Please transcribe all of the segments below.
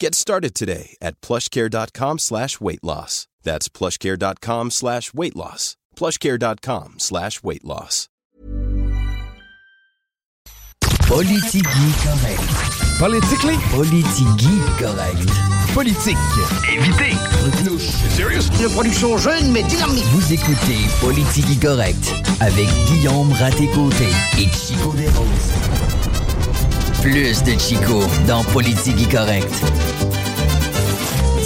Get started today at plushcare.com slash weight loss. That's plushcare.com slash weight loss. plushcare.com slash weight loss. Politigui correct. Politically? Politigui correct. Politique. Évitez. Serious? Une production jeune mais dynamique. Vous écoutez Politigui correct avec Guillaume Raté-Côté et Chico Desroses. Plus de Chico dans Politigui correct.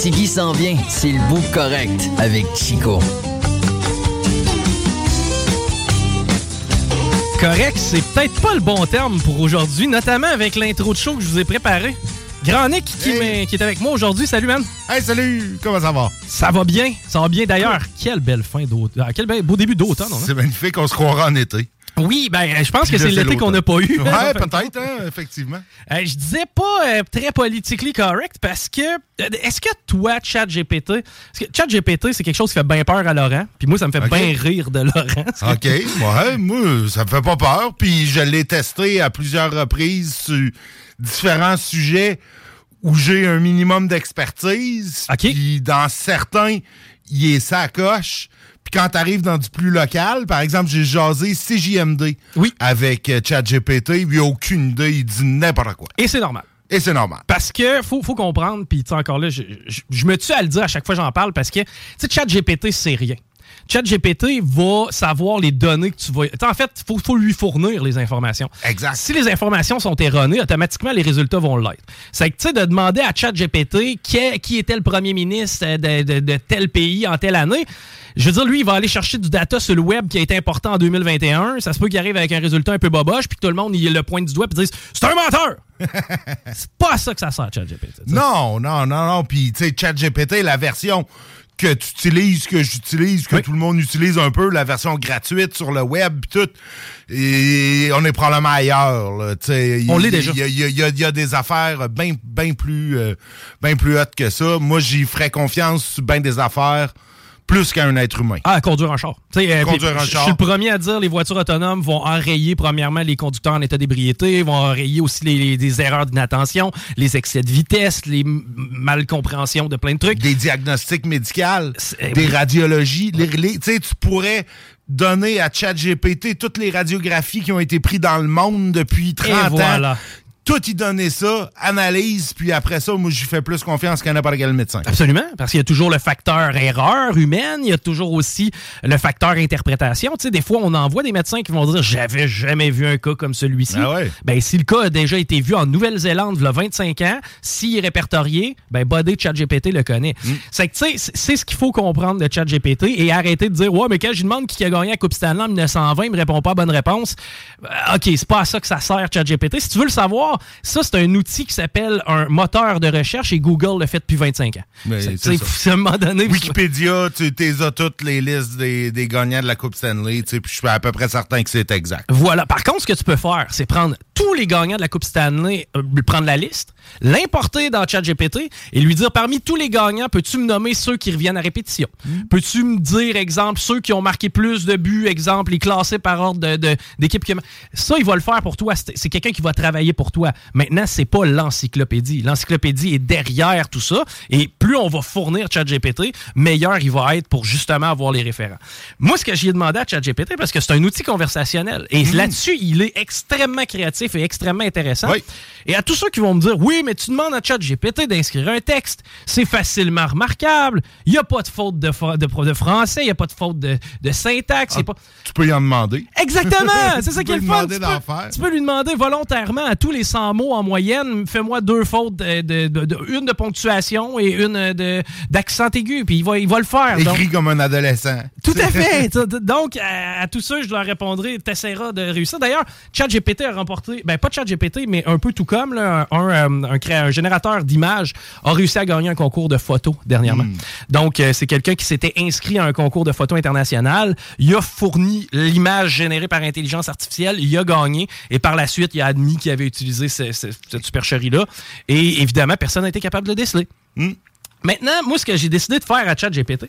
Tigui s'en vient, c'est le bout correct avec Chico. Correct, c'est peut-être pas le bon terme pour aujourd'hui, notamment avec l'intro de show que je vous ai préparé. Grand Nick qui, Hey. m'est- qui est avec moi aujourd'hui. Salut, man. Hey, salut! Comment ça va? Ça va bien. Ça va bien d'ailleurs. Quelle belle fin d'automne. Ah, quel bel- beau début d'automne. hein? C'est magnifique, on se croira en été. Oui, ben, je pense que Puis c'est l'été qu'on n'a pas eu. Ouais, peut-être, hein, effectivement. Euh, je disais pas euh, très politically correct parce que euh, est-ce que toi, ChatGPT, parce que ChatGPT, c'est quelque chose qui fait bien peur à Laurent, puis moi, ça me fait bien rire de Laurent. OK, ouais, moi, ça me fait pas peur. Puis je l'ai testé à plusieurs reprises sur différents sujets où j'ai un minimum d'expertise. Puis dans certains, il est ça coche. Puis quand tu arrives dans du plus local, par exemple, j'ai jasé CJMD avec euh, ChatGPT, il n'y a aucune idée, il dit n'importe quoi. Et c'est normal. Et c'est normal. Parce que faut, faut comprendre, puis tu sais, encore là, je, je- je me tue à le dire à chaque fois que j'en parle parce que, tu sais, ChatGPT, c'est rien. ChatGPT va savoir les données que tu vas. En fait, il faut, faut lui fournir les informations. Exact. Si les informations sont erronées, automatiquement, les résultats vont l'être. C'est que, tu sais, de demander à ChatGPT qui, qui était le premier ministre de, de- de tel pays en telle année, je veux dire, lui, il va aller chercher du data sur le web qui a été important en 2021. Ça se peut qu'il arrive avec un résultat un peu boboche, puis que tout le monde, il le pointe du doigt, puis dise C'est un menteur C'est pas ça que ça sert, ChatGPT. Non, non, non, non. Puis, tu sais, ChatGPT, la version que tu utilises, que j'utilise, que tout le monde utilise un peu, la version gratuite sur le web, pis tout, et on est probablement ailleurs. là, On l'est déjà. Il y a, y y y des affaires bien ben plus, euh, ben plus hautes que ça. Moi, j'y ferais confiance sur bien des affaires plus qu'à un être humain. Ah, conduire un char. Euh, Conduire un je- char. Je suis le premier à dire les voitures autonomes vont enrayer premièrement les conducteurs en état d'ébriété, vont enrayer aussi les, erreurs d'inattention, les excès de vitesse, les malcompréhensions de plein de trucs. Des diagnostics médicaux, eh, des radiologies. Les, les- tu sais, tu pourrais donner à ChatGPT toutes les radiographies qui ont été prises dans le monde depuis 30 voilà. ans. Tout y donner ça, analyse, puis après ça, moi, j'y fais plus confiance qu'à n'importe quel médecin. Absolument, parce qu'il y a toujours le facteur erreur humaine, il y a toujours aussi le facteur interprétation. Tu sais, des fois, on envoie des médecins qui vont dire J'avais jamais vu un cas comme celui-ci. Ah ouais. Ben, si le cas a déjà été vu en Nouvelle-Zélande il y a 25 ans, s'il est répertorié, ben, Body ChatGPT le connaît. Mm. C'est que, tu sais, c'est- ce qu'il faut comprendre de ChatGPT et arrêter de dire Ouais, mais quand je lui demande qui a gagné la Coupe Stanley en 1920, il me répond pas à bonne réponse. Euh, OK, c'est pas à ça que ça sert, ChatGPT. Si tu veux le savoir, ça, c'est un outil qui s'appelle un moteur de recherche et Google le fait depuis 25 ans. C'est- à un moment donné, Wikipédia, tu as toutes les listes des, des gagnants de la Coupe Stanley, tu sais, puis je suis à peu près certain que c'est exact. Voilà. Par contre, ce que tu peux faire, c'est prendre tous les gagnants de la Coupe Stanley, euh, prendre la liste, l'importer dans ChatGPT et lui dire parmi tous les gagnants, peux-tu me nommer ceux qui reviennent à répétition? Peux-tu me dire, exemple, ceux qui ont marqué plus de buts, exemple, les classés par ordre de- de- d'équipe? qui... Ça, il va le faire pour toi. C'est quelqu'un qui va travailler pour toi. Maintenant, c'est pas l'encyclopédie. L'encyclopédie est derrière tout ça et plus on va fournir ChatGPT, meilleur il va être pour justement avoir les référents. Moi, ce que j'ai demandé à ChatGPT, parce que c'est un outil conversationnel, et là-dessus, il est extrêmement créatif et extrêmement intéressant. Et à tous ceux qui vont me dire, oui, Oui, mais tu demandes à ChatGPT d'inscrire un texte. C'est facilement remarquable. Il n'y a pas de faute de, de, français, il n'y a pas de faute de, syntaxe. Ah, tu peux y en demander. Exactement! C'est ça qui est le fun. Tu peux, tu peux, lui demander volontairement à tous les 100 mots en moyenne, fais-moi deux fautes, de, une de ponctuation et une d'accent aigu, puis il va, il va le faire. Écrit comme un adolescent. Tout à fait. donc, à, tous ceux, je leur répondrai, tu essaieras de réussir. D'ailleurs, ChatGPT a remporté, ben pas ChatGPT, mais un peu tout comme, là, un, un, un, générateur d'images a réussi à gagner un concours de photos dernièrement. Hmm. Donc, euh, c'est quelqu'un qui s'était inscrit à un concours de photos international. Il a fourni l'image générée par intelligence artificielle. Il a gagné. Et par la suite, il a admis qu'il avait utilisé cette supercherie-là. Et évidemment, personne n'a été capable de le déceler. Hmm. Maintenant, moi, ce que j'ai décidé de faire à ChatGPT,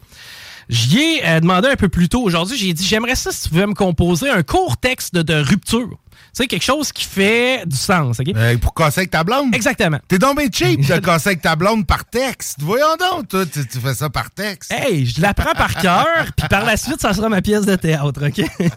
J'y ai euh, demandé un peu plus tôt aujourd'hui. J'ai dit, j'aimerais ça si tu pouvais me composer un court texte de, rupture. Tu sais, quelque chose qui fait du sens, OK? Euh, pour casser avec ta blonde? Exactement. T'es donc bien cheap de casser avec ta blonde par texte. Voyons donc, toi, tu, fais ça par texte. Hey, je l'apprends par cœur, puis par la suite, ça sera ma pièce de théâtre, OK?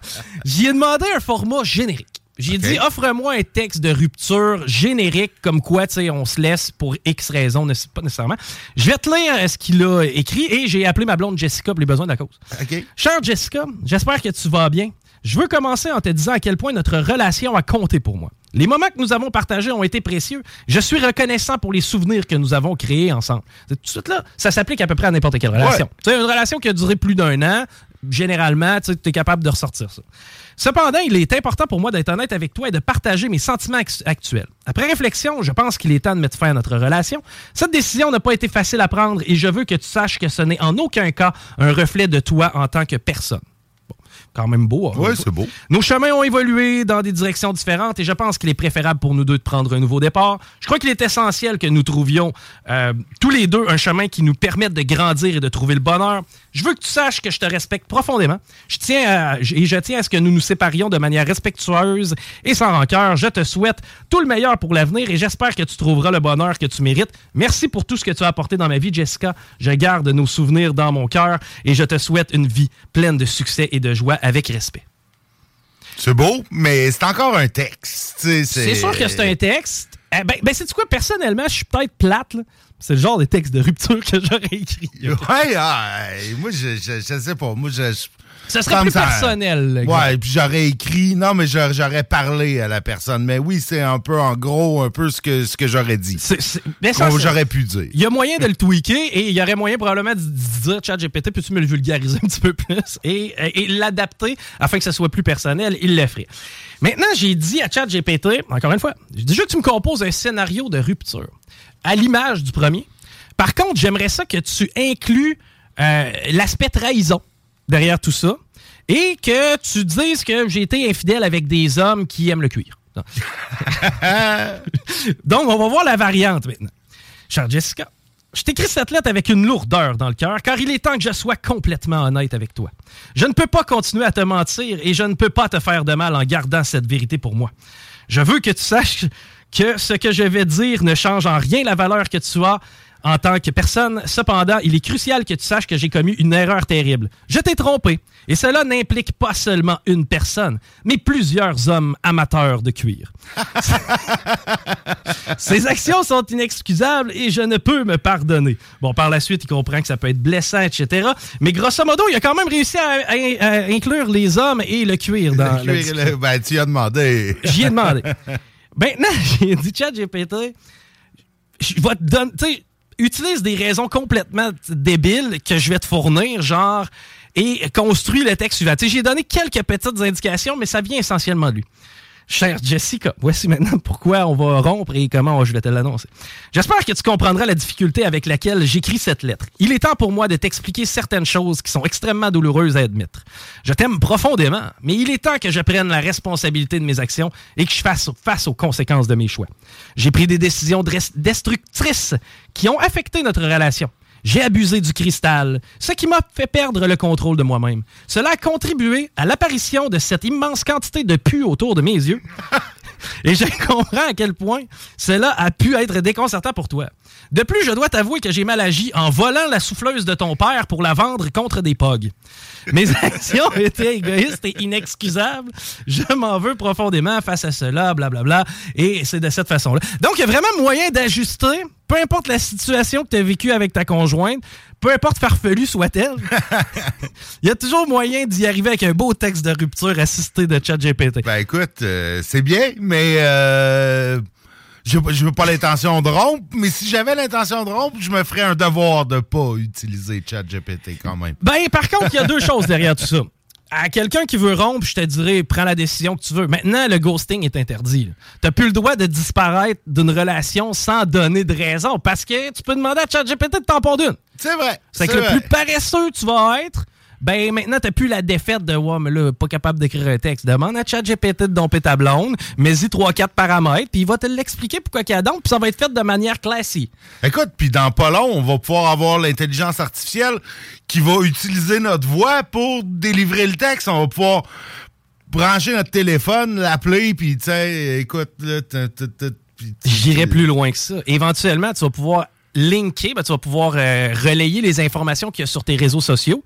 J'y ai demandé un format générique. J'ai dit, offre-moi un texte de rupture générique, comme quoi, tu sais, on se laisse pour X raisons, pas nécessairement. Je vais te lire euh, ce qu'il a écrit et j'ai appelé ma blonde Jessica pour les besoins de la cause. OK. Chère Jessica, j'espère que tu vas bien. Je veux commencer en te disant à quel point notre relation a compté pour moi. Les moments que nous avons partagés ont été précieux. Je suis reconnaissant pour les souvenirs que nous avons créés ensemble. Tout de suite là, ça s'applique à peu près à n'importe quelle relation. Tu sais, une relation qui a duré plus d'un an, généralement, tu es capable de ressortir ça. Cependant, il est important pour moi d'être honnête avec toi et de partager mes sentiments actuels. Après réflexion, je pense qu'il est temps de mettre fin à notre relation. Cette décision n'a pas été facile à prendre et je veux que tu saches que ce n'est en aucun cas un reflet de toi en tant que personne quand même beau. Hein. Oui, c'est beau. Nos chemins ont évolué dans des directions différentes et je pense qu'il est préférable pour nous deux de prendre un nouveau départ. Je crois qu'il est essentiel que nous trouvions euh, tous les deux un chemin qui nous permette de grandir et de trouver le bonheur. Je veux que tu saches que je te respecte profondément. Je tiens et je tiens à ce que nous nous séparions de manière respectueuse et sans rancœur. Je te souhaite tout le meilleur pour l'avenir et j'espère que tu trouveras le bonheur que tu mérites. Merci pour tout ce que tu as apporté dans ma vie, Jessica. Je garde nos souvenirs dans mon cœur et je te souhaite une vie pleine de succès et de joie avec respect. C'est beau, mais c'est encore un texte. C'est sûr que c'est un texte. Eh ben, ben c'est quoi, personnellement, je suis peut-être plate, C'est le genre de texte de rupture que j'aurais écrit. Ouais, moi, je, je, je, sais pas. Moi, je, ça serait plus personnel. ouais, puis j'aurais écrit, non, mais j'aurais parlé à la personne. Mais oui, c'est un peu, en gros, un peu ce que, ce que j'aurais dit. J'aurais pu dire. Il y a moyen de le tweaker et il y aurait moyen probablement de dire, chat GPT, peux-tu me le vulgariser un petit peu plus? Et, et, l'adapter afin que ce soit plus personnel? Il le ferait. Maintenant, j'ai dit à ChatGPT, encore une fois, j'ai dit, que tu me composes un scénario de rupture à l'image du premier. Par contre, j'aimerais ça que tu inclues euh, l'aspect trahison derrière tout ça et que tu dises que j'ai été infidèle avec des hommes qui aiment le cuir. Donc, on va voir la variante maintenant. Cher Jessica, je t'écris cette lettre avec une lourdeur dans le cœur, car il est temps que je sois complètement honnête avec toi. Je ne peux pas continuer à te mentir et je ne peux pas te faire de mal en gardant cette vérité pour moi. Je veux que tu saches que ce que je vais dire ne change en rien la valeur que tu as en tant que personne. Cependant, il est crucial que tu saches que j'ai commis une erreur terrible. Je t'ai trompé. Et cela n'implique pas seulement une personne, mais plusieurs hommes amateurs de cuir. Ces actions sont inexcusables et je ne peux me pardonner. Bon, par la suite, il comprend que ça peut être blessant, etc. Mais grosso modo, il a quand même réussi à, inclure les hommes et le cuir dans le cuir, Ben, tu as demandé. J'y ai demandé. Maintenant, j'ai dit, chat GPT, je vais te donner utilise des raisons complètement débiles que je vais te fournir, genre, et construis le texte suivant. J'ai donné quelques petites indications, mais ça vient essentiellement de lui. Chère Jessica, voici maintenant pourquoi on va rompre et comment je vais te l'annoncer. J'espère que tu comprendras la difficulté avec laquelle j'écris cette lettre. Il est temps pour moi de t'expliquer certaines choses qui sont extrêmement douloureuses à admettre. Je t'aime profondément, mais il est temps que je prenne la responsabilité de mes actions et que je fasse face aux conséquences de mes choix. J'ai pris des décisions destructrices qui ont affecté notre relation. J'ai abusé du cristal, ce qui m'a fait perdre le contrôle de moi-même. Cela a contribué à l'apparition de cette immense quantité de pu autour de mes yeux. Et je comprends à quel point cela a pu être déconcertant pour toi. De plus, je dois t'avouer que j'ai mal agi en volant la souffleuse de ton père pour la vendre contre des pogs. Mes actions étaient égoïstes et inexcusables. Je m'en veux profondément face à cela, blablabla. Et c'est de cette façon-là. Donc, il y a vraiment moyen d'ajuster, peu importe la situation que tu as vécue avec ta conjointe, peu importe farfelu soit-elle. Il y a toujours moyen d'y arriver avec un beau texte de rupture assisté de ChatGPT. Ben écoute, euh, c'est bien, mais euh, je veux pas l'intention de rompre, mais si j'avais l'intention de rompre, je me ferais un devoir de pas utiliser ChatGPT quand même. Ben par contre, il y a deux choses derrière tout ça à quelqu'un qui veut rompre, je te dirais, prends la décision que tu veux. Maintenant, le ghosting est interdit. Tu n'as plus le droit de disparaître d'une relation sans donner de raison parce que tu peux demander à ChatGPT de t'en d'une. C'est vrai. C'est que le plus paresseux tu vas être, ben maintenant, t'as plus la défaite de ouais, mais là, pas capable d'écrire un texte. Demande à ChatGPT de domper ta blonde, mets-y 3-4 paramètres, puis il va te l'expliquer pourquoi qu'il y a donc, puis ça va être fait de manière classique. Écoute, puis dans pas long, on va pouvoir avoir l'intelligence artificielle qui va utiliser notre voix pour délivrer le texte. On va pouvoir brancher notre téléphone, l'appeler, puis tu sais, écoute, là, J'irai plus loin que ça. Éventuellement, tu vas pouvoir linker, ben, tu vas pouvoir euh, relayer les informations qu'il y a sur tes réseaux sociaux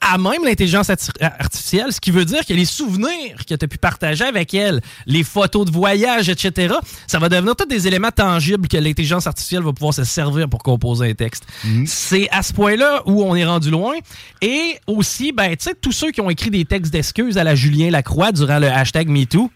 à même l'intelligence artificielle, ce qui veut dire que les souvenirs que tu as pu partager avec elle, les photos de voyage, etc., ça va devenir tous des éléments tangibles que l'intelligence artificielle va pouvoir se servir pour composer un texte. Mhm. C'est à ce point-là où on est rendu loin. Et aussi, ben, tu sais, tous ceux qui ont écrit des textes d'excuses à la Julien Lacroix durant le hashtag MeToo,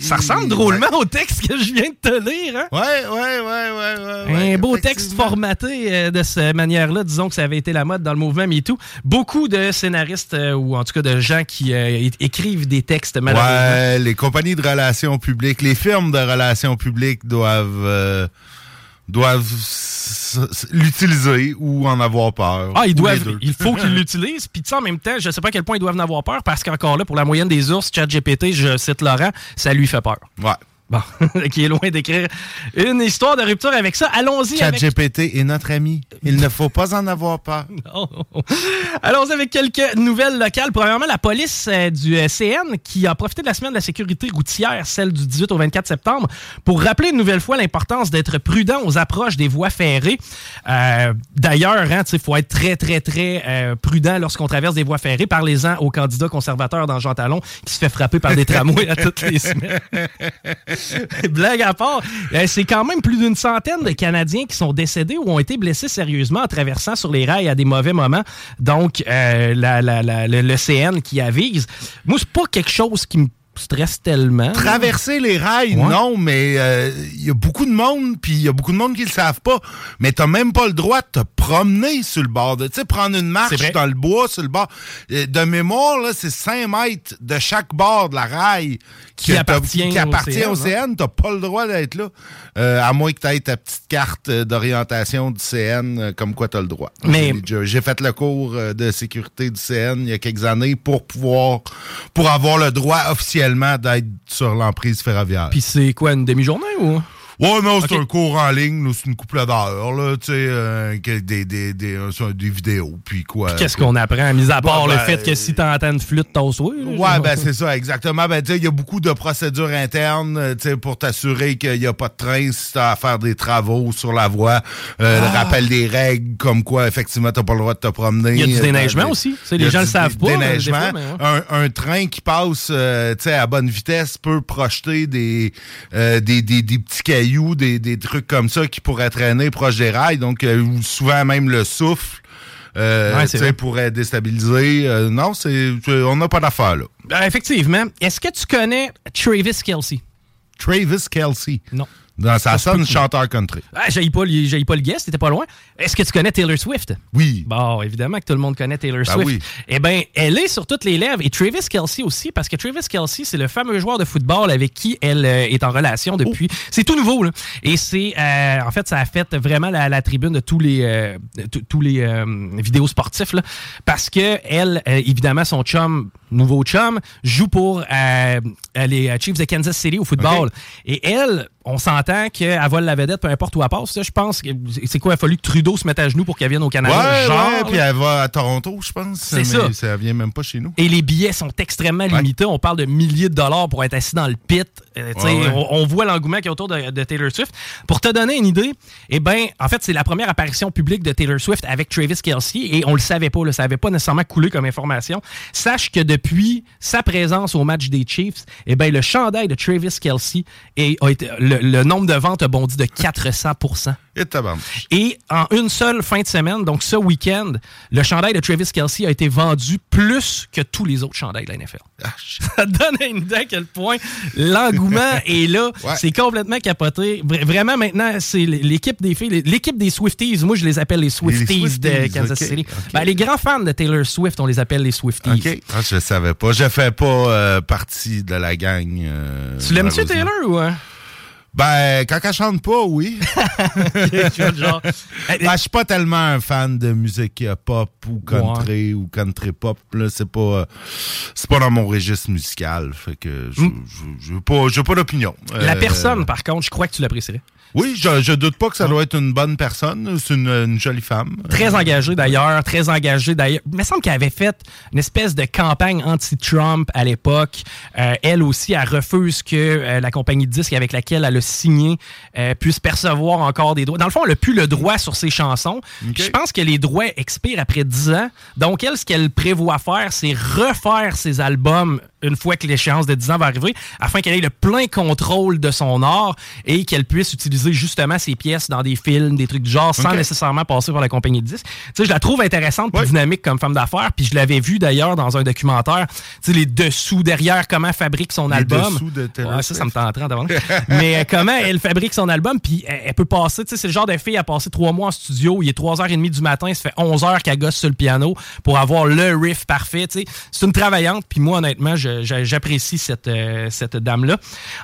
ça ressemble drôlement au texte que je viens de te lire. Hein? Ouais, ouais, ouais, ouais, ouais. Un beau texte formaté euh, de cette manière-là. Disons que ça avait été la mode dans le mouvement MeToo. Beaucoup de scénaristes, euh, ou en tout cas de gens qui euh, écrivent des textes, malheureusement. Ouais, les compagnies de relations publiques, les firmes de relations publiques doivent doivent l'utiliser ou en avoir peur. Ah, ils doivent, il faut qu'ils l'utilisent. Puis en même temps, je ne sais pas à quel point ils doivent en avoir peur parce qu'encore là, pour la moyenne des ours, ChatGPT, je cite Laurent, ça lui fait peur. Ouais. Bon, qui est loin d'écrire une histoire de rupture avec ça. Allons-y avec... GPT est notre ami. Il ne faut pas en avoir peur. Allons-y avec quelques nouvelles locales. Premièrement, la police euh, du euh, CN qui a profité de la semaine de la sécurité routière, celle du 18 au 24 septembre, pour rappeler une nouvelle fois l'importance d'être prudent aux approches des voies ferrées. Euh, d'ailleurs, il hein, faut être très, très, très prudent lorsqu'on traverse des voies ferrées. Parlez-en au candidat conservateur dans Jean Talon qui se fait frapper par des tramways à toutes les semaines. Blague à part, euh, c'est quand même plus d'une centaine de Canadiens qui sont décédés ou ont été blessés sérieusement en traversant sur les rails à des mauvais moments. Donc, euh, le, CN qui avise. Moi, c'est pas quelque chose qui me stresse tellement. Traverser les rails, non, mais il euh, y a beaucoup de monde, puis il y a beaucoup de monde qui le savent pas, mais t'as même pas le droit de te promener sur le bord. Tu sais, prendre une marche dans le bois, sur le bord. De mémoire, là, c'est 5 mètres de chaque bord de la rail qui, appartient, qui appartient au CN. T'as pas le droit d'être là, euh, à moins que tu aies ta petite carte d'orientation du CN, euh, comme quoi tu as le droit. Mais j'ai fait le cours de sécurité du CN il y a quelques années pour pouvoir, pour avoir le droit officiel d'être sur l'emprise ferroviaire. Puis c'est quoi, une demi-journée ou? Ouais, non, c'est un cours en ligne, c'est une couple d'heures, là, tu sais, euh, des, des, des, euh, des, vidéos, puis quoi. Qu'est-ce qu'on apprend, mis à part le ben, fait que si t'entends une flûte, t'as souhait? Ouais, ben c'est ça, exactement. Ben, tu sais, il y a beaucoup de procédures internes, euh, tu sais, pour t'assurer qu'il n'y a pas de train si t'as à faire des travaux sur la voie. Euh, ah. rappel des règles, comme quoi, effectivement, t'as pas le droit de te promener. Il y a du déneigement aussi. les gens le savent pas. Déneigement. un, un, train qui passe, tu sais, à bonne vitesse peut projeter des, des, des, des petits cailloux des, trucs comme ça qui pourraient traîner proche des rails, donc euh, souvent même le souffle. Euh, pourrait déstabiliser. Euh, non, c'est on n'a pas d'affaire là. Ben, effectivement. Est-ce que tu connais Travis Kelsey? Travis Kelsey? Non. Dans sa sonne chanteur country. Ah, j'ai pas, pas le guest, t'étais pas loin. Est-ce que tu connais Taylor Swift? Oui. Bon, évidemment que tout le monde connaît Taylor ben Swift. Oui. Eh bien, elle est sur toutes les lèvres. Et Travis Kelsey aussi, parce que Travis Kelsey, c'est le fameux joueur de football avec qui elle euh, est en relation depuis. Oh. C'est tout nouveau, là. Et c'est, euh, en fait, ça a fait vraiment la, tribune de tous les, euh, tous les vidéos sportifs, là. Parce que elle, évidemment, son chum, nouveau chum, joue pour les Chiefs de Kansas City au football. Et elle, on s'entend qu'elle vole la vedette, peu importe où elle passe. je pense que c'est quoi, il a fallu que Trudeau se mette à genoux pour qu'elle vienne au Canada. Ouais, genre, puis elle va à Toronto, je pense. C'est ça. Ça vient même pas chez nous. Et les billets sont extrêmement limités. On parle de milliers de dollars pour être assis dans le pit Euh, on, voit l'engouement qui est autour de, Taylor Swift. Pour te donner une idée, eh ben, en fait, c'est la première apparition publique de Taylor Swift avec Travis Kelsey et on le savait pas, là, ça n'avait pas nécessairement coulé comme information. Sache que depuis sa présence au match des Chiefs, eh ben, le chandail de Travis Kelsey et a été, le, nombre de ventes a bondi de 400 et en une seule fin de semaine, donc ce week-end, le chandail de Travis Kelsey a été vendu plus que tous les autres chandails de la NFL. Ah, Ça donne une idée à quel point l'engouement est là. C'est complètement capoté. Vraiment, maintenant, c'est l'équipe des filles, l'équipe des Swifties. Moi, je les appelle les Swifties, de Kansas City. Ben, les grands fans de Taylor Swift, on les appelle les Swifties. OK. Ah, je savais pas. Je fais pas euh, partie de la gang. Euh, tu l'aimes-tu, Taylor, ou... Hein? Ben, quand elle chante pas, oui. genre... ben, je suis pas tellement un fan de musique pop ou country ou country pop. Là, c'est pas, c'est pas dans mon registre musical. Fait que je, mm. je, pas, pas d'opinion. La euh, personne, par contre, je crois que tu l'apprécierais. Oui, je, je doute pas que ça doit être une bonne personne. C'est une, jolie femme. Très engagée d'ailleurs, très engagée d'ailleurs. Il me semble qu'elle avait fait une espèce de campagne anti-Trump à l'époque. Euh, elle aussi, elle refuse que euh, la compagnie de disques avec laquelle elle a signé euh, puisse percevoir encore des droits. Dans le fond, elle n'a plus le droit sur ses chansons. Je pense que les droits expirent après 10 ans. Donc, elle, ce qu'elle prévoit faire, c'est refaire ses albums une fois que l'échéance de 10 ans va arriver, afin qu'elle ait le plein contrôle de son art et qu'elle puisse utiliser justement ses pièces dans des films, des trucs du genre, sans nécessairement passer par la compagnie de disques. Tu sais, je la trouve intéressante et dynamique comme femme d'affaires, puis je l'avais vu d'ailleurs dans un documentaire, tu sais, les dessous derrière, comment elle fabrique son album. Dessous de ouais, ça, ça me tenterait d'avant. Mais euh, comment elle fabrique son album, puis elle, peut passer, tu sais, c'est le genre de fille à passer trois mois en studio, il est 3h30 du matin, ça fait 11h qu'elle gosse sur le piano pour avoir le riff parfait, tu sais. C'est une travaillante, puis moi, honnêtement, je j'apprécie cette, euh, cette dame-là.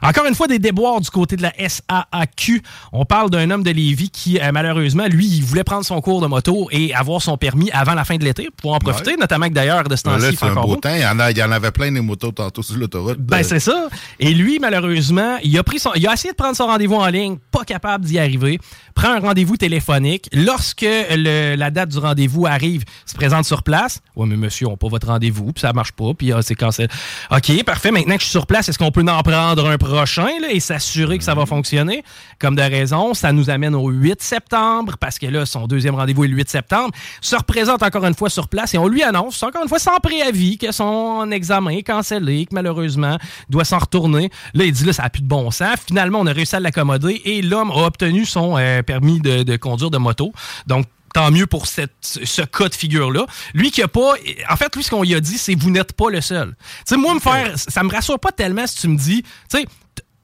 Encore une fois, des déboires du côté de la SAAQ. On parle d'un homme de Lévis qui, euh, malheureusement, lui, il voulait prendre son cours de moto et avoir son permis avant la fin de l'été pour en profiter, notamment que d'ailleurs, de ce temps-ci, c'est un beau temps. Il y, en a, il y en avait plein des motos tantôt sur l'autoroute. Ben, c'est ça. Et lui, malheureusement, il a, pris son, il a essayé de prendre son rendez-vous en ligne, pas capable d'y arriver. Prend un rendez-vous téléphonique. Lorsque le, la date du rendez-vous arrive, se présente sur place. Ouais, mais monsieur, on n'a pas votre rendez-vous, puis ça marche pas, puis ah, c'est cancel. OK, parfait. Maintenant que je suis sur place, est-ce qu'on peut en prendre un prochain et s'assurer que ça va fonctionner? Comme de raison, ça nous amène au 8 septembre, parce que là, son deuxième rendez-vous est le 8 septembre. Se représente encore une fois sur place et on lui annonce, encore une fois sans préavis, que son examen est cancellé, que malheureusement, doit s'en retourner. Là, il dit, là, ça n'a plus de bon sens. Finalement, on a réussi à l'accommoder et l'homme a obtenu son euh, permis de conduire de moto. Donc, tant mieux pour cette, ce cas de figure-là. Lui qui a pas. En fait, lui, ce qu'on lui a dit, c'est vous n'êtes pas le seul. Tu sais, moi, me faire. Ça me rassure pas tellement si tu me dis, tu sais,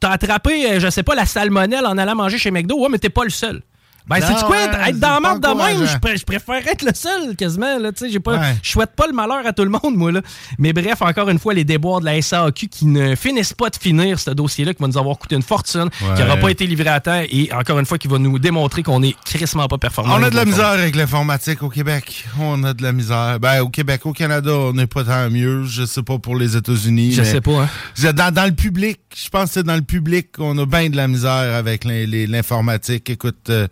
t'as attrapé, euh, je sais pas, la salmonelle en allant manger chez McDo. Ouais, mais t'es pas le seul. Ben, c'est quoi? être dans la de même, je, préfère être le seul, quasiment. Là, pas, Je souhaite pas le malheur à tout le monde, moi. Là. Mais bref, encore une fois, les déboires de la SAQ qui ne finissent pas de finir ce dossier-là, qui va nous avoir coûté une fortune, qui n'aura pas été livré à temps et encore une fois, qui va nous démontrer qu'on est crissement pas performant. On a de la misère avec l'informatique au Québec. On a de la misère. Ben, au Québec, au Canada, on n'est pas tant mieux. Je sais pas pour les États-Unis. Je sais pas. Hein. Dans, dans, le public, je pense que c'est dans le public qu'on a bien de la misère avec l'informatique. Écoute. Euh,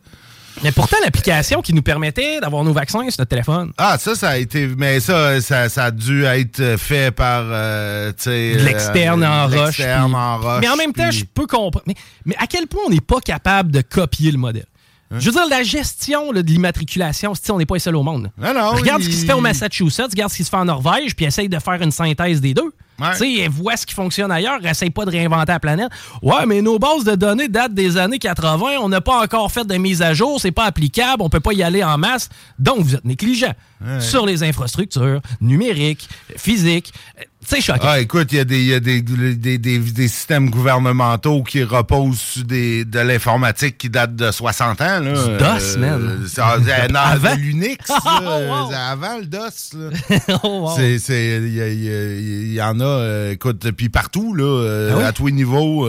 mais pourtant, l'application qui nous permettait d'avoir nos vaccins sur notre téléphone. Ah, ça, ça a été. Mais ça, ça, a dû être fait par. Euh, l'externe en, roche, en roche. Mais en même temps, je peux comprendre. Mais, à quel point on n'est pas capable de copier le modèle? Je veux dire, la gestion de l'immatriculation, on n'est pas les seuls au monde. regarde ce qui se fait au Massachusetts, regarde ce qui se fait en Norvège, puis essaye de faire une synthèse des deux. Tu sais, elle voit ce qui fonctionne ailleurs, essaye pas de réinventer la planète. Ouais, mais nos bases de données datent des années 80, on n'a pas encore fait de mise à jour, c'est pas applicable, on peut pas y aller en masse, donc vous êtes négligent sur les infrastructures numériques, physiques. C'est choquant. Ah, écoute, il y a, des, y a des, des, des, des, systèmes gouvernementaux qui reposent sur des, de l'informatique qui date de 60 ans. Là. Du DOS, euh, man. avant? l'Unix. oh, Avant le DOS. oh, Il y, en a, euh, écoute, puis partout, là, euh, ah à tous les niveaux,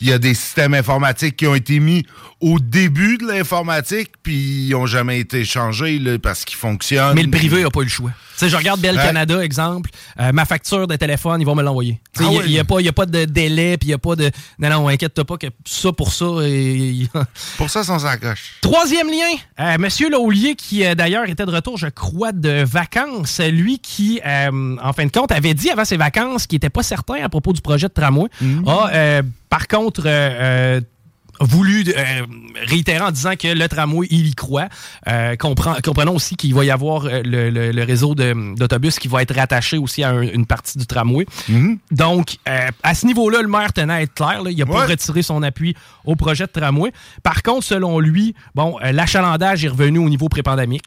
il y a des systèmes informatiques qui ont été mis au début de l'informatique, puis ils n'ont jamais été changés là, parce qu'ils fonctionnent. Mais le privé n'a pas eu le choix. sais, je regarde Bell Canada, exemple. Euh, ma facture de téléphone, ils vont me l'envoyer. Il n'y ah a, a, pas de délai, puis il n'y a pas de. Non, non, inquiète-toi pas que ça pour ça. Et... pour ça, sans sacoche. Troisième lien. Euh, Monsieur Laulier, qui euh, d'ailleurs était de retour, je crois, de vacances. Lui qui, en fin de compte, avait dit avant ses vacances qu'il n'était pas certain à propos du projet de tramway, mhm. a Par contre, voulu euh, réitérer en disant que le tramway, il y croit. Euh, comprenons aussi qu'il va y avoir euh, le, réseau d'autobus qui va être rattaché aussi à une partie du tramway. Mm-hmm. Donc, à ce niveau-là, le maire tenait à être clair. il n'a pas retiré son appui au projet de tramway. Par contre, selon lui, bon, l'achalandage est revenu au niveau prépandémique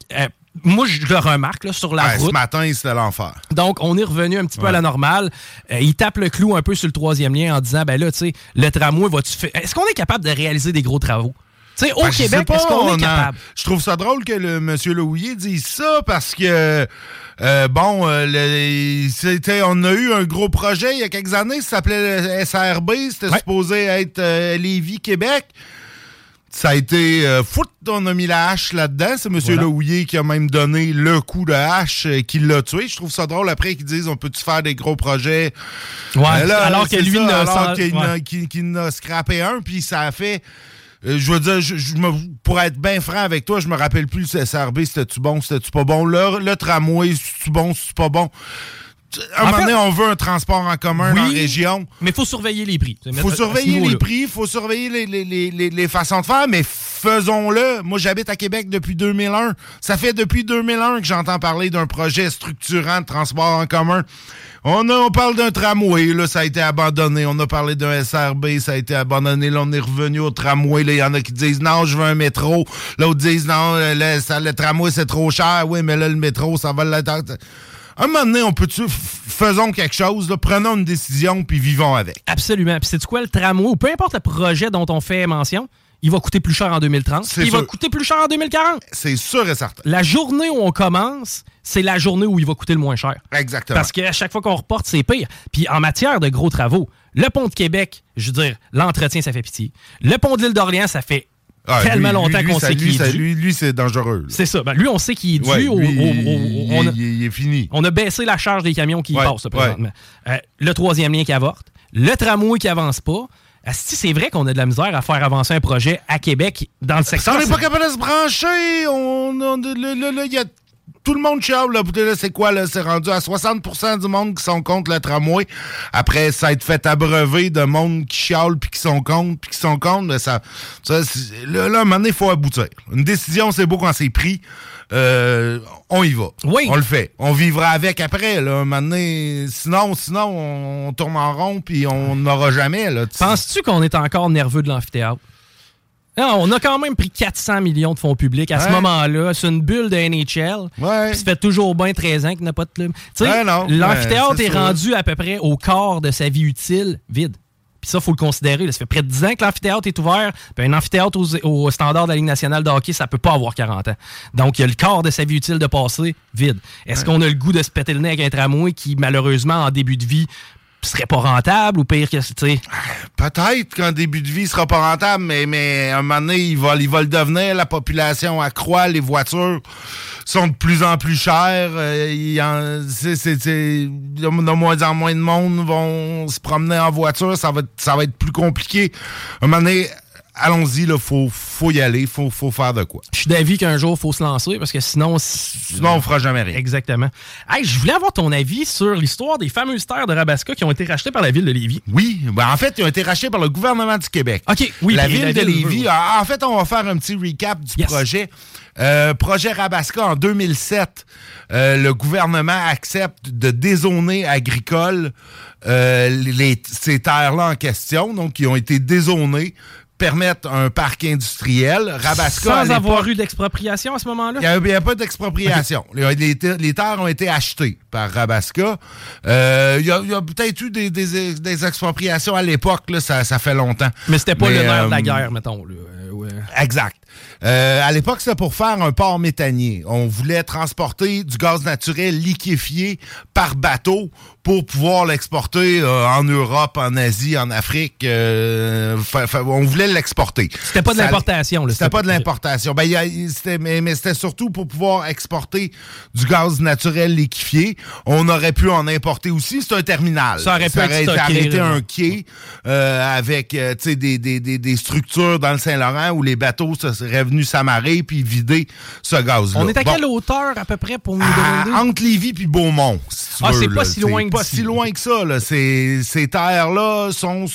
moi, je le remarque sur la route. Ce matin, c'était l'enfer. Donc, on est revenu un petit peu à la normale. Euh, il tape le clou un peu sur le troisième lien en disant, ben là, tu sais, le tramway va-tu faire... Est-ce qu'on est capable de réaliser des gros travaux? Tu sais, au ben, Québec, est-ce qu'on est capable? Je trouve ça drôle que le monsieur Louillet dise ça parce que, euh, bon, euh, c'était, on a eu un gros projet il y a quelques années, ça s'appelait SRB, c'était supposé être Lévis-Québec. Ça a été euh, foot, on a mis la hache là-dedans. C'est M. Leouillet qui a même donné le coup de hache euh, qui l'a tué. Je trouve ça drôle après qu'ils disent on peut-tu faire des gros projets? Ouais, alors que lui alors qu'il n'a scrappé un, puis ça a fait. Euh, je veux dire, je, me, pour être bien franc avec toi, je me rappelle plus le SRB, c'était-tu bon, c'était-tu pas bon? Le, le tramway, c'est-tu bon, c'est-tu pas bon? Un moment donné, on veut un transport en commun dans la région. Mais il faut surveiller les prix. Il faut surveiller les prix, il faut surveiller les, façons de faire, mais faisons-le. Moi, j'habite à Québec depuis 2001. Ça fait depuis 2001 que j'entends parler d'un projet structurant de transport en commun. On, on parle d'un tramway, là, ça a été abandonné. On a parlé d'un SRB, ça a été abandonné. Là, on est revenu au tramway. Il y en a qui disent non, je veux un métro. L'autre disent non, le, le tramway, c'est trop cher. Oui, mais là, le métro, ça va l'attendre un moment donné, on peut-tu faisons quelque chose, prenons une décision puis vivons avec. Absolument. Puis c'est quoi le tramway ou peu importe le projet dont on fait mention, il va coûter plus cher en 2030. Il va coûter plus cher en 2040. C'est sûr et certain. La journée où on commence, c'est la journée où il va coûter le moins cher. Exactement. Parce qu'à chaque fois qu'on reporte, c'est pire. Puis en matière de gros travaux, le pont de Québec, je veux dire, l'entretien, ça fait pitié. Le pont de l'île d'Orléans, ça fait ah, tellement longtemps qu'on sait qu'il est dû. Lui, c'est dangereux. C'est ça. Ben, lui, on sait qu'il est dû. il, est fini. On a baissé la charge des camions qui passent présentement. Euh, le troisième lien qui avorte. Le tramway qui avance pas. C'est vrai qu'on a de la misère à faire avancer un projet à Québec dans le secteur. on n'est pas capable de se brancher. On, y a tout le monde chiale, là, c'est quoi, là? C'est rendu à 60% du monde qui sont contre le tramway. Après, ça a été fait abreuver de monde qui chiale, puis qui sont contre, puis qui sont contre. Ça, ça là, là, à un moment donné, il faut aboutir. Une décision, c'est beau quand c'est pris. Euh, on y va. Oui. On le fait. On vivra avec après, là. Un moment donné, sinon, sinon, on tourne en rond, puis on n'aura jamais, là. Penses-tu qu'on est encore nerveux de l'amphithéâtre? On a quand même pris 400 millions de fonds publics à ce moment-là. C'est une bulle de NHL. Ouais. Ça fait toujours bien 13 ans qu'il n'a pas de club. L'amphithéâtre est, rendu à peu près au quart de sa vie utile vide. Puis ça, il faut le considérer. Ça fait près de 10 ans que l'amphithéâtre est ouvert. Puis un amphithéâtre au, standard de la Ligue nationale de hockey, ça peut pas avoir 40 ans. Donc, il y a le quart de sa vie utile de passer vide. Est-ce qu'on a le goût de se péter le nez avec un tramway qui, malheureusement, en début de vie, serait pas rentable ou pire que tu peut-être qu'en début de vie il sera pas rentable mais mais à un moment donné il va il va le devenir. La population accroît les voitures sont de plus en plus chères euh, de moins en moins de monde vont se promener en voiture ça va ça va être plus compliqué. Un moment donné allons-y, il faut, faut y aller, faut, faut faire de quoi. Je suis d'avis qu'un jour, il faut se lancer parce que sinon. Sinon, on fera jamais rien. Exactement. Hey, je voulais avoir ton avis sur l'histoire des fameuses terres de Rabasca qui ont été rachetées par la ville de Lévis. Oui, ben, en fait, ils ont été rachetées par le gouvernement du Québec. OK, oui. La ville de Lévis. En fait, on va faire un petit recap du projet. Euh, projet Rabasca en 2007, euh, le gouvernement accepte de dézoner agricole euh, les, ces terres-là en question, donc qui ont été dézonées permettre un parc industriel. Rabasca. Sans avoir eu d'expropriation à ce moment-là? Il n'y a, pas d'expropriation. les, terres ont été achetées par Rabasca. Euh, il y a, peut-être eu des, expropriations à l'époque, ça, ça fait longtemps. Mais c'était pas le nerf de la euh, guerre, mettons. Euh, exact. à l'époque, c'était pour faire un port méthanier. On voulait transporter du gaz naturel liquéfié par bateau pour pouvoir l'exporter euh, en Europe, en Asie, en Afrique. Euh, on voulait l'exporter. C'était pas de l'importation. C'était pas de l'importation. Ben, mais, mais c'était surtout pour pouvoir exporter du gaz naturel liquéfié. On aurait pu en importer aussi. C'est un terminal. Ça aurait pu être été un quai euh, avec des, des, des, structures dans le Saint-Laurent où les bateaux seraient venus s'amarrer puis vider ce gaz-là. On est à quelle hauteur à peu près pour nous demander? Entre Lévis puis Beaumont. ah, c'est pas si loin que Pas si loin que ça. Là. Ces, ces terres-là sont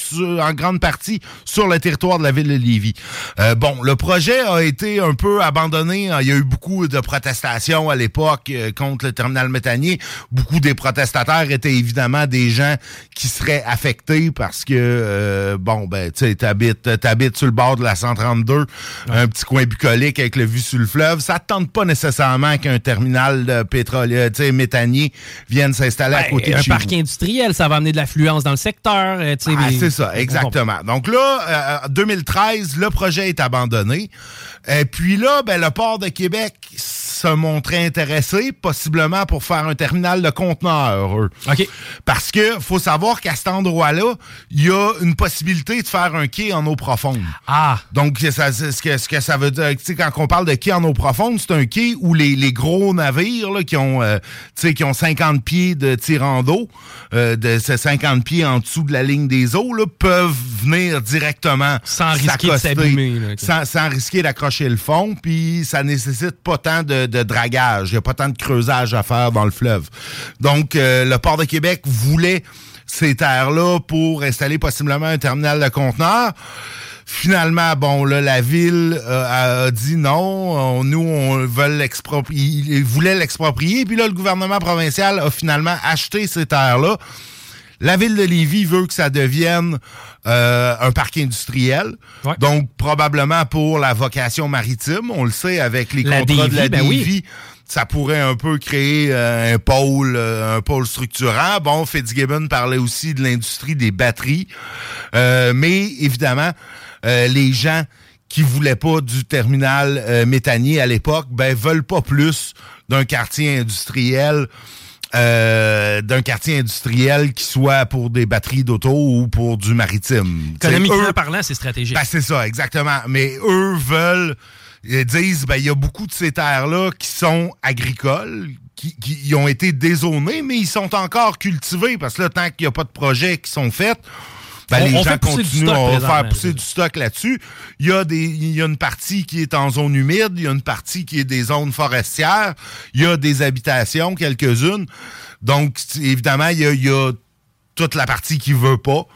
en grande partie sur le territoire de la ville de Lévis. Euh, bon, le projet a été un peu abandonné. Il y a eu beaucoup de protestations à l'époque euh, contre le terminal méthanier. Beaucoup des protestataires étaient évidemment des gens qui seraient affectés parce que, euh, bon, ben, tu sais, t'habites, t'habites sur le bord de la 132, un petit coin bucolique avec le vue sur le fleuve. Ça te tente pas nécessairement qu'un terminal de pétrole, tu sais, méthanier vienne s'installer à ben, côté chez parc industriel, ça va amener de l'affluence dans le secteur. ah, c'est ça, exactement. Donc là, 2013, le projet est abandonné. Et puis là, ben, le port de Québec se montrait intéressé, possiblement pour faire un terminal de conteneurs. OK. Parce que faut savoir qu'à cet endroit-là, il y a une possibilité de faire un quai en eau profonde. Ah. Donc, ça, ce, que, ce que ça veut dire, quand on parle de quai en eau profonde, c'est un quai où les, les gros navires là, qui, ont, euh, qui ont 50 pieds de tirant d'eau, euh, de ces 50 pieds en dessous de la ligne des eaux, là, peuvent venir directement sans risquer de s'abîmer. Sans, sans risquer d'accrocher le fond, puis ça nécessite pas tant de de, dragage. Il n'y a pas tant de creusage à faire dans le fleuve. Donc, euh, le port de Québec voulait ces terres-là pour installer possiblement un terminal de conteneurs. Finalement, bon, là, la ville euh, a dit non. nous, on veut l'exproprier. Il voulait l'exproprier. Puis là, le gouvernement provincial a finalement acheté ces terres-là. La ville de Lévis veut que ça devienne euh, un parc industriel. Donc, probablement pour la vocation maritime. On le sait avec les contrats de la ben Ça pourrait un peu créer euh, un pôle, euh, un pôle structurant. Bon, Fitzgibbon parlait aussi de l'industrie des batteries, mais évidemment, les gens qui voulaient pas du terminal méthanier à l'époque, ben veulent pas plus d'un quartier industriel euh, d'un quartier industriel qui soit pour des batteries d'auto ou pour du maritime. Économiquement parlant, c'est stratégique. Ben, c'est ça, exactement. Mais eux veulent, ils disent, ben, il y a beaucoup de ces terres-là qui sont agricoles, qui, qui, ont été dézonées, mais ils sont encore cultivés parce que là, tant qu'il n'y a pas de projets qui sont faits, ben, les gens continuent à faire pousser du stock là-dessus. Il y, a des, il y a une partie qui est en zone humide, il y a une partie qui est des zones forestières, il y a des habitations, quelques-unes. Donc, évidemment, il y a, il y a toute la partie qui veut pas.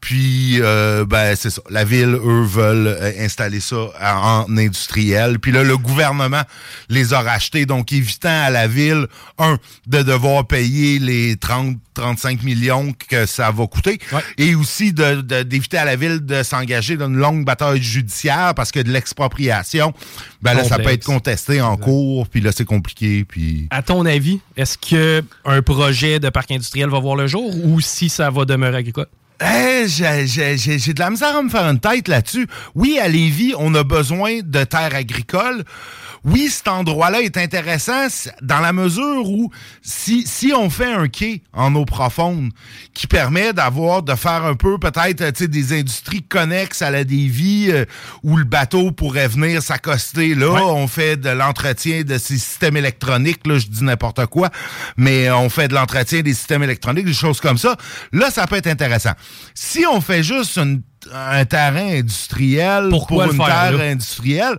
Puis, euh, ben, c'est ça. La ville, eux, veulent euh, installer ça en industriel. Puis là, le gouvernement les a rachetés, donc évitant à la ville, un, de devoir payer les 30, 35 millions que ça va coûter, et aussi d'éviter de, à la ville de s'engager dans une longue bataille judiciaire parce que de l'expropriation, ben là, ça peut être contesté en cours, puis là, c'est compliqué. Puis... À ton avis, est-ce que un projet de parc industriel va voir le jour ou si ça va demeurer agricole? Hey, j'ai de la misère à me faire une tête là-dessus. Oui, à Lévis, on a besoin de terres agricoles oui, cet endroit-là est intéressant dans la mesure où si, si on fait un quai en eau profonde qui permet d'avoir, de faire un peu peut-être des industries connexes à la dévie euh, où le bateau pourrait venir s'accoster là, on fait de l'entretien de ces systèmes électroniques, là, je dis n'importe quoi, mais on fait de l'entretien des systèmes électroniques, des choses comme ça. Là, ça peut être intéressant. Si on fait juste un terrain industriel pour une terre industrielle,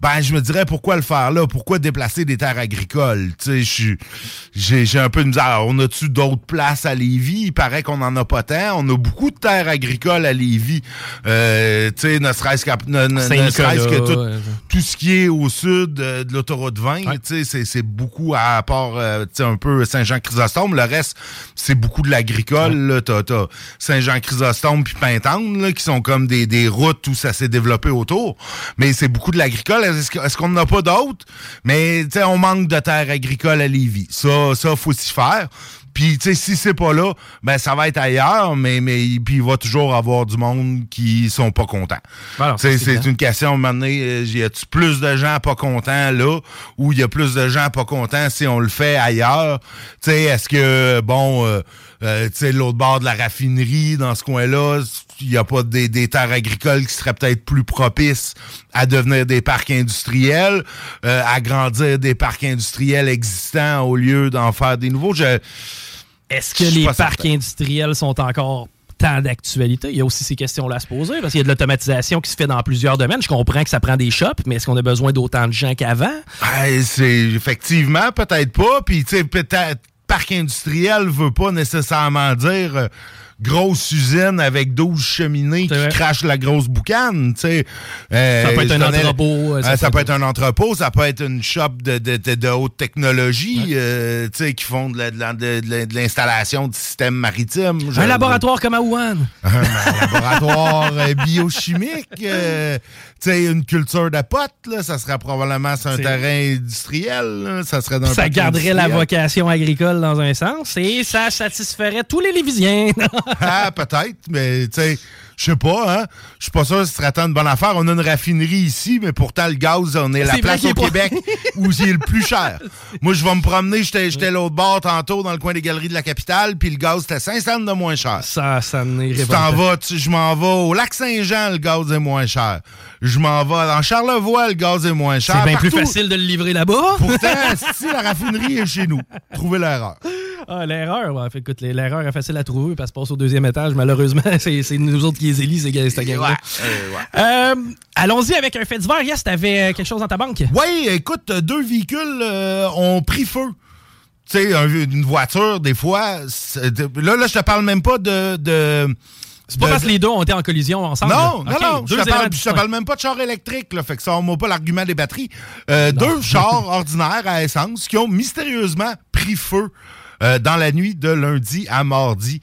ben je me dirais pourquoi le faire là, pourquoi déplacer des terres agricoles? Tu sais, j'ai un peu de misère. On a-tu d'autres places à Lévis? Il paraît qu'on en a pas tant. On a beaucoup de terres agricoles à Lévis. Euh, tu sais, ne serait-ce que tout, ce qui est au sud de, l'autoroute 20, tu sais, c'est beaucoup à part euh, tu sais un peu Saint-Jean-Chrysostome. Le reste, c'est beaucoup de l'agricole. Là, t'as Saint-Jean-Chrysostome puis Pintante qui sont comme des, des routes où ça s'est développé autour. Mais c'est beaucoup de l'agricole est-ce qu'on n'en a pas d'autres? Mais, on manque de terres agricoles à Lévis. Ça, ça, faut s'y faire. Puis, tu sais, si c'est pas là, ben ça va être ailleurs, mais, mais puis il va toujours avoir du monde qui sont pas contents. c'est une question, maintenant, euh, y a plus de gens pas contents là, ou il y a plus de gens pas contents si on le fait ailleurs? Tu sais, est-ce que, bon, euh, euh, tu sais, l'autre bord de la raffinerie, dans ce coin-là, il n'y a pas des, terres agricoles qui seraient peut-être plus propices à devenir des parcs industriels, euh, à grandir des parcs industriels existants au lieu d'en faire des nouveaux. Est-ce que les parcs industriels sont encore tant d'actualité? Il y a aussi ces questions-là à se poser parce qu'il y a de l'automatisation qui se fait dans plusieurs domaines. Je comprends que ça prend des shops, mais est-ce qu'on a besoin d'autant de gens qu'avant? c'est effectivement peut-être pas. Puis tu sais, peut-être parc industriel veut pas nécessairement dire euh, grosse usine avec 12 cheminées qui crachent la grosse boucane. Euh, ça peut être un entrepôt. Euh, ça, peut être un entrepôt, ça peut être une shop de, de, de, haute technologie euh, qui font de l'installation de, systèmes maritimes. Un laboratoire comme à Wuhan. Un laboratoire biochimique. une culture de potes, ça serait probablement sur un terrain industriel. Ça serait dans Ça garderait la vocation agricole dans un sens et ça satisferait tous les Lévisiens. ah, peut-être, mais tu sais, je sais pas, hein. Je suis pas sûr que ce serait tant de bonne affaire. On a une raffinerie ici, mais pourtant, le gaz, on est, la place au Québec où il est le plus cher. Moi, je vais me promener, j'étais l'autre bord tantôt dans le coin des galeries de la capitale, puis le gaz, c'était 5 cents de moins cher. Ça, ça n'irait pas. Je m'en vais au lac Saint-Jean, le gaz est moins cher. Je m'en vais dans Charlevoix, le gaz est moins cher. C'est bien plus facile de le livrer là-bas. Pourtant, si la raffinerie est chez nous, trouvez l'erreur. Ah, l'erreur, ouais. écoute, l'erreur est facile à trouver parce que passe au deuxième étage. Malheureusement, c'est nous autres qui les élisent, c'est gang ouais, euh, Allons-y avec un fait divers. Yes, t'avais euh, quelque chose dans ta banque? Oui, écoute, deux véhicules euh, ont pris feu. Tu sais, une voiture, des fois. Là, là, je te parle même pas de. de c'est pas parce que les deux ont été en collision ensemble. Non, non, non. Je te, parle, même pas de char électrique. Là, fait que ça, on pas l'argument des batteries. deux chars ordinaires à essence qui ont mystérieusement pris feu euh, dans la nuit de lundi à mardi.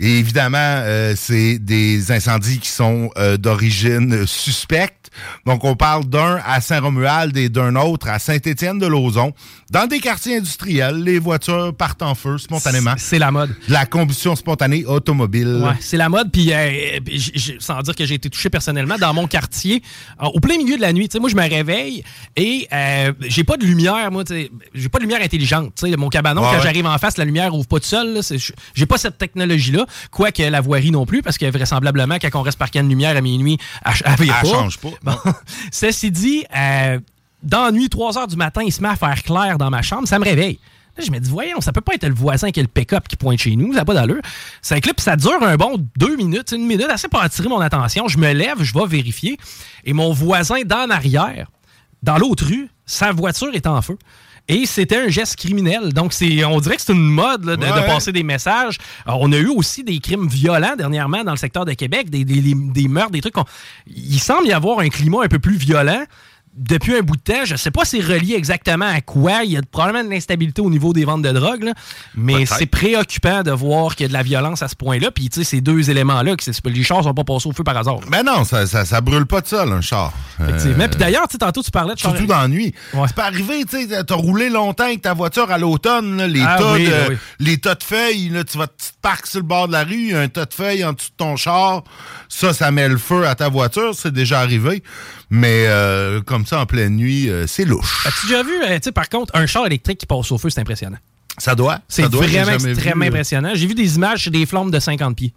Évidemment, euh, c'est des incendies qui sont euh, d'origine suspecte. Donc, on parle d'un à Saint-Romuald et d'un autre à Saint-Étienne-de-Lauzon. Dans des quartiers industriels, les voitures partent en feu spontanément. C'est la mode. La combustion spontanée automobile. Ouais, c'est la mode. Puis, euh, sans dire que j'ai été touché personnellement, dans mon quartier, au plein milieu de la nuit, moi, je me réveille et euh, j'ai pas de lumière, moi, j'ai pas de lumière intelligente. mon cabanon, quand j'arrive en face, la lumière ouvre pas tout seul. J'ai pas cette technologie-là. Quoique la voirie non plus, parce que vraisemblablement, quand on reste parqué de lumière à minuit, elle, elle, elle change pas. Ceci dit, euh, dans la nuit, 3 heures du matin, il se met à faire clair dans ma chambre, ça me réveille. Là, je me dis, voyons, ça peut pas être le voisin qui a le pick-up qui pointe chez nous, ça n'a pas d'allure. Ça clip, ça dure un bon deux minutes, une minute, assez pour attirer mon attention. Je me lève, je vais vérifier, et mon voisin d'en arrière, dans l'autre rue, sa voiture est en feu. Et c'était un geste criminel. Donc, c'est, on dirait que c'est une mode de, passer des messages. on a eu aussi des crimes violents dernièrement dans le secteur de Québec, des, des, des meurtres, des trucs. Il semble y avoir un climat un peu plus violent depuis un bout de temps. Je sais pas si c'est relié exactement à quoi. Il y a probablement de l'instabilité au niveau des ventes de drogue, mais c'est préoccupant de voir qu'il y a de la violence à ce point-là. Puis, tu sais, ces deux éléments-là, que les chars sont pas passés au feu par hasard. Ben non, ça, ça, brûle pas de seul, un char. Effectivement. Euh, Puis d'ailleurs, tantôt, tu parlais de Surtout dans la nuit. C'est pas arrivé, tu sais, t'as roulé longtemps avec ta voiture à l'automne, les, ah tas de, les tas de feuilles, là, tu vas te parques sur le bord de la rue, un tas de feuilles en dessous de ton char. Ça, ça met le feu à ta voiture, c'est déjà arrivé. Mais euh, comme ça, en pleine nuit, euh, c'est louche. As-tu déjà vu, euh, tu sais, par contre, un char électrique qui passe au feu, c'est impressionnant. Ça doit. C'est vraiment extrêmement impressionnant. J'ai vu des images des flammes de 50 pieds.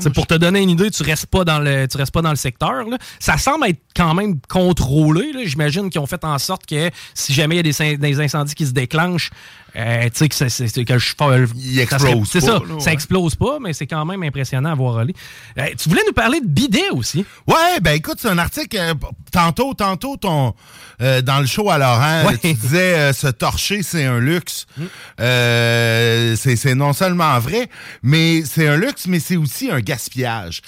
C'est pour te donner une idée, tu restes pas dans le, tu restes pas dans le secteur. Ça semble être quand même contrôlé. J'imagine qu'ils ont fait en sorte que si jamais il y a des, des incendies qui se déclenchent, euh, tu sais que c'est que je il explose c'est ça ça explose pas mais c'est quand même impressionnant à voir aller. Euh, tu voulais nous parler de bidet aussi. Ouais ben écoute c'est un article euh, tantôt tantôt ton dans le show à Laurent tu disais se torcher c'est un luxe. Mm. c'est non seulement vrai mais c'est un luxe mais c'est aussi un gaspillage.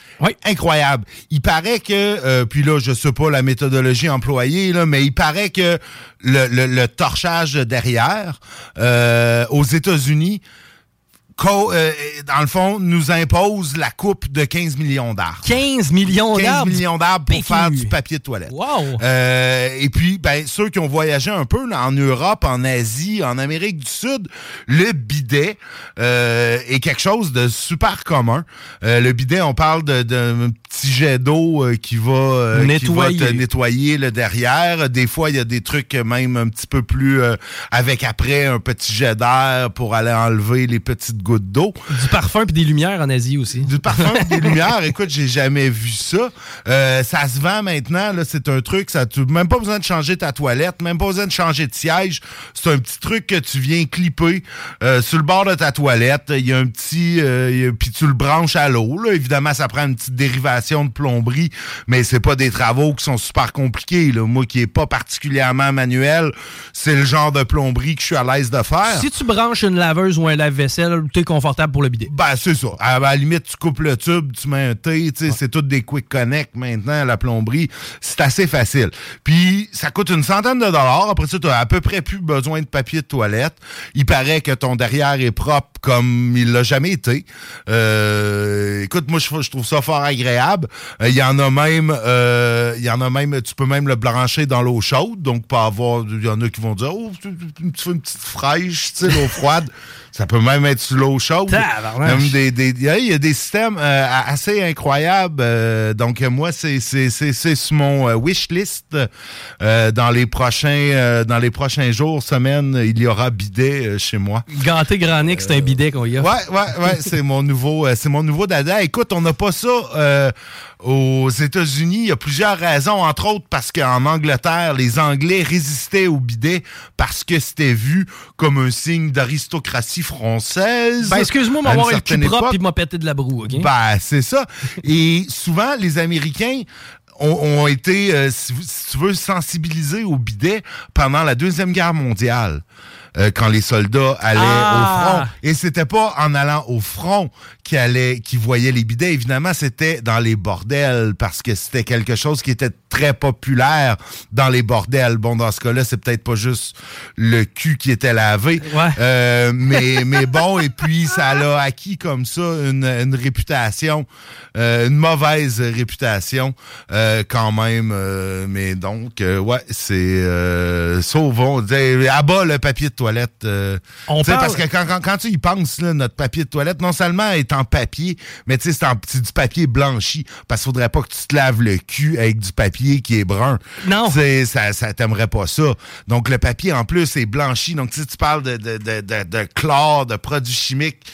Incroyable. Il paraît que puis là je sais pas la méthodologie employée là mais il paraît que le, torchage derrière euh, aux États-Unis euh, dans le fond, nous impose la coupe de 15 millions d'arbres. 15 millions d'arbres? 15 millions d'arbres pour faire du papier de toilette. Wow! Euh, et puis, ben, ceux qui ont voyagé un peu en Europe, en Asie, en Amérique du Sud, le bidet euh, est quelque chose de super commun. le bidet, on parle d'un petit petit jet d'eau qui va nettoyer. Qui va te nettoyer le derrière. Des fois, il y a des trucs même un petit peu plus avec après un petit jet d'air pour aller enlever les petites gouttes d'eau. Du parfum puis des lumières en Asie aussi. Du parfum et des lumières. Écoute, j'ai jamais vu ça. ça se vend maintenant. C'est un truc. Ça, tu même pas besoin de changer ta toilette, même pas besoin de changer de siège. C'est un petit truc que tu viens clipper sur le bord de ta toilette. Il y a un petit, euh, puis tu le branches à l'eau. Évidemment, ça prend une petite dérivation de plomberie, mais c'est pas des travaux qui sont super compliqués. Là. Moi, qui est pas particulièrement manuel, c'est le genre de plomberie que je suis à l'aise de faire. Si tu branches une laveuse ou un lave-vaisselle, confortable pour le bidet. Ben, c'est ça. À, la limite, tu coupes le tube, tu mets un thé, c'est tout des quick connect maintenant, la plomberie. C'est assez facile. Puis, ça coûte une centaine de dollars. Après ça, tu as à peu près plus besoin de papier de toilette. Il paraît que ton derrière est propre comme il l'a jamais été. Euh, écoute, moi, je, trouve ça fort agréable. Euh, il y en a même, euh, il y en a même, tu peux même le brancher dans l'eau chaude, donc pas avoir, il y en a qui vont dire, oh, tu fais une petite fraîche, tu sais, l'eau froide. Ça peut même être sur l'eau chaude. il y a des systèmes assez incroyables. donc moi, c'est c'est c'est sur mon wish list. dans les prochains dans les prochains jours, semaines, il y aura bidet chez moi. Ganté Granic, c'est un bidet qu'on y a. Ouais, ouais, ouais, c'est mon nouveau c'est mon nouveau dada. Écoute, on n'a pas ça aux États-Unis. Il y a plusieurs raisons, entre autres parce qu'en Angleterre, les Anglais résistaient au bidet parce que c'était vu comme un signe d'aristocratie française. Ben, excuse-moi m'avoir le cul propre et m'a pété de la broue, OK? Ben, c'est ça. et souvent, les Américains ont, été, euh, si, tu veux, sensibilisés au bidet pendant la Deuxième Guerre mondiale. Euh, quand les soldats allaient au ah! front. Et c'était pas en allant au front allaient, qu'ils voyaient les bidets. Évidemment, c'était dans les bordels parce que c'était quelque chose qui était très populaire dans les bordels. Bon, dans ce cas-là, c'est peut-être pas juste le cul qui était lavé. Euh, mais, mais bon, et puis ça a acquis comme ça une, une réputation, euh, une mauvaise réputation quand même. mais donc, ouais, c'est sauvons, à bas le papier de toilette. Euh, Parce que quand, quand, tu y penses, notre papier de toilette, non seulement est en papier, mais tu sais, c'est du papier blanchi. Parce qu'il faudrait pas que tu te laves le cul avec du papier qui est brun. Non. Ça, ça t'aimerait pas ça. Donc, le papier, en plus, est blanchi. Donc, tu tu parles de, de, de, de, de chlore, de produits chimiques.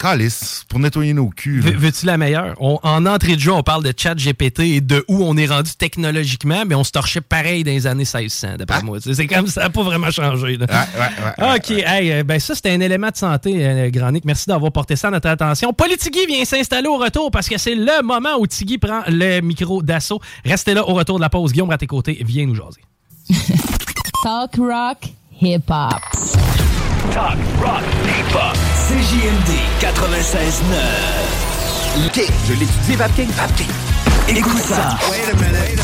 Calice, pour nettoyer nos culs. Veux-tu la meilleure? en entrée de jeu, on parle de chat GPT et de où on est rendu technologiquement, mais on se torchait pareil dans les années 1600, d'après ah. moi. C'est comme ça, n'a pas vraiment changé. Ouais, ouais, ouais, OK, hey, euh, ben ça, c'était un élément de santé, euh, Granic. Merci d'avoir porté ça à notre attention. Politigui vient s'installer au retour parce que c'est le moment où Tigui prend le micro d'assaut. Restez là au retour de la pause. Guillaume, à tes côtés, viens nous jaser. Talk rock, hip-hop. Talk, rock, hip-hop. CJMD 96.9. OK, je l'étudie, Vapking. Vapking. Écoute ça. Wait a minute.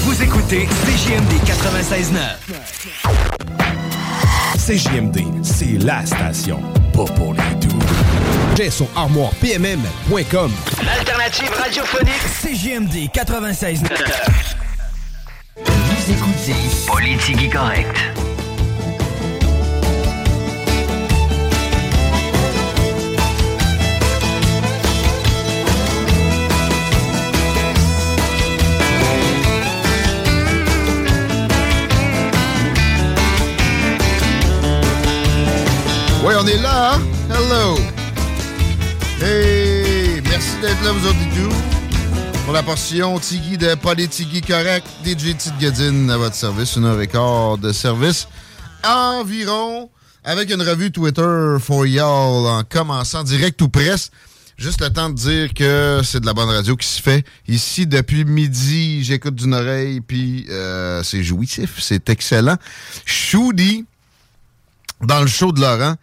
Vous écoutez CJMD 96.9. CJMD, c'est la station. Pas pour les doux. J'ai son armoirepmm.com. L'alternative radiophonique CJMD 96.9. Vous écoutez Politique correct. Oui, on est là, hein? Hello! Hey! Merci d'être là, vous autres tout pour la portion Tigui de Politigui Correct, DJ Tite Godin à votre service, une heure et quart de service environ, avec une revue Twitter for y'all en commençant direct ou presque. Juste le temps de dire que c'est de la bonne radio qui se fait. Ici, depuis midi, j'écoute d'une oreille, puis euh, c'est jouissif, c'est excellent. Shoudi, dans le show de Laurent,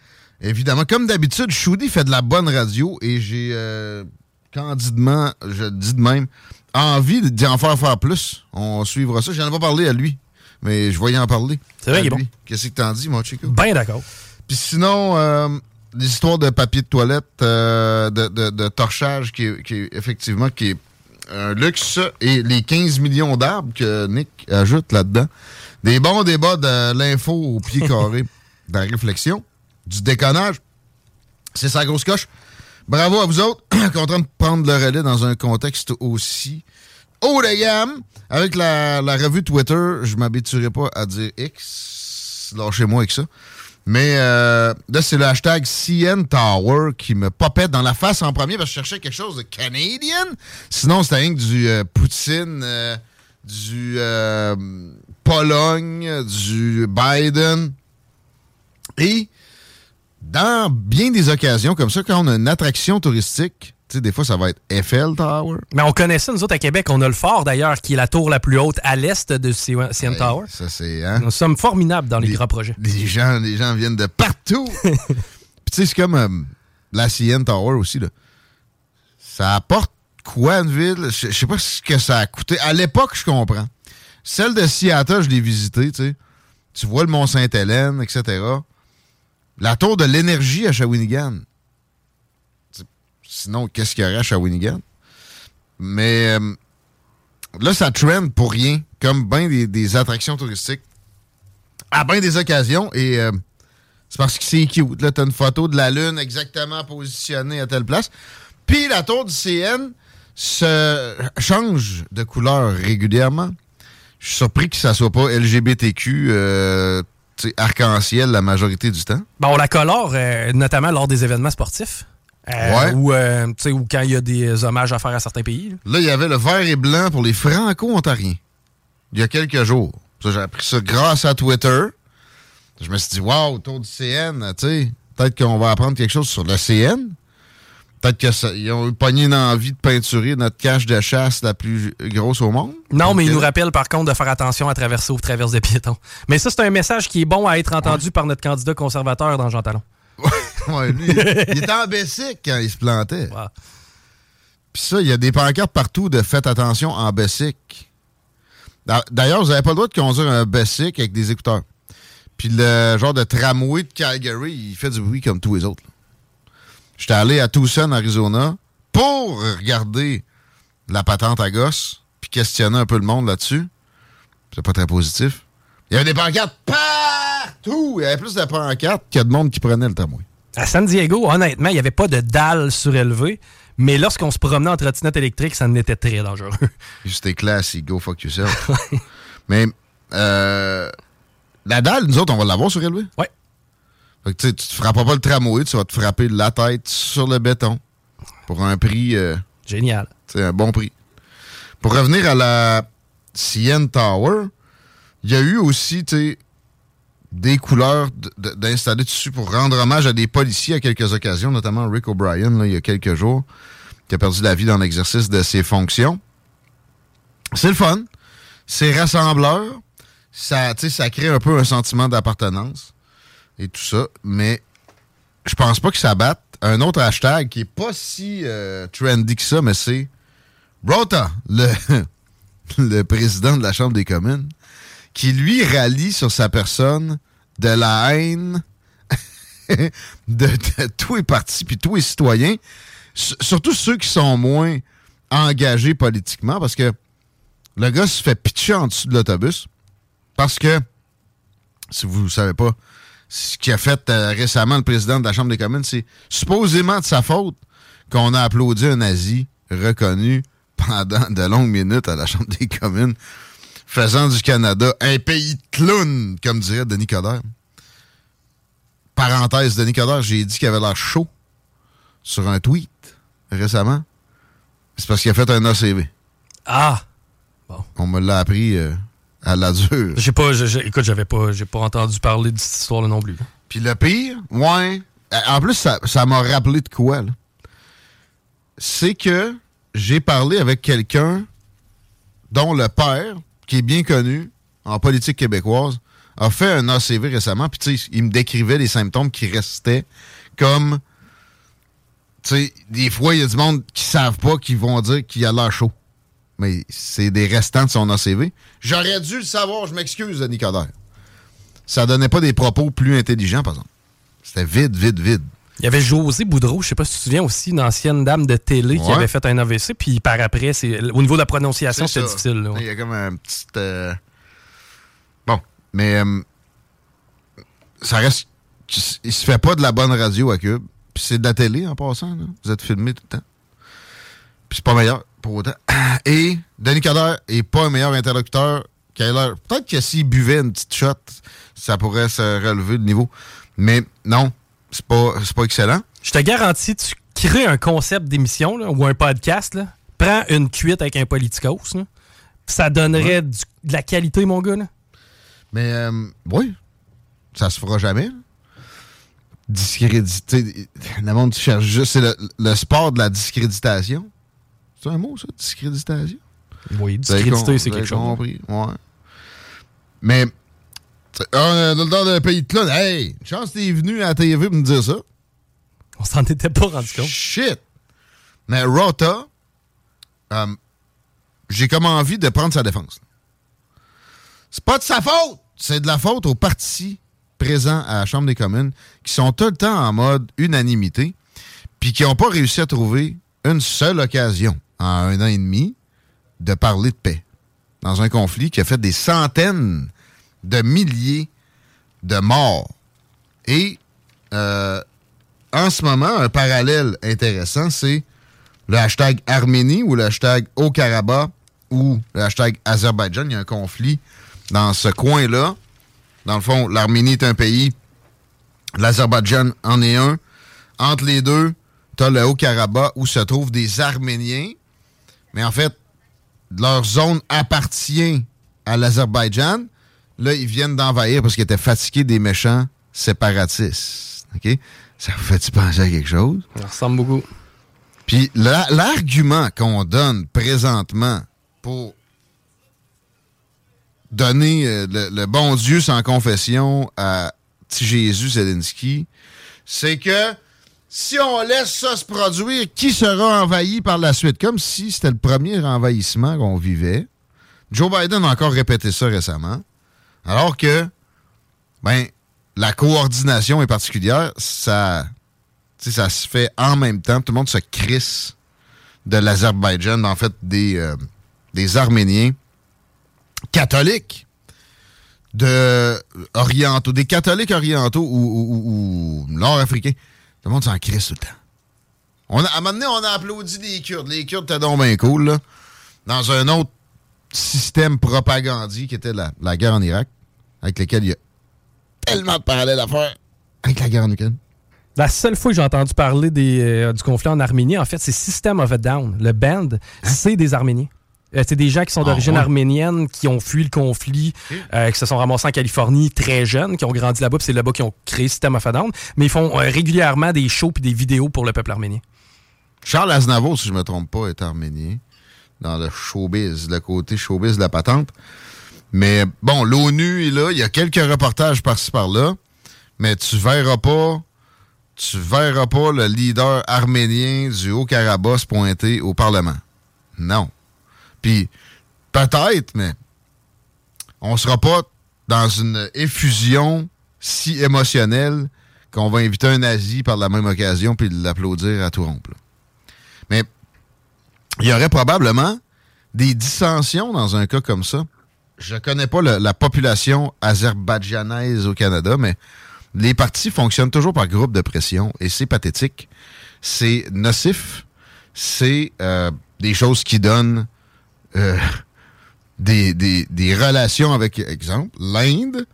évidemment, comme d'habitude, Shoudi fait de la bonne radio, et j'ai... Euh, candidement, je dis de même, envie d'en faire faire plus. On suivra ça. J'en ai pas parlé à lui, mais je voyais en parler. C'est vrai, il est bon. Qu'est-ce que t'en dis, mon Chico? Bien d'accord. Puis sinon, euh, l'histoire de papier de toilette, euh, de, torchage, qui est, effectivement qui est un luxe, et les 15 millions d'arbres que Nick ajoute là-dedans. Des bons débats de l'info au pied carré, de la réflexion, du déconnage C'est sa grosse coche. Bravo à vous autres. Content de prendre le relais dans un contexte aussi haut de gamme. Avec la, revue Twitter, je m'habituerai pas à dire X. Lâchez-moi avec ça. Mais euh, là, c'est le hashtag CN Tower qui me popait dans la face en premier parce que je cherchais quelque chose de canadien. Sinon, c'était rien que du euh, Poutine, euh, du Pologne, du Biden. Et dans bien des occasions comme ça, quand on a une attraction touristique, tu sais, des fois, ça va être Eiffel Tower. Mais on connaît ça, nous autres, à Québec. On a le fort, d'ailleurs, qui est la tour la plus haute à l'est de CN Tower. Ça, c'est... Hein? Nous sommes formidables dans les, grands projets. Les gens, les gens viennent de partout. Puis, tu sais, c'est comme euh, la CN Tower aussi, là. Ça apporte quoi une ville? Je je sais pas ce que ça a coûté. À l'époque, je comprends. Celle de Seattle, je l'ai visitée, tu sais. Tu vois le Mont-Sainte-Hélène, etc. La tour de l'énergie à Shawinigan. Sinon, qu'est-ce qu'il y aurait à Shawinigan? Mais euh, là, ça trend pour rien, comme bien des, attractions touristiques à bien des occasions. Et euh, c'est parce que c'est cute. Là, t'as une photo de la Lune exactement positionnée à telle place. Puis la tour du CN se change de couleur régulièrement. Je suis surpris que ça soit pas LGBTQ euh, arc-en-ciel la majorité du temps? Ben, on la colore, euh, notamment lors des événements sportifs. Euh. Ou, euh, ou quand il y a des hommages à faire à certains pays. là. Il y avait le vert et blanc pour les Franco-Ontariens. Il y a quelques jours. J'ai appris ça grâce à Twitter. Je me suis dit, waouh, autour du CN, tu sais, peut-être qu'on va apprendre quelque chose sur le CN. Peut-être qu'ils ont eu pogné une envie de peinturer notre cache de chasse la plus grosse au monde. Non, mais il Ok. nous rappelle par contre de faire attention à traverser ou traverse des piétons. Mais ça, c'est un message qui est bon à être entendu par notre candidat conservateur dans Jean Talon. Ouais, lui, il était en Bessic quand il se plantait. Puis ça, il y a des pancartes partout de faites attention en Bessic. D'a- D'ailleurs, vous n'avez pas le droit de conduire un Bessic avec des écouteurs. Puis le genre de tramway de Calgary, il fait du bruit comme tous les autres. là. J'étais allé à Tucson, Arizona, pour regarder la patente à gosse, puis questionner un peu le monde là-dessus. C'est pas très positif. Il y avait des pancartes partout! Il y avait plus de pancartes qu'il y a de monde qui prenait le tramway. À San Diego, honnêtement, il n'y avait pas de dalle surélevée. Mais lorsqu'on se promenait en trottinette électrique, ça en était très dangereux. C'était classique, go fuck yourself. Mais euh, la dalle, nous autres, on va l'avoir surélevé. Ouais. Fait que tu te frapperas pas le tramway, tu vas te frapper la tête sur le béton pour un prix. euh, Génial. C'est un bon prix. Pour revenir à la CN Tower, il y a eu aussi, des couleurs d'installer dessus pour rendre hommage à des policiers à quelques occasions, notamment Rick O'Brien, il y a quelques jours, qui a perdu la vie dans l'exercice de ses fonctions. C'est le fun. C'est rassembleur. Ça, ça crée un peu un sentiment d'appartenance et tout ça. Mais je pense pas que ça batte un autre hashtag qui est pas si euh, trendy que ça, mais c'est Rota, le, le président de la Chambre des communes, qui lui rallie sur sa personne de la haine de, tous les partis puis tous les citoyens, surtout ceux qui sont moins engagés politiquement, parce que le gars se fait pitcher en dessous de l'autobus, parce que, si vous ne savez pas, ce qu'a fait euh, récemment le président de la Chambre des communes, c'est supposément de sa faute qu'on a applaudi un nazi reconnu pendant de longues minutes à la Chambre des communes, faisant du Canada un pays de clowns, comme dirait Denis Coderre. Parenthèse, Denis Coderre, j'ai dit qu'il avait l'air chaud sur un tweet récemment. C'est parce qu'il a fait un ACV. Ah! On me l'a appris euh, à la dure. J'ai pas, je- je- écoute, j'avais pas, j'ai pas entendu parler de cette histoire-là non plus. Puis le pire, ouais. En plus, ça ça m'a rappelé de quoi, là? C'est que j'ai parlé avec quelqu'un dont le père, qui est bien connu en politique québécoise, a fait un ACV récemment, puis tu sais, il me décrivait les symptômes qui restaient comme. Tu sais, des fois, il y a du monde qui savent pas, qui vont dire qu'il a l'air chaud. Mais c'est des restants de son ACV. J'aurais dû le savoir, je m'excuse, Denis Coderre. Ça donnait pas des propos plus intelligents, par exemple. C'était vide, vide, vide. Il y avait José Boudreau, je sais pas si tu te souviens aussi, une ancienne dame de télé qui avait fait un AVC, puis par après, c'est au niveau de la prononciation, C'est c'était difficile. là, ouais. Il y a comme un petit. euh, Bon, mais euh, ça reste. Il se fait pas de la bonne radio à Cube. Puis c'est de la télé en passant. Là. Vous êtes filmé tout le temps. Puis c'est pas meilleur pour autant. Et Denis Coderre est pas un meilleur interlocuteur qu'Aylor. Peut-être que s'il buvait une petite shot, ça pourrait se relever le niveau. Mais non, c'est pas, pas excellent. Je te garantis, tu crées un concept d'émission ou un podcast, là, prends une cuite avec un politicos, là, ça donnerait du- de la qualité, mon gars. Là. Mais euh, oui, ça se fera jamais. là. Discréditer. Le monde cherche juste. C'est le, le sport de la discréditation. C'est un mot, ça, discréditation? Oui, discréditer, c'est quelque chose. compris, ouais. Mais, dans le pays de clown. Hey, une chance que t'es venu à la TV pour me dire ça. On s'en était pas rendu compte. Shit! Mais Rota, euh, j'ai comme envie de prendre sa défense. C'est pas de sa faute! C'est de la faute aux partis présents à la Chambre des communes qui sont tout le temps en mode unanimité puis qui n'ont pas réussi à trouver une seule occasion en un an et demi de parler de paix dans un conflit qui a fait des centaines de milliers de morts. Et euh, en ce moment, un parallèle intéressant, c'est le hashtag Arménie ou le hashtag Haut-Karabakh ou le hashtag Azerbaïdjan. Il y a un conflit dans ce coin-là. Dans le fond, l'Arménie est un pays, l'Azerbaïdjan en est un. Entre les deux, tu as le Haut-Karabakh où se trouvent des Arméniens. Mais en fait, leur zone appartient à l'Azerbaïdjan. Là, ils viennent d'envahir parce qu'ils étaient fatigués des méchants séparatistes. OK? Ça vous fait-tu penser à quelque chose? Ça ressemble beaucoup. Puis la- l'argument qu'on donne présentement pour donner euh, le, le bon Dieu sans confession à petit Jésus Zelensky, c'est que si on laisse ça se produire, qui sera envahi par la suite? Comme si c'était le premier envahissement qu'on vivait. Joe Biden a encore répété ça récemment. Alors que, ben, la coordination est particulière. Ça, se fait en même temps. Tout le monde se crisse de l'Azerbaïdjan, en fait, des, euh, Arméniens catholiques de orientaux, des catholiques orientaux ou nord-africains. Tout le monde s'en crisse tout le temps. On a, à un moment donné, on a applaudi les Kurdes. Les Kurdes étaient donc bien cool, là. Dans un autre système propagandique qui était la, la guerre en Irak, avec lequel il y a tellement de parallèles à faire avec la guerre en Ukraine. La seule fois que j'ai entendu parler des, euh, du conflit en Arménie, en fait, c'est System of a Down. Le band, c'est des Arméniens. Euh, c'est des gens qui sont d'origine ouais? arménienne, qui ont fui le conflit, euh, qui se sont ramassés en Californie très jeunes, qui ont grandi là-bas, puis c'est là-bas qu'ils ont créé System of a Down. Mais ils font euh, régulièrement des shows puis des vidéos pour le peuple arménien. Charles Aznavour, si je me trompe pas, est arménien dans le showbiz, le côté showbiz de la patente. Mais bon, l'ONU est là, il y a quelques reportages par-ci par-là, mais tu verras pas tu verras pas le leader arménien du Haut-Karabakh pointer au Parlement. Non. Puis peut-être, mais on sera pas dans une effusion si émotionnelle qu'on va inviter un nazi par la même occasion puis l'applaudir à tout rompre. Mais il y aurait probablement des dissensions dans un cas comme ça. Je connais pas la population azerbaïdjanaise au Canada, mais les partis fonctionnent toujours par groupe de pression et c'est pathétique. C'est nocif. C'est euh, des choses qui donnent euh, des, des- relations avec, exemple, l'Inde,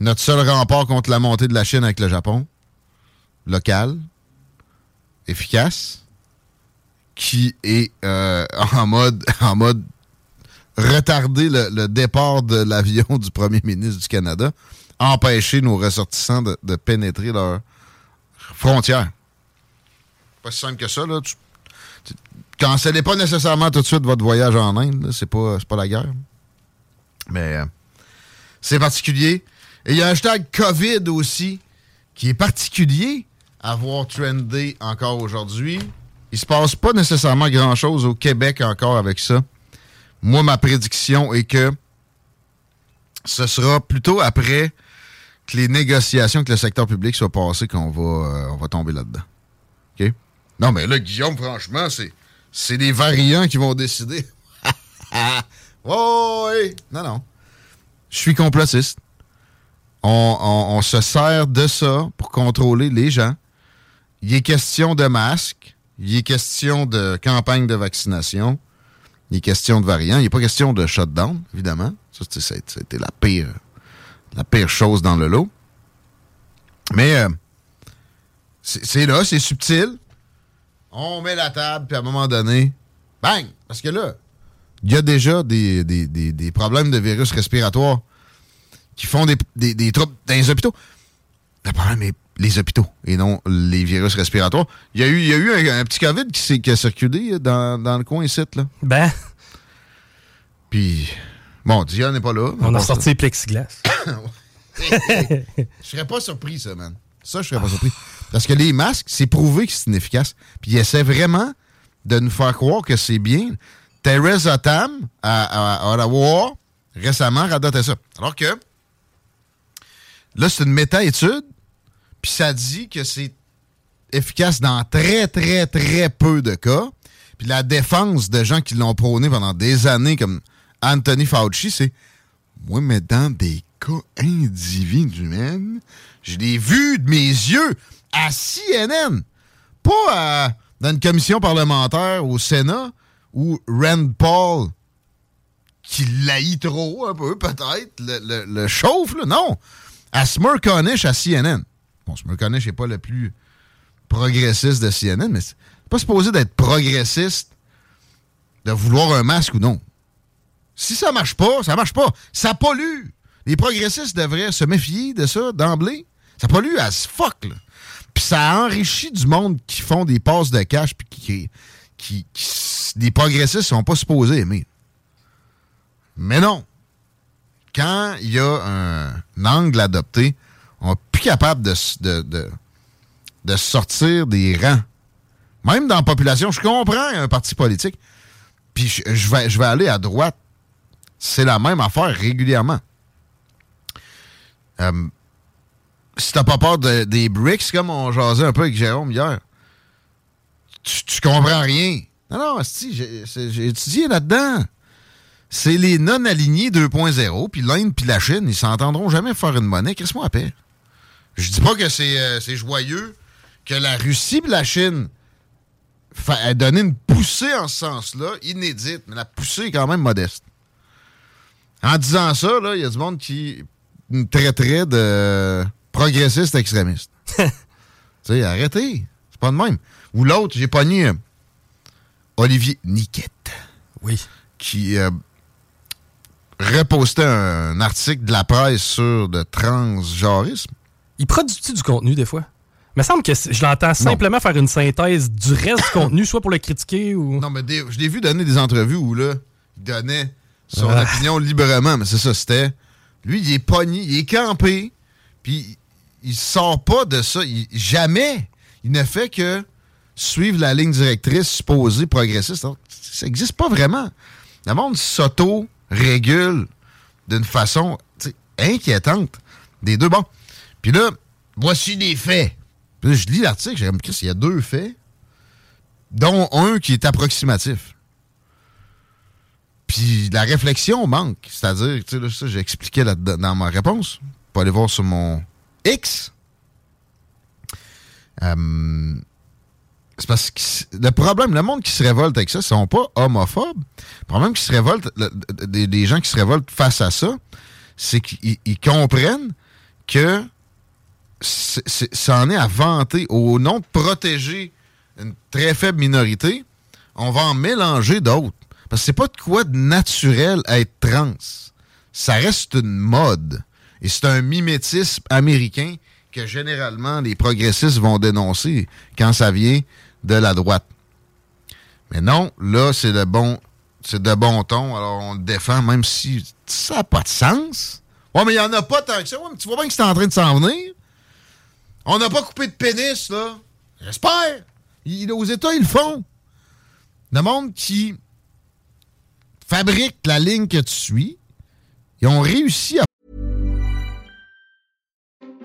notre seul rempart contre la montée de la Chine avec le Japon, local, efficace, qui est euh, en mode en mode retarder le, départ de l'avion du premier ministre du Canada, empêcher nos ressortissants de, de pénétrer leurs frontières. Pas si simple que ça, là. Tu- cancellez pas nécessairement tout de suite votre voyage en Inde, c'est pas, pas la guerre. Mais euh, c'est particulier. Et il y a un hashtag COVID aussi, qui est particulier à voir trender encore aujourd'hui. Il se passe pas nécessairement grand-chose au Québec encore avec ça. Moi, ma prédiction est que ce sera plutôt après que les négociations avec le secteur public soient passées qu'on va, euh, va tomber là-dedans. OK? Non, mais là, Guillaume, franchement, c'est, c'est les variants qui vont décider. oh, oui! Non, non. Je suis complotiste. On, se sert de ça pour contrôler les gens. il est question de masques, il est question de campagne de vaccination, il est question de variants, il n'est pas question de shutdown, évidemment. Ça, c'était la pire, la pire chose dans le lot. Mais euh, c'est là, c'est subtil. On met la table, puis à un moment donné, bang! Parce que là, il y a déjà des, des, problèmes de virus respiratoires qui font des, des, troubles dans les hôpitaux. Le problème est les hôpitaux et non les virus respiratoires. Il y a eu, il y a eu un, petit COVID qui, qui a circulé dans, dans, le coin ici, là. Ben. Puis, bon, Dion n'est pas là. On a sorti les plexiglas. je serais pas surpris, ça, man. Ça, je serais pas surpris. Parce que les masques, c'est prouvé que c'est inefficace. Puis ils essaient vraiment de nous faire croire que c'est bien. Theresa Tam, à, à, Ottawa, récemment, radotait ça. Alors que, là, c'est une méta-étude, puis ça dit que c'est efficace dans très, très, très peu de cas. Puis la défense de gens qui l'ont prôné pendant des années, comme Anthony Fauci, c'est oui, mais dans des cas individuels, je l'ai vu de mes yeux à CNN, pas dans une commission parlementaire au Sénat où Rand Paul, qui l'aït trop un peu peut-être, le, chauffe, là. non, à Smirconish à CNN. Bon, Smirconish n'est pas le plus progressiste de CNN, mais c'est pas supposé d'être progressiste de vouloir un masque ou non. Si ça marche pas, ça marche pas. Ça pollue. Les progressistes devraient se méfier de ça d'emblée. Ça pollue as fuck, là. Puis ça enrichit du monde qui font des passes de cash puis qui, qui, des progressistes sont pas supposés aimer. Mais non. Quand il y a un, angle adopté, on n'est plus capable de, de, de, sortir des rangs. Même dans la population, je comprends un parti politique. Puis je, vais, je vais aller à droite c'est la même affaire régulièrement. Euh, si t'as pas peur des bricks, comme on jasait un peu avec Jérôme hier, tu, comprends rien. Non, non, j'ai étudié là-dedans. C'est les non-alignés 2.0, puis l'Inde puis la Chine, ils s'entendront jamais faire une monnaie. Qu'est-ce moi paix? Je dis pas que euh, c'est joyeux que la Russie et la Chine aient donné une poussée en ce sens-là, inédite, mais la poussée est quand même modeste. En disant ça, il y a du monde qui me traiterait de progressiste extrémiste. tu sais, arrêtez. C'est pas de même. Ou l'autre, j'ai pogné euh, Olivier Niquette. Oui. Qui euh, repostait un article de la presse sur le transgenrisme. Il produit du contenu des fois? Il me semble que je l'entends simplement faire une synthèse du reste du contenu, soit pour le critiquer ou. Non, mais je l'ai vu donner des entrevues où là, il donnait son opinion librement, mais c'est ça, c'était. Lui, il est pogné, il est campé, puis il sort pas de ça. jamais il ne fait que suivre la ligne directrice supposée progressiste. ça n'existe pas vraiment. Le monde s'auto-régule d'une façon inquiétante. Des deux, bon. Puis là, voici les faits. Puis là, je lis l'article, j'ai remarqué qu'il y a deux faits, dont un qui est approximatif. Puis la réflexion manque. C'est-à-dire, tu sais, ça, j'ai expliqué là, dans ma réponse. Pour aller voir sur mon X. Euh, c'est parce que le problème, le monde qui se révolte avec ça, ce sont pas homophobes. Le problème qui se révolte, des gens qui se révoltent face à ça, c'est qu'ils comprennent que ça en est à vanter. Au nom de protéger une très faible minorité, on va en mélanger d'autres. Parce que c'est pas de quoi de naturel à être trans. Ça reste une mode. Et c'est un mimétisme américain que généralement les progressistes vont dénoncer quand ça vient de la droite. Mais non, là, c'est de bon, c'est de bon ton. Alors on le défend, même si ça n'a pas de sens. Ouais, mais il n'y en a pas tant que ça. Mais tu vois bien que c'est en train de s'en venir. On n'a pas coupé de pénis, là. J'espère. Aux États, ils le font. Le monde qui fabrique la ligne que tu suis. Ils ont réussi à.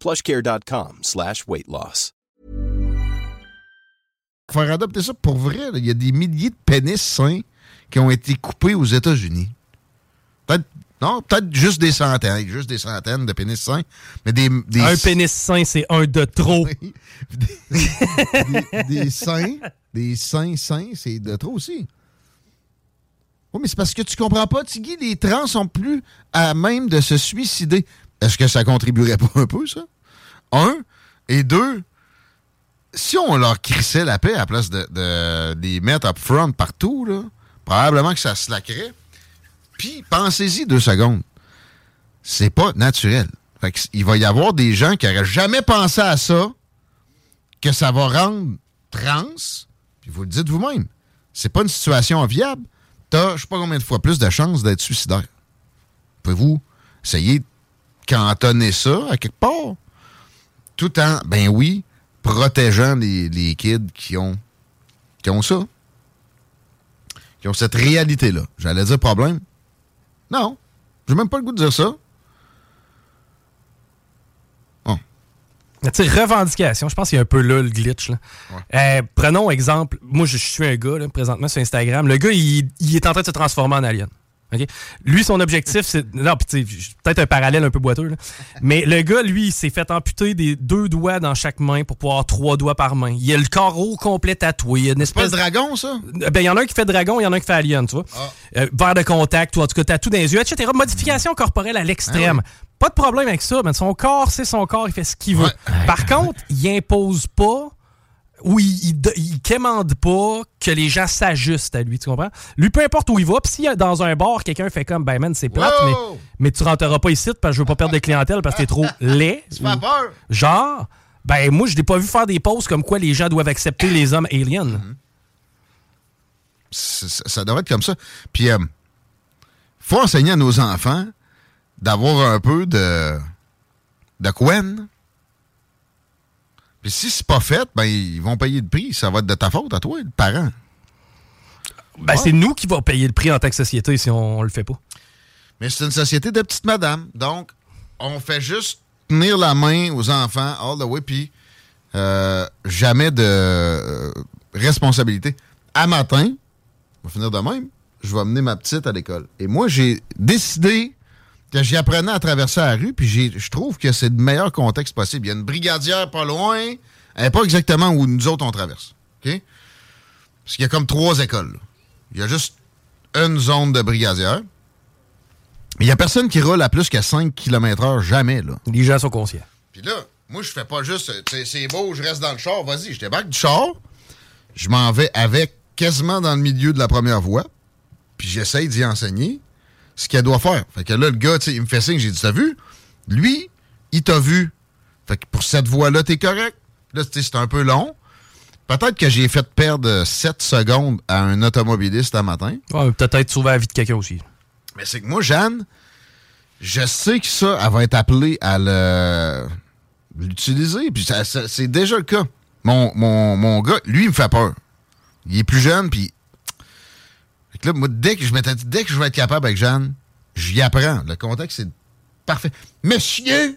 plushcare.com slash weight loss. Faire adopter ça pour vrai, il y a des milliers de pénis sains qui ont été coupés aux États-Unis. Peut-être non, peut-être juste des centaines, juste des centaines de pénis sains, mais des, des un pénis sain, c'est un de trop. des, des, seins, des seins sains, c'est de trop aussi. Oui, mais c'est parce que tu comprends pas, Tiggy, les trans sont plus à même de se suicider. Est-ce que ça contribuerait pas un peu, ça? Un. Et deux, si on leur crissait la paix à la place de, les mettre up front partout, probablement que ça se lacquerait. Puis, pensez-y deux secondes. C'est pas naturel. Il va y avoir des gens qui n'auraient jamais pensé à ça, que ça va rendre trans, puis vous le dites vous-même. C'est pas une situation viable. T'as, je sais pas combien de fois plus de chances d'être suicidaire. Pouvez-vous essayer cantonner ça à quelque part? Tout en, ben oui, protégeant les, les kids qui ont, qui ont ça. Qui ont cette réalité-là. J'allais dire problème. Non. J'ai même pas le goût de dire ça. Bon. Tu revendication, je pense qu'il y a un peu là le glitch. Là. Ouais. Euh, prenons exemple, moi je suis un gars là, présentement sur Instagram. Le gars, il, il, est en train de se transformer en alien. Okay? Lui, son objectif, c'est. Non, peut-être un parallèle un peu boiteux, là. mais le gars, lui, il s'est fait amputer des deux doigts dans chaque main pour pouvoir avoir trois doigts par main. Il a le corps au complet tatoué. Il y a une espèce... pas le dragon, ça? Ben, il y en a un qui fait dragon, il y en a un qui fait alien, tu vois. Ah. Euh, verre de contact, ou en tout cas, tatou dans les yeux, etc. Modification corporelle à l'extrême. Ah ouais. Pas de problème avec ça, mais son corps, c'est son corps, il fait ce qu'il veut. Ouais. Par contre, il impose pas où il, il, il quémande pas que les gens s'ajustent à lui, tu comprends? Lui, peu importe où il va, puis si dans un bar, quelqu'un fait comme, ben man, c'est plate, mais, mais tu rentreras pas ici parce que je veux pas perdre de clientèle parce que t'es trop laid. Tu fais peur? Genre, ben moi, je n'ai pas vu faire des pauses comme quoi les gens doivent accepter les hommes aliens. Mm -hmm. Ça devrait être comme ça. Puis, euh, faut enseigner à nos enfants d'avoir un peu de, de quen puis si c'est pas fait, ben ils vont payer le prix. Ça va être de ta faute à toi, le parent. Ben, c'est nous qui va payer le prix en tant que société si on, on le fait pas. Mais c'est une société de petites madames. Donc, on fait juste tenir la main aux enfants all the way, puis euh, jamais de euh, responsabilité. À matin, on va finir de même, je vais amener ma petite à l'école. Et moi, j'ai décidé que j'y apprenais à traverser la rue, puis je trouve que c'est le meilleur contexte possible. Il y a une brigadière pas loin, elle n'est pas exactement où nous autres on traverse. OK? Parce qu'il y a comme trois écoles. Là. Il y a juste une zone de brigadière. Il n'y a personne qui roule à plus qu'à 5 km heure, jamais. Là. Les gens sont conscients. Puis là, moi, je fais pas juste, c'est beau, je reste dans le char, vas-y, je débarque du char, je m'en vais avec quasiment dans le milieu de la première voie, puis j'essaye d'y enseigner ce qu'elle doit faire. Fait que là, le gars, il me fait signe, j'ai dit, t'as vu? Lui, il t'a vu. Fait que pour cette voie-là, t'es correct. Là, c'est un peu long. Peut-être que j'ai fait perdre 7 secondes à un automobiliste un matin. Ouais, peut-être sauver la vie de quelqu'un aussi. Mais c'est que moi, Jeanne, je sais que ça, elle va être appelée à l'utiliser. Puis c'est déjà le cas. Mon, mon, mon gars, lui, il me fait peur. Il est plus jeune, puis fait que là, moi, dès que je m'étais dit, dès que je vais être capable avec Jeanne, j'y apprends. Le contexte, c'est parfait. Monsieur!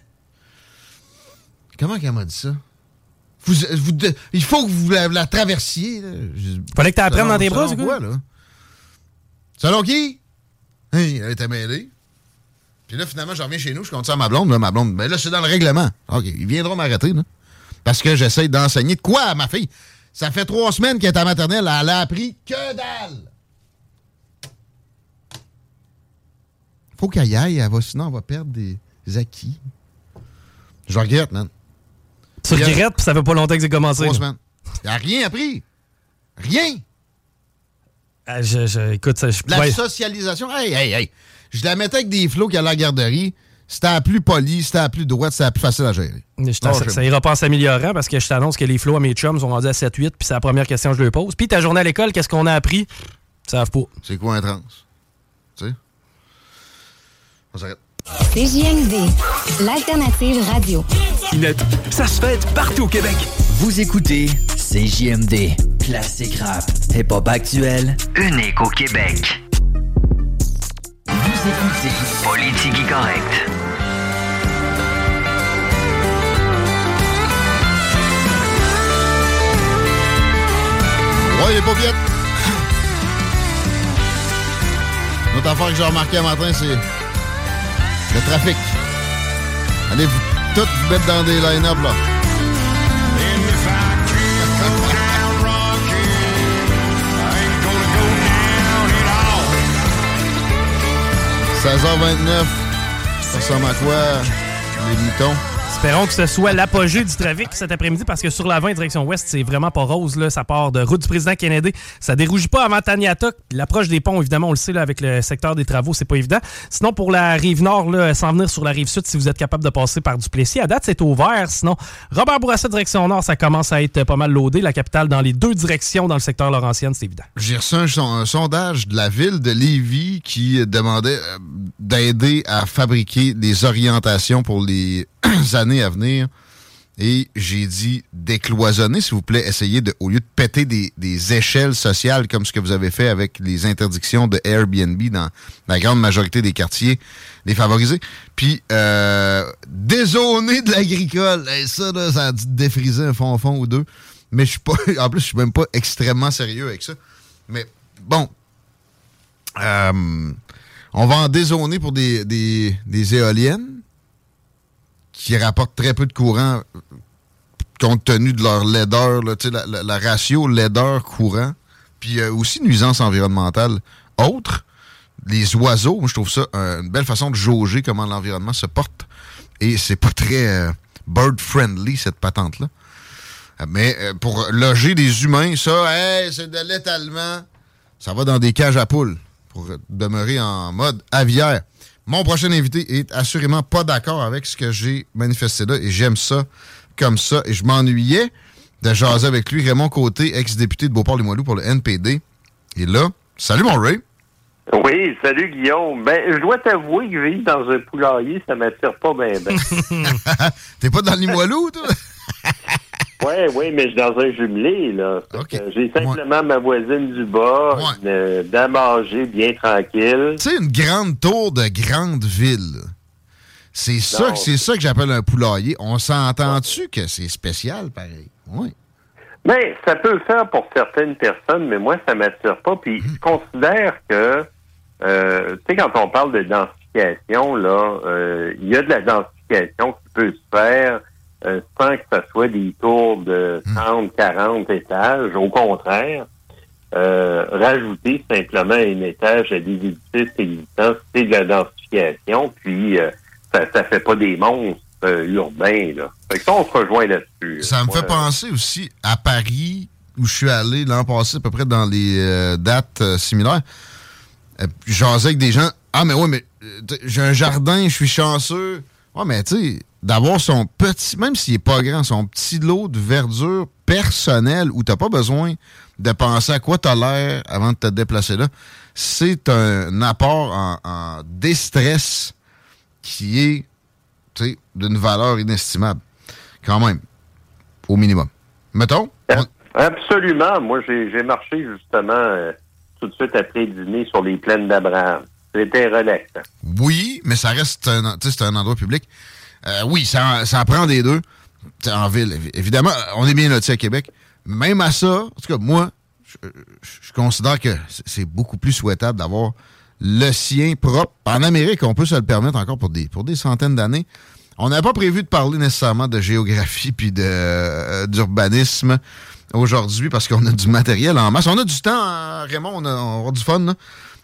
Comment qu'elle m'a dit ça? Vous, vous, il faut que vous la, la traversiez. Là. Fallait que tu apprennes dans tes bras, c'est quoi? Là? Selon qui? Hey, elle était mêlée. Puis là, finalement, je reviens chez nous, je compte ça à ma blonde. Là, ma blonde, mais là, c'est dans le règlement. OK, ils viendront m'arrêter. Là, parce que j'essaie d'enseigner de quoi à ma fille? Ça fait trois semaines qu'elle est à maternelle, elle a appris que dalle. Faut qu'elle y aille, elle va, sinon elle va perdre des, des acquis. Je regrette, man. Tu regrettes, puis ça fait pas longtemps que c'est commencé. Trois semaines. Il a rien appris. Rien. Ah, je, je, écoute, ça, je, La ouais. socialisation, hey, hey, hey. Je la mettais avec des flots qui allaient à la garderie. C'était la plus poli, c'était la plus droite, c'était la plus facile à gérer. Je t'en- Non, ça, ça ira pas en s'améliorant parce que je t'annonce que les flots à mes chums sont rendus à 7-8, puis c'est la première question que je leur pose. Puis ta journée à l'école, qu'est-ce qu'on a appris? Ils savent pas. C'est quoi un trans? On s'arrête. CJMD, l'alternative radio. Net, ça se fait partout au Québec. Vous écoutez CJMD, classique rap, hip-hop actuel, unique au Québec. Vous écoutez Politique Correct. Ouais, les paupiètes. Une autre affaire que j'ai remarqué un matin, c'est le trafic. Allez vous toutes vous mettre dans des line-up, là? 16h29. Ça ressemble à quoi, les moutons? Espérons que ce soit l'apogée du trafic cet après-midi parce que sur la 20 direction ouest, c'est vraiment pas rose. Là. Ça part de route du président Kennedy. Ça dérougit pas avant Taniata. L'approche des ponts, évidemment, on le sait, là, avec le secteur des travaux, c'est pas évident. Sinon, pour la rive nord, là, sans venir sur la rive sud, si vous êtes capable de passer par Duplessis, à date, c'est ouvert. Sinon, Robert Bourassa, direction nord, ça commence à être pas mal loadé. La capitale dans les deux directions dans le secteur Laurentienne, c'est évident. J'ai reçu un, son- un sondage de la ville de Lévis qui demandait euh, d'aider à fabriquer des orientations pour les années à venir. Et j'ai dit décloisonner, s'il vous plaît, essayez de, au lieu de péter des, des échelles sociales comme ce que vous avez fait avec les interdictions de Airbnb dans la grande majorité des quartiers défavorisés, puis euh, dézoner de l'agricole. Hey, ça, là, ça a dû défriser un fond-fond ou deux. Mais je suis pas. En plus, je suis même pas extrêmement sérieux avec ça. Mais bon. Euh, on va en dézoner pour des, des, des éoliennes qui rapportent très peu de courant compte tenu de leur laideur, là, la, la- la ratio laideur-courant, puis euh, aussi nuisance environnementale autre. Les oiseaux, moi, je trouve ça euh, une belle façon de jauger comment l'environnement se porte. Et c'est pas très euh, bird-friendly, cette patente-là. Mais euh, pour loger des humains, ça, hey, c'est de l'étalement. Ça va dans des cages à poules pour demeurer en mode aviaire. Mon prochain invité est assurément pas d'accord avec ce que j'ai manifesté là et j'aime ça comme ça. Et je m'ennuyais de jaser avec lui, Raymond Côté, ex-député de Beauport-les-Moilous pour le NPD. Et là, salut mon Ray. Oui, salut Guillaume. Ben, je dois t'avouer que vivre dans un poulailler, ça m'attire pas bien. Ben. T'es pas dans le Limoilou, toi? oui, oui, mais je suis dans un jumelé, là. Que J'ai simplement ma voisine du bas, dame âgée, bien tranquille. Tu sais, une grande tour de grande ville. C'est ça, c'est ça que j'appelle un poulailler. On s'entend-tu que c'est spécial, pareil? Oui. Mais ça peut le faire pour certaines personnes, mais moi, ça m'attire pas. Puis je considère que, euh, tu sais, quand on parle de densification, là, euh, il y a de la densification qui peut se faire euh, sans que ce soit des tours de 30, 40 étages. Au contraire, euh, rajouter simplement un étage à des édifices existants, c'est de la densification, puis euh, ça, ça fait pas des monstres urbains. Là. Fait que ça, on se rejoint là-dessus. Ça me fait penser aussi à Paris, où je suis allé l'an passé, à peu près dans les dates similaires. J'asais avec des gens. Ah, mais ouais, mais j'ai un jardin, je suis chanceux. Ouais, mais tu sais, d'avoir son petit, même s'il n'est pas grand, son petit lot de verdure personnelle où tu pas besoin de penser à quoi tu as l'air avant de te déplacer là, c'est un apport en, en déstress qui est tu sais, d'une valeur inestimable. Quand même. Au minimum. Mettons? Absolument. Moi, j'ai marché justement euh, tout de suite après le dîner sur les plaines d'Abraham. C'était relaxant. Oui, mais ça reste un, tu sais, c'est un endroit public. Euh, oui, ça, ça en prend des deux. En ville, évi- évidemment, on est bien lotis à Québec. Même à ça, en tout cas, moi, je, considère que c'est- beaucoup plus souhaitable d'avoir le sien propre. En Amérique, on peut se le permettre encore pour des, centaines d'années. On n'a pas prévu de parler nécessairement de géographie puis de, euh, d'urbanisme aujourd'hui parce qu'on a du matériel en masse. On a du temps, hein, Raymond, on a, on avoir du fun, là.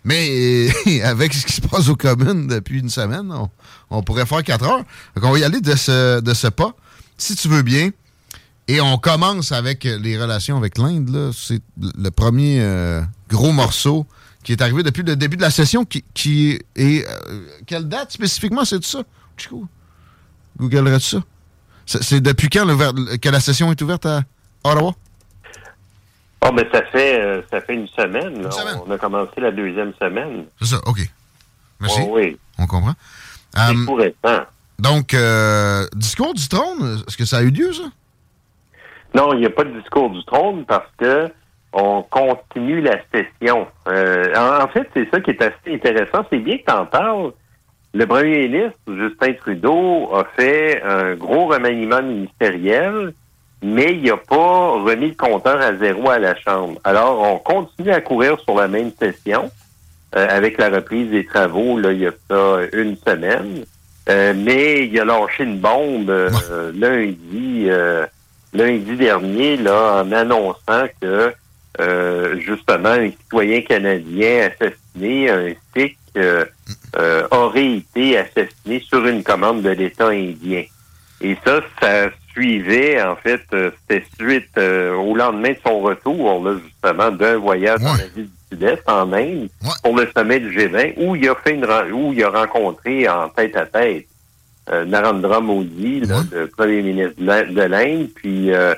Mais avec ce qui se passe aux communes depuis une semaine, on, pourrait faire quatre heures. Donc on va y aller de ce, pas. Si tu veux bien, Et on commence avec les relations avec l'Inde. C'est le premier euh, gros morceau qui est arrivé depuis le début de la session, qui, est... Euh, quelle date spécifiquement, c'est ça? Chico? Googlerais ça? C'est depuis quand que la session est ouverte à Ottawa? Oh, mais ça fait, euh, ça fait une semaine, On a commencé la deuxième semaine. C'est ça, OK. Merci. Oh, oui. On comprend. C'est um, tout récent. Donc, euh, discours du trône, est-ce que ça a eu lieu, ça? Non, il n'y a pas de discours du trône parce que on continue la session. Euh, en, fait, c'est ça qui est assez intéressant. C'est bien que tu en parles. Le premier ministre, Justin Trudeau, a fait un gros remaniement ministériel, mais il n'a pas remis le compteur à zéro à la Chambre. Alors, on continue à courir sur la même session euh, avec la reprise des travaux, là, il y a ça une semaine. Euh, mais il a lâché une bombe lundi lundi dernier là, en annonçant que euh, justement un citoyen canadien assassiné, un Sikh, euh, euh, aurait été assassiné sur une commande de l'État indien. Et ça, ça suivait, en fait, c'était suite au lendemain de son retour, là, justement, d'un voyage dans la ville du Sud-Est, en Inde, pour le sommet du G20, où il a fait une où il a rencontré en tête à tête euh, Narendra Modi, le premier ministre de l'Inde. Puis, euh,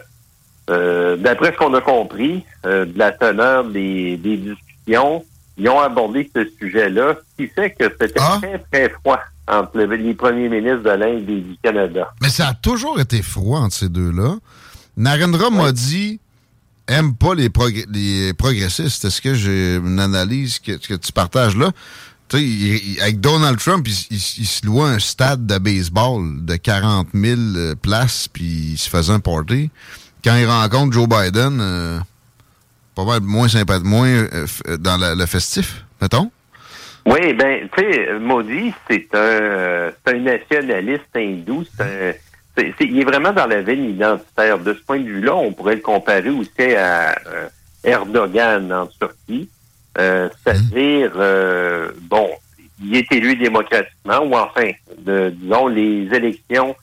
euh, d'après ce qu'on a compris de la teneur des, discussions, ils ont abordé ce sujet-là, ce qui fait que c'était ah. très, très froid entre les premiers ministres de l'Inde et du Canada. Mais ça a toujours été froid entre ces deux-là. Narendra Modi aime pas les, les progressistes. Est-ce que j'ai une analyse que, que tu partages là? sais, avec Donald Trump, il, se louait un stade de baseball de 40 000 euh, places, puis il se faisait un party. Quand il rencontre Joe Biden, euh, pas mal moins sympathique, moins euh, dans le festif, mettons. Oui, ben, tu sais, Modi, c'est un, un nationaliste hindou, c'est il est vraiment dans la veine identitaire. De ce point de vue-là, on pourrait le comparer aussi à Erdogan en Turquie. Euh, c'est-à-dire, euh, bon, il est élu démocratiquement, ou enfin, disons, les élections,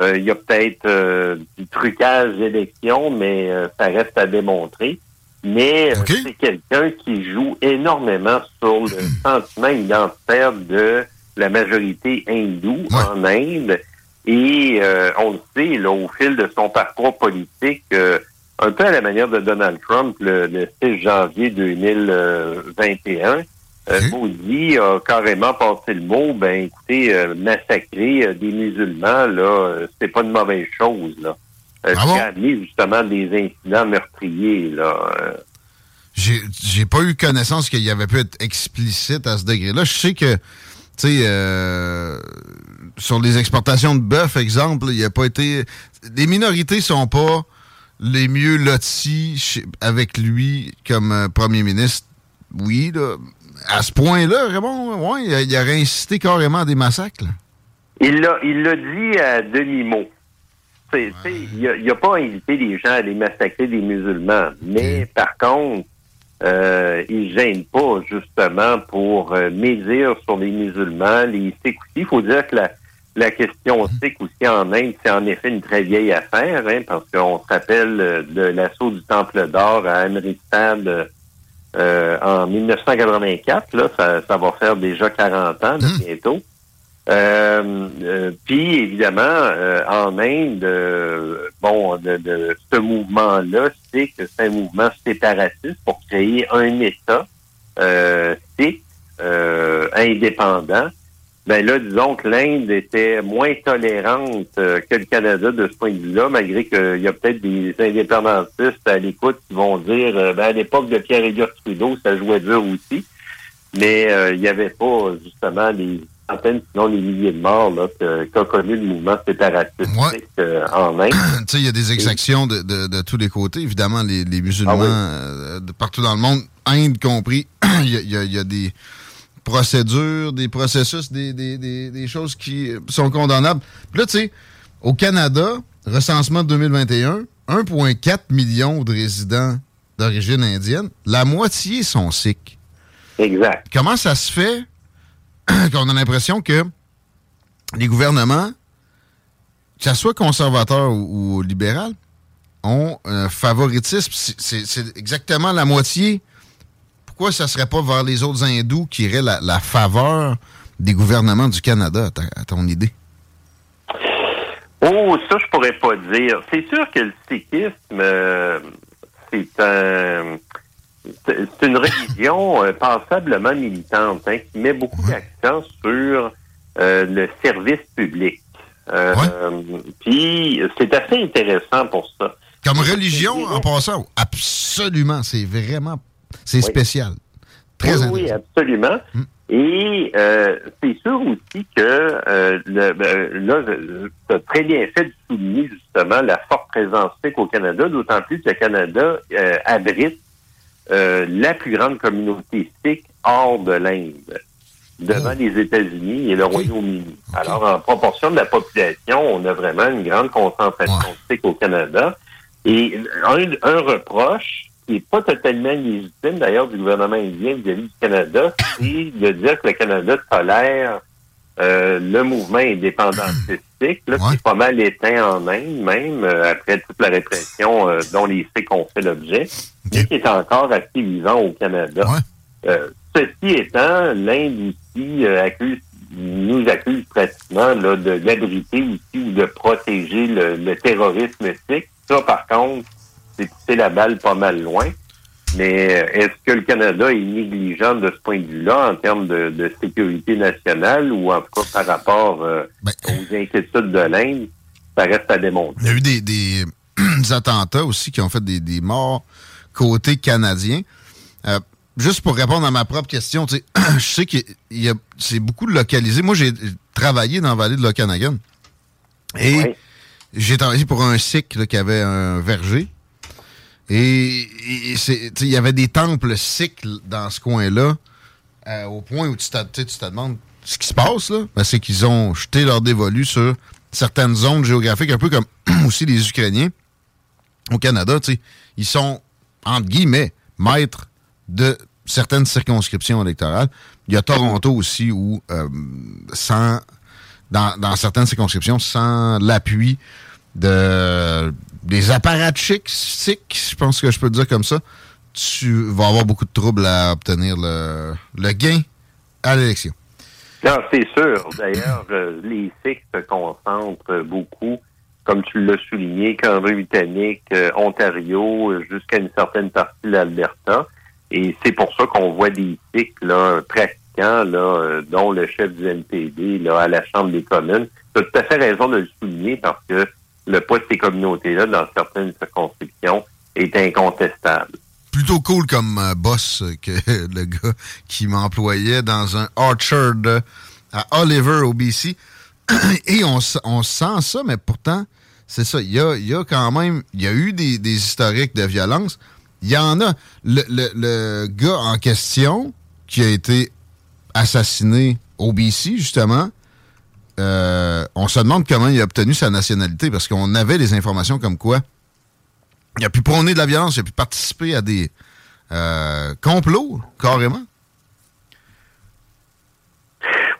euh, il y a peut-être du trucage d'élections, mais ça reste à démontrer. Mais c'est quelqu'un qui joue énormément sur le sentiment identitaire de la majorité hindoue en Inde. Et on le sait, là, au fil de son parcours politique, un peu à la manière de Donald Trump le, 6 janvier 2021. Euh, Maudit a carrément passé le mot, ben écoutez, euh, massacrer euh, des musulmans, là, c'est pas une mauvaise chose, là. Euh, ah justement des incidents meurtriers, là. J'ai pas eu connaissance qu'il y avait pu être explicite à ce degré-là. Je sais que, tu sais, sur les exportations de bœuf, exemple, il n'y a pas été... Les minorités sont pas les mieux lotis avec lui comme euh, premier ministre, oui, à ce point-là, Raymond, ouais, il, a, aurait incité carrément à des massacres. Il l'a, il l'a dit à demi-mot. Il n'a pas invité les gens à aller massacrer des musulmans, mais par contre, euh, il gêne pas justement pour euh, médire sur les musulmans, les Il faut dire que la, la question sikh aussi en Inde, c'est en effet une très vieille affaire, hein, parce qu'on se rappelle euh, de l'assaut du Temple d'Or à Amritsar euh, en 1984. Là, ça, va faire déjà 40 ans mmh. bientôt. Euh, puis évidemment, en Inde, bon, de, ce mouvement-là, c'est que c'est un mouvement séparatiste pour créer un État sikh indépendant ben là, disons que l'Inde était moins tolérante euh, que le Canada de ce point de vue-là, malgré qu'il y a peut-être des indépendantistes à l'écoute qui vont dire euh, ben, à l'époque de Pierre-Éliott Trudeau, ça jouait dur aussi. Mais euh, il n'y avait pas justement les centaines, sinon les milliers de morts qu'a connu le mouvement séparatiste en Inde. tu sais, il y a des exactions de, de, tous les côtés. Évidemment, les, musulmans ah de partout dans le monde, Inde compris, il y a des procédures, des processus, des, des, des, choses qui sont condamnables. Puis là, tu sais, au Canada, recensement de 2021, 1,4 million de résidents d'origine indienne, la moitié sont sikhs. Exact. Comment ça se fait qu'on a l'impression que les gouvernements, que ce soit conservateurs ou, libéral, ont un favoritisme. C'est exactement la moitié. Pourquoi ça serait pas vers les autres hindous qui iraient la, faveur des gouvernements du Canada, à, ton idée? Oh, ça, je pourrais pas dire. C'est sûr que le sikhisme, euh, c'est un c'est une religion euh, passablement militante hein, qui met beaucoup d'accent sur euh, le service public. Euh, puis c'est assez intéressant pour ça. Comme religion, en passant, absolument, c'est vraiment, c'est spécial. Très oui, oui, absolument. Hmm. Et c'est sûr aussi que le, ben, là, tu as très bien fait de souligner justement la forte présence sikh au Canada, d'autant plus que le Canada abrite euh, la plus grande communauté sikh hors de l'Inde, devant oh. les États-Unis et le Royaume-Uni. Alors, en proportion de la population, on a vraiment une grande concentration ouais. sikh au Canada. Et un, reproche qui n'est pas totalement légitime, d'ailleurs, du gouvernement indien vis-à-vis du Canada, c'est de dire que le Canada tolère euh, le mouvement indépendantiste sikh, là, qui est pas mal éteint en Inde, même, euh, après toute la répression dont les Sikhs ont fait l'objet qui est encore assez vivant au Canada. Euh, ceci étant, l'Inde euh, accuse, nous accuse pratiquement là, de l'abriter aussi ou de protéger le, terrorisme sikh. Ça, par contre, c'est pousser la balle pas mal loin. Mais euh, est-ce que le Canada est négligent de ce point de vue-là en termes de, sécurité nationale ou en tout cas par rapport ben, aux inquiétudes de l'Inde? Ça reste à démontrer? Il y a eu des, des, attentats aussi qui ont fait des, des morts côté canadien. Euh, juste pour répondre à ma propre question, je sais que c'est beaucoup de localisé. Moi, j'ai travaillé dans la vallée de l'Okanagan. Et j'ai travaillé pour un sikh qui avait un verger. Et il y avait des temples sikhs dans ce coin-là, euh, au point où tu te demandes ce qui se passe, là. Ben, c'est qu'ils ont jeté leur dévolu sur certaines zones géographiques, un peu comme aussi les Ukrainiens au Canada. Ils sont entre guillemets, maître de certaines circonscriptions électorales. Il y a Toronto aussi où, euh, sans, dans, certaines circonscriptions, sans l'appui de des apparatchiks, je pense que je peux dire comme ça, tu vas avoir beaucoup de troubles à obtenir le, gain à l'élection. Non, c'est sûr. D'ailleurs, les Sikhs se concentrent beaucoup comme tu l'as souligné, Cambridge-Britannique, euh, Ontario, jusqu'à une certaine partie de l'Alberta. Et c'est pour ça qu'on voit des cycles là, pratiquants, là, euh, dont le chef du NPD là, à la Chambre des communes. Tu as tout à fait raison de le souligner parce que le poids de ces communautés-là, dans certaines circonscriptions, est incontestable. Plutôt cool comme euh, boss que le gars qui m'employait dans un orchard à Oliver, au BC. Et on, on sent ça, mais pourtant, c'est ça. Il y a, quand même, il y a eu des, historiques de violence. Il y en a. Le, gars en question qui a été assassiné au BC, justement, euh, on se demande comment il a obtenu sa nationalité parce qu'on avait des informations comme quoi il a pu prôner de la violence, il a pu participer à des euh, complots, carrément.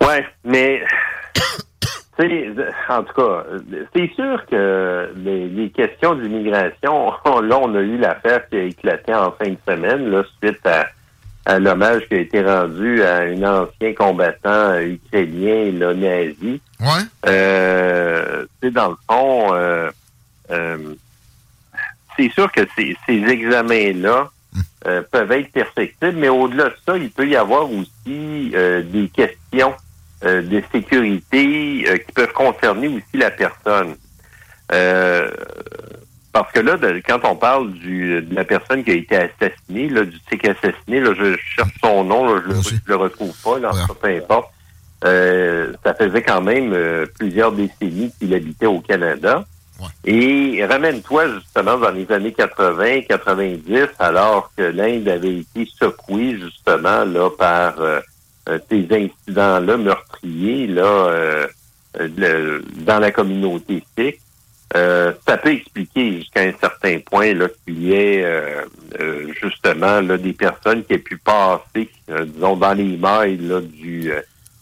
Ouais, mais en tout cas, c'est sûr que les, questions d'immigration, là, on a eu l'affaire qui a éclaté en fin de semaine, là, suite à, l'hommage qui a été rendu à un ancien combattant ukrainien, là, nazi. Ouais. Euh, dans le fond, euh, euh, c'est sûr que ces, examens-là hum. euh, peuvent être perfectibles, mais au-delà de ça, il peut y avoir aussi des questions euh, de sécurité euh, qui peuvent concerner aussi la personne. Euh, parce que là, quand on parle du, de la personne qui a été assassinée, là, du tic assassiné, là, je, cherche son nom, je, le, le retrouve pas, là, peu importe. ça faisait quand même plusieurs décennies qu'il habitait au Canada. Et ramène-toi justement dans les années 80, 90, alors que l'Inde avait été secouée justement là par euh, ces incidents-là meurtriers là euh, euh, dans la communauté sikh, ça peut expliquer jusqu'à un certain point là qu'il y ait justement là des personnes qui aient pu passer, disons, dans les mailles là, du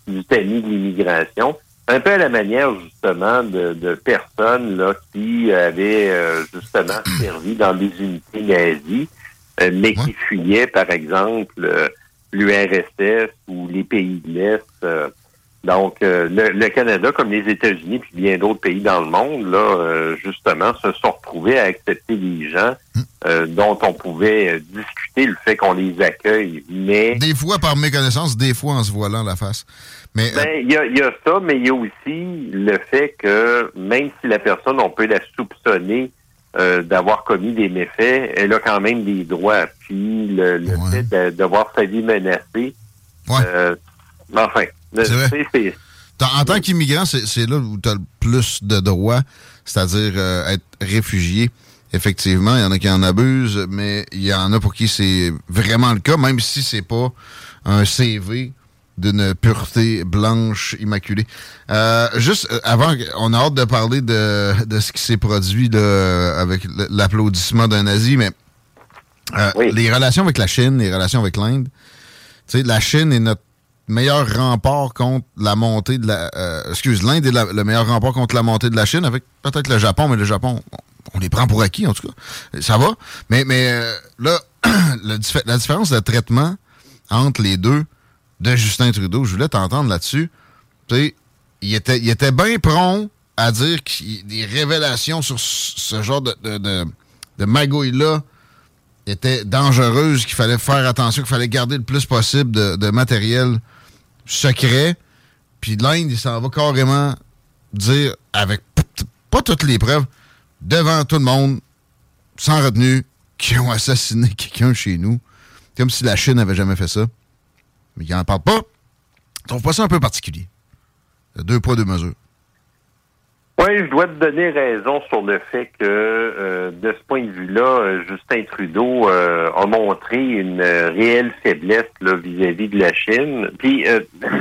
du tamis de l'immigration. un peu à la manière justement de, personnes là qui avaient euh, justement servi dans des unités nazies, euh, mais qui fuyaient par exemple l'URSS ou les pays de l'Est. Donc, le, Canada, comme les États-Unis puis bien d'autres pays dans le monde, là, justement, se sont retrouvés à accepter des gens dont on pouvait discuter le fait qu'on les accueille. Mais des fois par méconnaissance, des fois en se voilant la face. Mais ben, il y, a, ça, mais il y a aussi le fait que même si la personne, on peut la soupçonner euh, d'avoir commis des méfaits, elle a quand même des droits. Puis le, fait d'avoir sa vie menacée, euh, enfin, c'est en tant qu'immigrant, c'est là où tu as le plus de droits, c'est-à-dire euh, être réfugié. Effectivement, il y en a qui en abusent, mais il y en a pour qui c'est vraiment le cas, même si c'est pas un CV d'une pureté blanche immaculée. Euh, juste euh, avant, on a hâte de parler de, ce qui s'est produit avec l'applaudissement d'un nazi, mais euh, les relations avec la Chine, les relations avec l'Inde, tu sais, la Chine est notre meilleur rempart contre la montée de la... excuse, l'Inde est le meilleur rempart contre la montée de la Chine, avec peut-être le Japon, mais le Japon, on, les prend pour acquis, en tout cas. Ça va. Mais, mais là, la différence de traitement entre les deux, de Justin Trudeau. Je voulais t'entendre là-dessus. Tu sais, il était, il était bien prompt à dire que des révélations sur ce genre de, magouille-là étaient dangereuses, qu'il fallait faire attention, qu'il fallait garder le plus possible de, matériel secret. Puis l'Inde, il s'en va carrément dire, avec pas toutes les preuves, devant tout le monde, sans retenue, qu'ils ont assassiné quelqu'un chez nous. Comme si la Chine n'avait jamais fait ça mais il n'en parle pas. Je trouve pas ça un peu particulier. Deux poids, deux mesures. Oui, je dois te donner raison sur le fait que, euh, de ce point de vue-là, euh, Justin Trudeau euh, a montré une réelle faiblesse vis-à-vis de la Chine. Puis,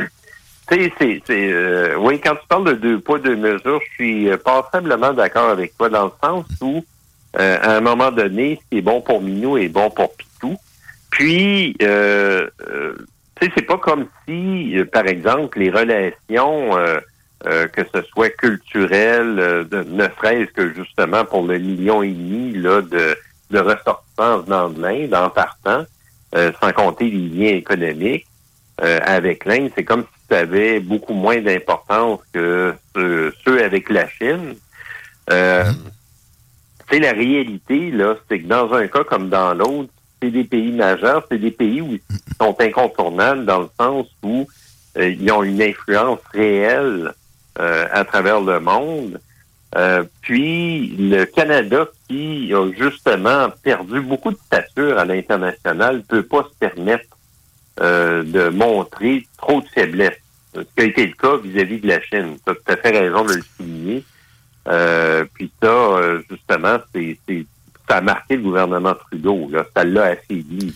tu sais, c'est, oui, quand tu parles de deux poids, deux mesures, je suis passablement d'accord avec toi dans le sens où, à un moment donné, ce qui est bon pour Minou est bon pour Pitou. Puis, tu sais, c'est pas comme si, euh, par exemple, les relations, euh, euh, que ce soit culturelles, de, ne serait-ce que justement pour le million et demi là, de, de ressortissants venant de l'Inde en partant, sans compter les liens économiques avec l'Inde, c'est comme si ça avait beaucoup moins d'importance que ceux, avec la Chine. Euh, mm-hmm. la réalité, là, c'est que dans un cas comme dans l'autre, c'est des pays majeurs, c'est des pays où ils sont incontournables dans le sens où euh, ils ont une influence réelle euh, à travers le monde. Euh, puis le Canada, qui a justement perdu beaucoup de stature à l'international, peut pas se permettre de montrer trop de faiblesse. Ce qui a été le cas vis-à-vis de la Chine. Tu as tout à fait raison de le souligner. puis ça, justement, c'est ça a marqué le gouvernement Trudeau. Là. Ça l'a affaibli.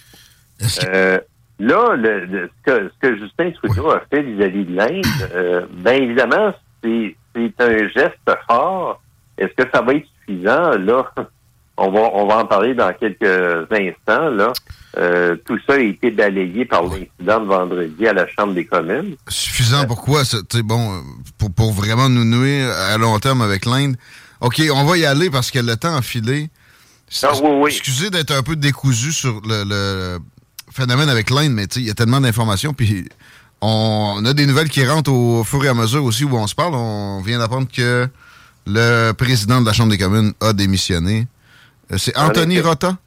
Euh, là, le, ce, que, Justin Trudeau a fait vis-à-vis de l'Inde, euh, bien évidemment, c'est un geste fort. Est-ce que ça va être suffisant? Là, on va, on va en parler dans quelques instants. Là. Euh, tout ça a été balayé par l'incident de vendredi à la Chambre des communes. Suffisant pourquoi? C'est bon, pour, pour vraiment nous nuire à long terme avec l'Inde. OK, on va y aller parce que le temps a filé. Ah, excusez d'être un peu décousu sur le, phénomène avec l'Inde, mais il y a tellement d'informations. Puis on a des nouvelles qui rentrent au fur et à mesure aussi où on se parle. On vient d'apprendre que le président de la Chambre des communes a démissionné. Euh, c'est Anthony Rota?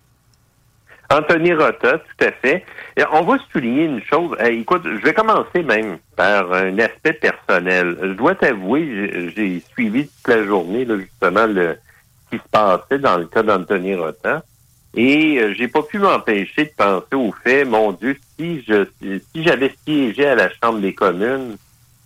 Anthony Rota, tout à fait. Et on va souligner une chose. écoute, je vais commencer même par un aspect personnel. Je dois t'avouer, j'ai suivi toute la journée, justement, le, qui se passait dans le cas d'Anthony Rotan. Et euh, j'ai pas pu m'empêcher de penser au fait, mon Dieu, si je si j'avais siégé à la Chambre des communes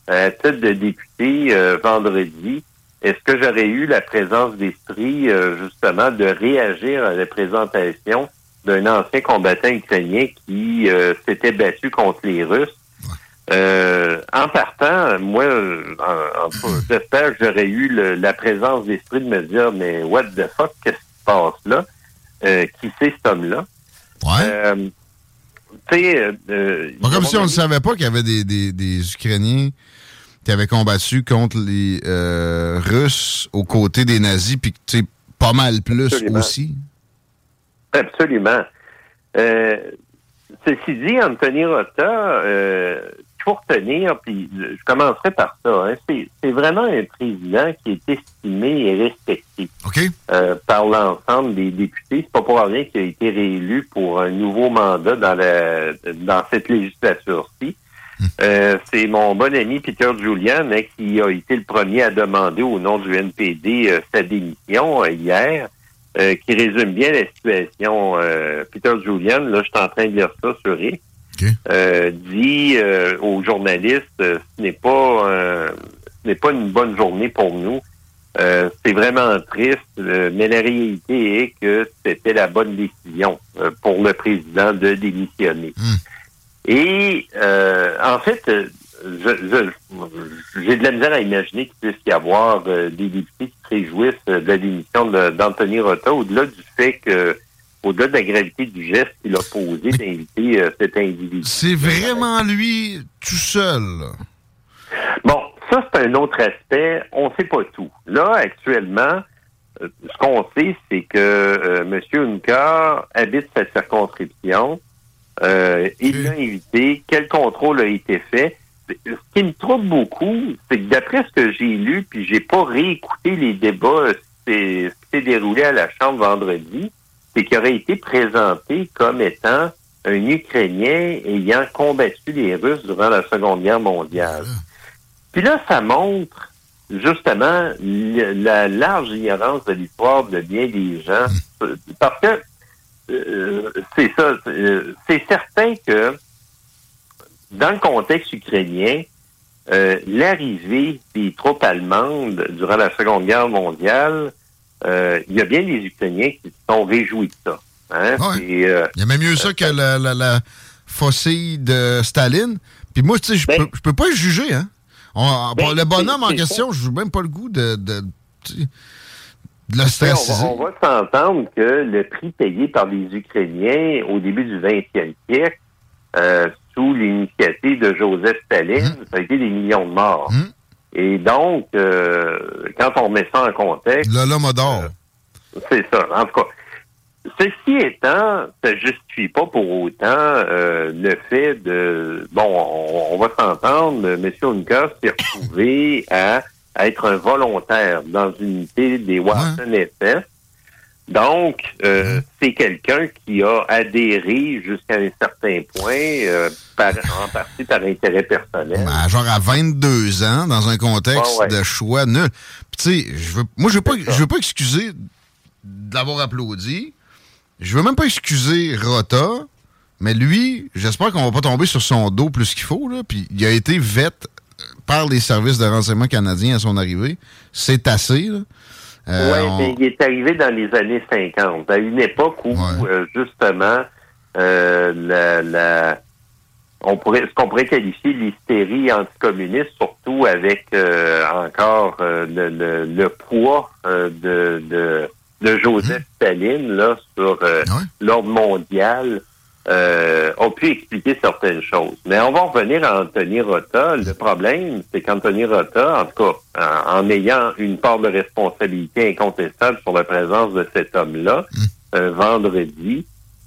à titre de député euh, vendredi, est-ce que j'aurais eu la présence d'esprit euh, justement de réagir à la présentation d'un ancien combattant ukrainien qui s'était battu contre les Russes? Euh, en partant, moi, j'espère que j'aurais eu la présence d'esprit de me dire, mais what the fuck, qu'est-ce qui se passe là? Euh, qui c'est cet homme-là? Ouais. Euh, tu sais... comme si on ne savait pas qu'il y avait des, des, Ukrainiens qui avait combattu contre les Russes aux côtés des nazis, puis tu sais, pas mal plus aussi. Absolument. ceci dit, Anthony Rota, pour tenir, puis je commencerai par ça, hein, c'est vraiment un président qui est estimé et respecté euh, par l'ensemble des députés. C'est pas pour rien qu'il a été réélu pour un nouveau mandat dans la dans cette législature-ci. Hmm. Euh, c'est mon bon ami Peter Julian hein, qui a été le premier à demander au nom du NPD euh, sa démission hier, qui résume bien la situation. Peter Julian, là, je suis en train de lire ça sur X. Euh, dit euh, aux journalistes euh, ce n'est pas ce n'est pas une bonne journée pour nous. c'est vraiment triste, mais la réalité est que c'était la bonne décision pour le président de démissionner. Hmm. Et en fait, j'ai de la misère à imaginer qu'il puisse y avoir des députés qui se réjouissent de la démission d'Anthony Rota, au-delà du fait que au-delà de la gravité du geste qu'il a posé d'inviter euh, cet individu. C'est vraiment lui tout seul. Bon, ça, c'est un autre aspect. On ne sait pas tout. Là, actuellement, euh, ce qu'on sait, c'est que euh, M. Unka habite sa circonscription. Il l'a invité. Quel contrôle a été fait? Ce qui me trouble beaucoup, c'est que d'après ce que j'ai lu, puis j'ai pas réécouté les débats, ce qui s'est déroulé à la Chambre vendredi, c'est qu'il aurait été présenté comme étant un Ukrainien ayant combattu les Russes durant la Seconde Guerre mondiale. Puis là, ça montre justement la large ignorance de l'histoire de bien des gens. Parce que euh, c'est ça, euh, c'est certain que dans le contexte ukrainien, euh, l'arrivée des troupes allemandes durant la Seconde Guerre mondiale il y a bien des Ukrainiens qui se sont réjouis de ça. Hein? Euh, il y a même mieux ça que la, la, la fossile de Staline. Puis moi, tu sais, je ben peux, peux pas juger, hein. Ben, le bonhomme en question, je n'ai même pas le goût de, de, le stresser. On va, s'entendre que le prix payé par les Ukrainiens au début du 20e siècle, euh, sous l'initiative de Joseph Staline, hum. ça a été des millions de morts. Hum. Et donc, euh, quand on met ça en contexte... Le l'homme euh, c'est ça. En tout cas, ceci étant, ça justifie pas pour autant euh, le fait de... Bon, on, va s'entendre, M. Unka s'est retrouvé à, être un volontaire dans une unité des Watson SS donc, euh, c'est quelqu'un qui a adhéré jusqu'à un certain point, euh, par, en partie par intérêt personnel. Ben, genre à 22 ans, dans un contexte de choix nul. tu sais, je veux, moi, je veux pas, je veux pas excuser d'avoir applaudi. Je veux même pas excuser Rota. Mais lui, j'espère qu'on va pas tomber sur son dos plus qu'il faut. Là. Puis il a été vête par les services de renseignement canadiens à son arrivée. C'est assez. Là. Euh, oui, mais il est arrivé dans les années 50, à une époque où, euh, justement, euh, la, la, on pourrait, ce qu'on pourrait qualifier l'hystérie anticommuniste, surtout avec encore le, le, poids de, de, de, Joseph mmh. Staline là, sur l'ordre mondial, euh, ont pu expliquer certaines choses. Mais on va revenir à Anthony Rota. Le problème, c'est qu'Anthony Rota, en tout cas, en, ayant une part de responsabilité incontestable sur la présence de cet homme-là, mm. euh, vendredi,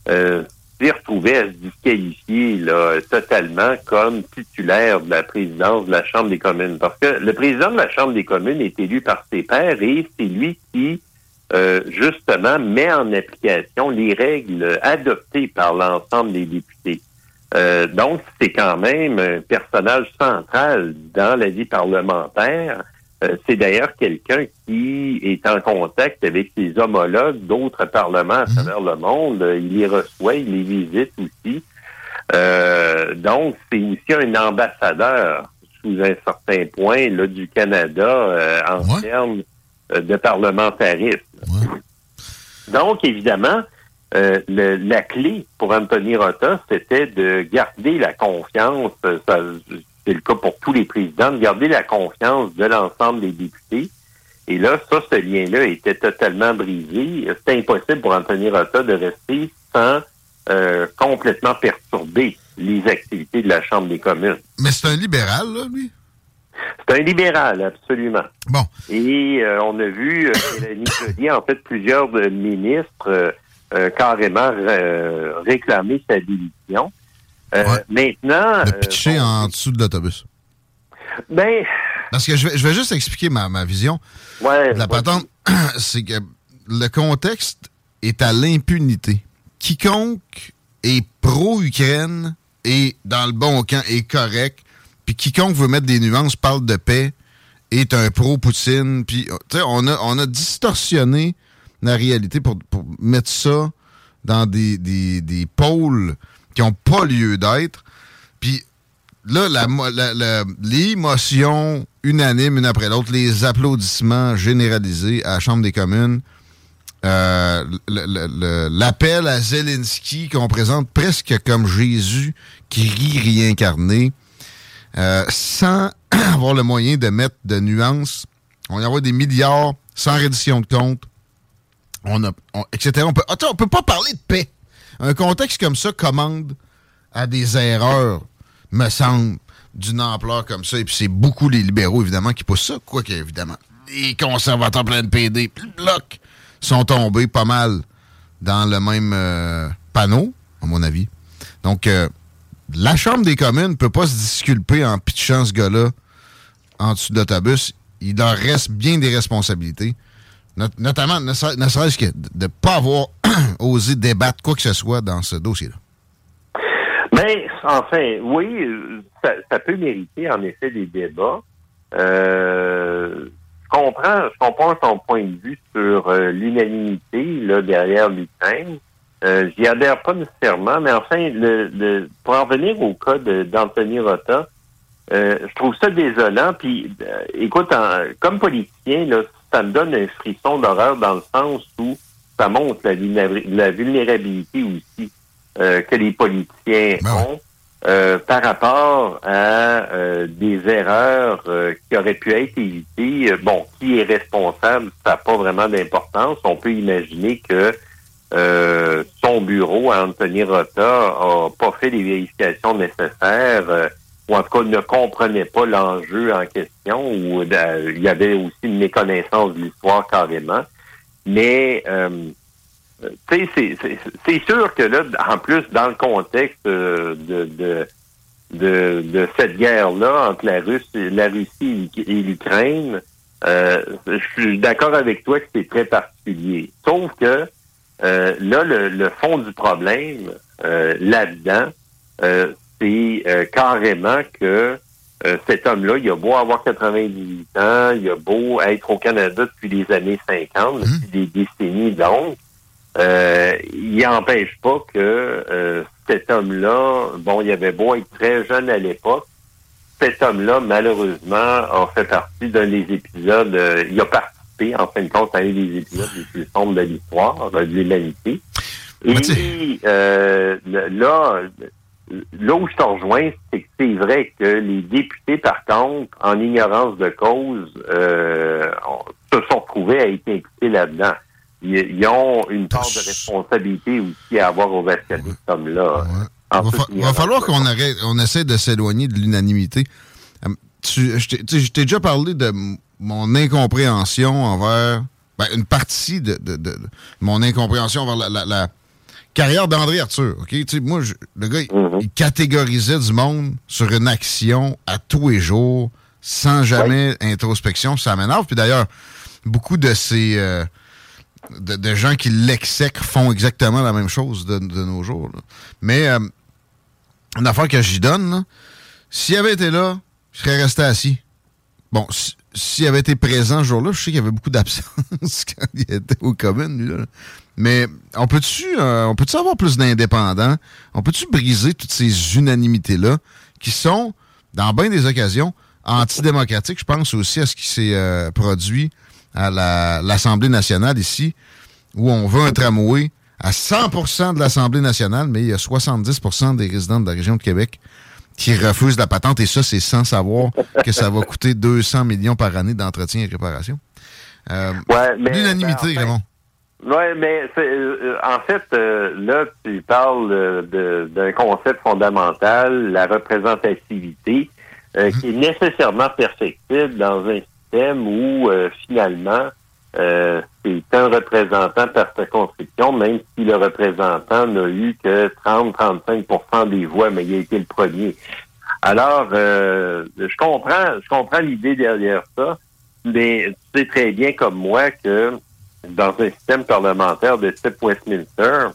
euh, s'est retrouvé à se disqualifier là, totalement comme titulaire de la présidence de la Chambre des communes. Parce que le président de la Chambre des communes est élu par ses pairs et c'est lui qui euh, justement, met en application les règles adoptées par l'ensemble des députés. Euh, donc, c'est quand même un personnage central dans la vie parlementaire. Euh, c'est d'ailleurs quelqu'un qui est en contact avec ses homologues d'autres parlements à mhm. travers le monde. Il les reçoit, il les visite aussi. donc, c'est aussi un ambassadeur sous un certain point là, du Canada en termes de parlementarisme. Donc, évidemment, euh, la clé pour Anthony Rota, c'était de garder la confiance, euh, c'est le cas pour tous les présidents, de garder la confiance de l'ensemble des députés. Et là, ça, ce lien-là était totalement brisé. C'était impossible pour Anthony Rota de rester sans euh, complètement perturber les activités de la Chambre des communes. Mais c'est un libéral, là, lui? C'est un libéral, absolument. Bon. Et euh, on a vu, euh, en fait, plusieurs de ministres euh, carrément réclamer sa démission. Maintenant... De pitcher en dessous de l'autobus. Ben... Parce que je vais, je vais juste expliquer ma, ma vision. Ouais, la patente, c'est que le contexte est à l'impunité. Quiconque est pro-Ukraine est dans le bon camp, est correct. Puis quiconque veut mettre des nuances parle de paix est un pro-Poutine. Puis, on a, on a distorsionné la réalité pour, mettre ça dans des, des, pôles qui n'ont pas lieu d'être. Puis là, l'émotion unanime, une après l'autre, les applaudissements généralisés à la Chambre des communes, euh, l'appel à Zelensky qu'on présente presque comme Jésus qui rit réincarné, euh, sans avoir le moyen de mettre de nuances. On y avoir des milliards sans reddition de compte, on a, etc. On peut, peut pas parler de paix. Un contexte comme ça commande à des erreurs, me semble, d'une ampleur comme ça. Et puis c'est beaucoup les libéraux, évidemment, qui poussent ça. Quoique, évidemment, les conservateurs plein de PD, bloc sont tombés pas mal dans le même euh, panneau, à mon avis. Donc, euh, la Chambre des communes ne peut pas se disculper en pitchant ce gars-là en dessous de l'autobus. Il leur reste bien des responsabilités. notamment, ne, serait-ce que de ne pas avoir osé débattre quoi que ce soit dans ce dossier-là. Mais, enfin, oui, ça, peut mériter en effet des débats. Euh, comprends, je comprends ton point de vue sur euh, l'unanimité derrière l'Ukraine. Euh, J'y adhère pas nécessairement, mais enfin, le, pour en revenir au cas d'Anthony Rota, euh, je trouve ça désolant. Puis, euh, écoute, comme politicien, là, ça me donne un frisson d'horreur dans le sens où ça montre la, la vulnérabilité aussi que les politiciens ben ont. Euh, par rapport à euh, des erreurs euh, qui auraient pu être évitées. bon, qui est responsable, ça n'a pas vraiment d'importance. On peut imaginer que son bureau, Anthony Rota, a pas fait les vérifications nécessaires, ou en tout cas ne comprenait pas l'enjeu en question, ou il y avait aussi une méconnaissance de l'histoire carrément. Mais c'est sûr que là, en plus, dans le contexte euh, de, cette guerre-là entre la, Russie, la Russie et l'Ukraine, euh, je suis d'accord avec toi que c'est très particulier. Sauf que euh, là, le, fond du problème là-dedans, c'est carrément que cet homme-là, il a beau avoir 98 ans, il a beau être au Canada depuis les années 50, depuis mmh. des décennies donc, euh, il n'empêche pas que euh, cet homme-là, bon, il avait beau être très jeune à l'époque, cet homme-là, malheureusement, a fait partie d'un des épisodes, euh, il a en fin de compte, à un des épisodes les plus sombres de l'histoire de l'humanité. Et là, là où je te rejoins, c'est que c'est vrai que les députés, par contre, en ignorance de cause, se sont retrouvés à être impliqués là-dedans ils, ont une part de responsabilité aussi à avoir au Vatican, cet homme-là. Il va, falloir qu'on arrête, on essaie de s'éloigner de l'unanimité. Euh, je t'ai déjà parlé de mon incompréhension envers ben, une partie de, mon incompréhension envers la, carrière d'André Arthur. Ok, moi, le gars, mm-hmm. il catégorisait du monde sur une action à tous les jours, sans jamais introspection. Ça m'énerve. Puis d'ailleurs, beaucoup de ces euh, de, gens qui l'exècrent font exactement la même chose de, nos jours. Mais euh, une affaire que j'y donne, s'il avait été là, je serais resté assis. Bon, s'il avait été présent ce jour-là, je sais qu'il y avait beaucoup d'absence quand il était aux communes. Mais on peut-tu euh, peut avoir plus d'indépendants? On peut-tu briser toutes ces unanimités-là qui sont, dans bien des occasions, antidémocratiques? Je pense aussi à ce qui s'est euh, produit à l'Assemblée nationale ici, où on veut un tramway à 100% de l'Assemblée nationale, mais il y a 70% des résidents de la région de Québec qui refusent la patente, et ça, c'est sans savoir que ça va coûter 200 millions par année d'entretien et réparation. Euh, L'unanimité, vraiment. Oui, mais euh, en fait, euh, là, tu parles d'un concept fondamental, la représentativité. euh, qui est nécessairement perfectible dans un système où euh, finalement euh, c'est un représentant par circonscription, même si le représentant n'a eu que 30-35% des voix, mais il a été le premier. Alors, je comprends, je comprends l'idée derrière ça, mais tu sais très bien comme moi que dans un système parlementaire de type Westminster,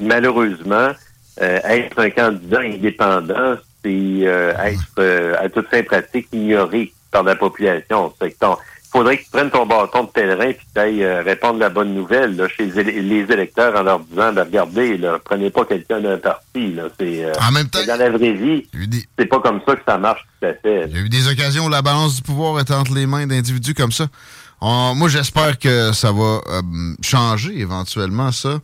malheureusement, être un candidat indépendant, c'est euh, être euh, à toute fin pratique ignoré par la population. Il faudrait que tu prennes ton bâton de pèlerin et que tu ailles euh, répondre la bonne nouvelle là, chez les électeurs en leur disant ben, regardez, là, prenez pas quelqu'un d'un parti. Là, c'est, en même temps, dans la vraie vie, c'est pas comme ça que ça marche tout à fait. Il y a eu des occasions où la balance du pouvoir est entre les mains d'individus comme ça. moi, j'espère que ça va changer éventuellement, ça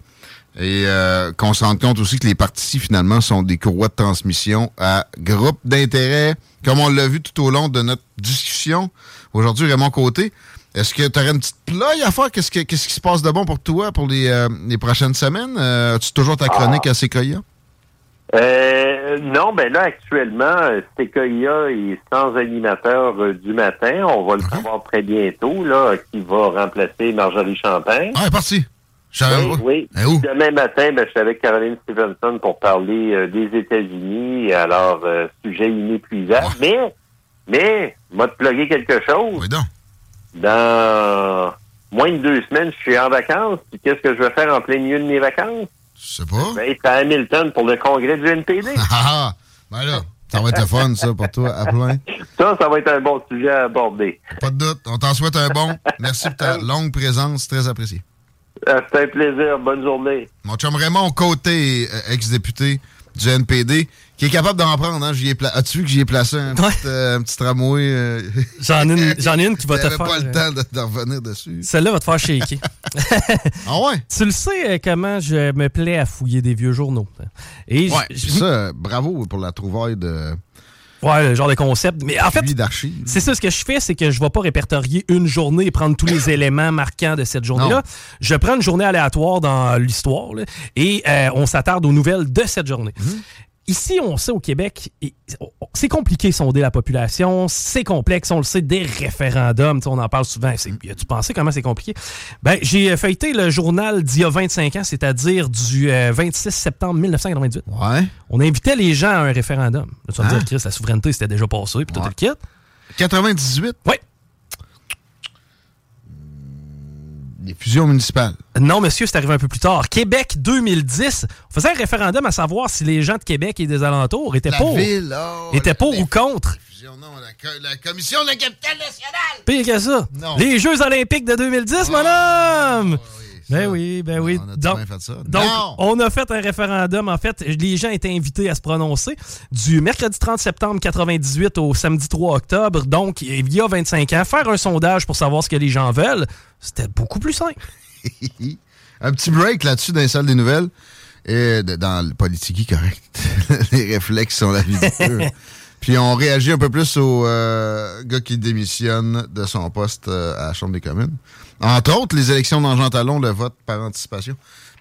et euh, qu'on se rende compte aussi que les partis, finalement, sont des courroies de transmission à groupes d'intérêt, comme on l'a vu tout au long de notre discussion. Aujourd'hui, Raymond Côté, est-ce que tu aurais une petite ploie à faire? Qu'est-ce, qui se passe de bon pour toi pour les, euh, prochaines semaines? Euh, as-tu toujours ta chronique à Sequoia? non, ben là, actuellement, Sequoia est sans animateur du matin. On va le savoir très bientôt, là, qui va remplacer Marjorie Champagne. Ah, est parti. Oui, oui. Demain matin, ben, je suis avec Caroline Stevenson pour parler euh, des États-Unis. Alors, euh, sujet inépuisable. Mais, mais, m'a te plugger quelque chose. Oui, donc. Dans moins de deux semaines, je suis en vacances. Qu'est-ce que je vais faire en plein milieu de mes vacances? Je sais pas. Ben, être à Hamilton pour le congrès du NPD. Ah, ah, ben là, ça va être fun, ça, pour toi, à plein. Ça, ça va être un bon sujet à aborder. Pas de doute. On t'en souhaite un bon. Merci pour ta longue présence. Très apprécié. Euh, C'était un plaisir. Bonne journée. Mon chum Raymond Côté, euh, ex-député du NPD, qui est capable d'en prendre. Hein? As-tu vu que j'y ai placé un, petit, euh, tramway? J'en ai, une qui va te faire... pas le temps de, revenir dessus. Celle-là va te faire shaker. ah ouais? Tu le sais comment je me plais à fouiller des vieux journaux. Et ouais, ça, bravo pour la trouvaille de... Ouais, le genre de concept. Mais en fait, c'est ça, ce que je fais, c'est que je ne vais pas répertorier une journée et prendre tous les éléments marquants de cette journée-là. Je prends une journée aléatoire dans l'histoire et euh, on s'attarde aux nouvelles de cette journée. Mhm. Ici, on sait au Québec, c'est compliqué sonder la population, c'est complexe, on le sait, des référendums, on en parle souvent. As-tu pensé comment c'est compliqué? Ben, j'ai feuilleté le journal d'il y a 25 ans, c'est-à-dire du 26 euh, septembre 1998. Ouais. On invitait les gens à un référendum. tu vas me dire, hein? Chris, la souveraineté, c'était déjà passé, puis tout le kit. 98? Oui. Les fusions municipales. Non, monsieur, c'est arrivé un peu plus tard. Québec 2010, on faisait un référendum à savoir si les gens de Québec et des alentours étaient pour. Oh, étaient pour ou contre. Non, la, commission de la capitale nationale. Pire que ça. Les Jeux olympiques de 2010, mon homme. Ben oui, ben oui. On a donc, fait ça. donc on a fait un référendum. En fait, les gens étaient invités à se prononcer du mercredi 30 septembre 98 au samedi 3 octobre. Donc, il y a 25 ans, faire un sondage pour savoir ce que les gens veulent, c'était beaucoup plus simple. un petit break là-dessus dans les salles des nouvelles. Et dans le politique correct. les réflexes sont la vie Puis on réagit un peu plus au euh, gars qui démissionne de son poste euh, à la Chambre des communes. Entre autres, les élections dans Jean Talon, le vote par anticipation.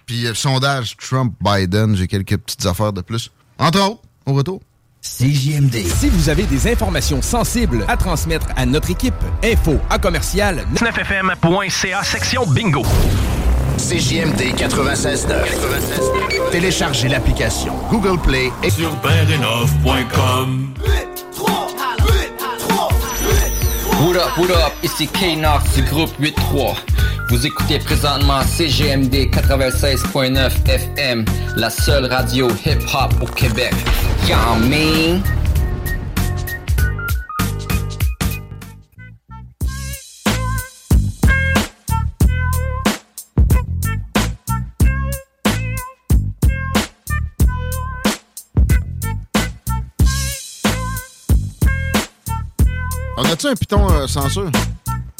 Puis le sondage Trump-Biden, j'ai quelques petites affaires de plus. Entre autres, au retour. CJMD. Si vous avez des informations sensibles à transmettre à notre équipe, info à commercial 9fm.ca section bingo. CJMD 96.9. Téléchargez l'application Google Play et sur BarenOff.com. What up, what up, ici K-Nox du groupe 8-3. Vous écoutez présentement CGMD 96.9 FM, la seule radio hip-hop au Québec. Y'all mean? A-tu un piton euh, censure?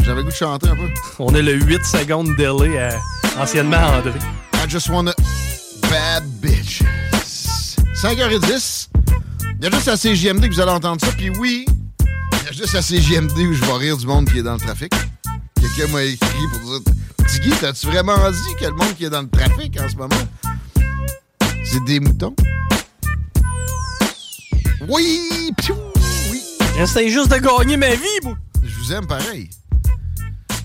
J'avais goût de chanter un peu. On est le 8 secondes délai à anciennement André. I just wanna bad bitch. 5h10. Il y a juste à CGMD que vous allez entendre ça. Puis oui, il y a juste à CGMD où je vais rire du monde qui est dans le trafic. Quelqu'un m'a écrit pour dire Tiggy, t'as-tu vraiment dit que le monde qui est dans le trafic en ce moment, c'est des moutons? Oui! Piou! J'essaie juste de gagner ma vie, moi. Je vous aime pareil.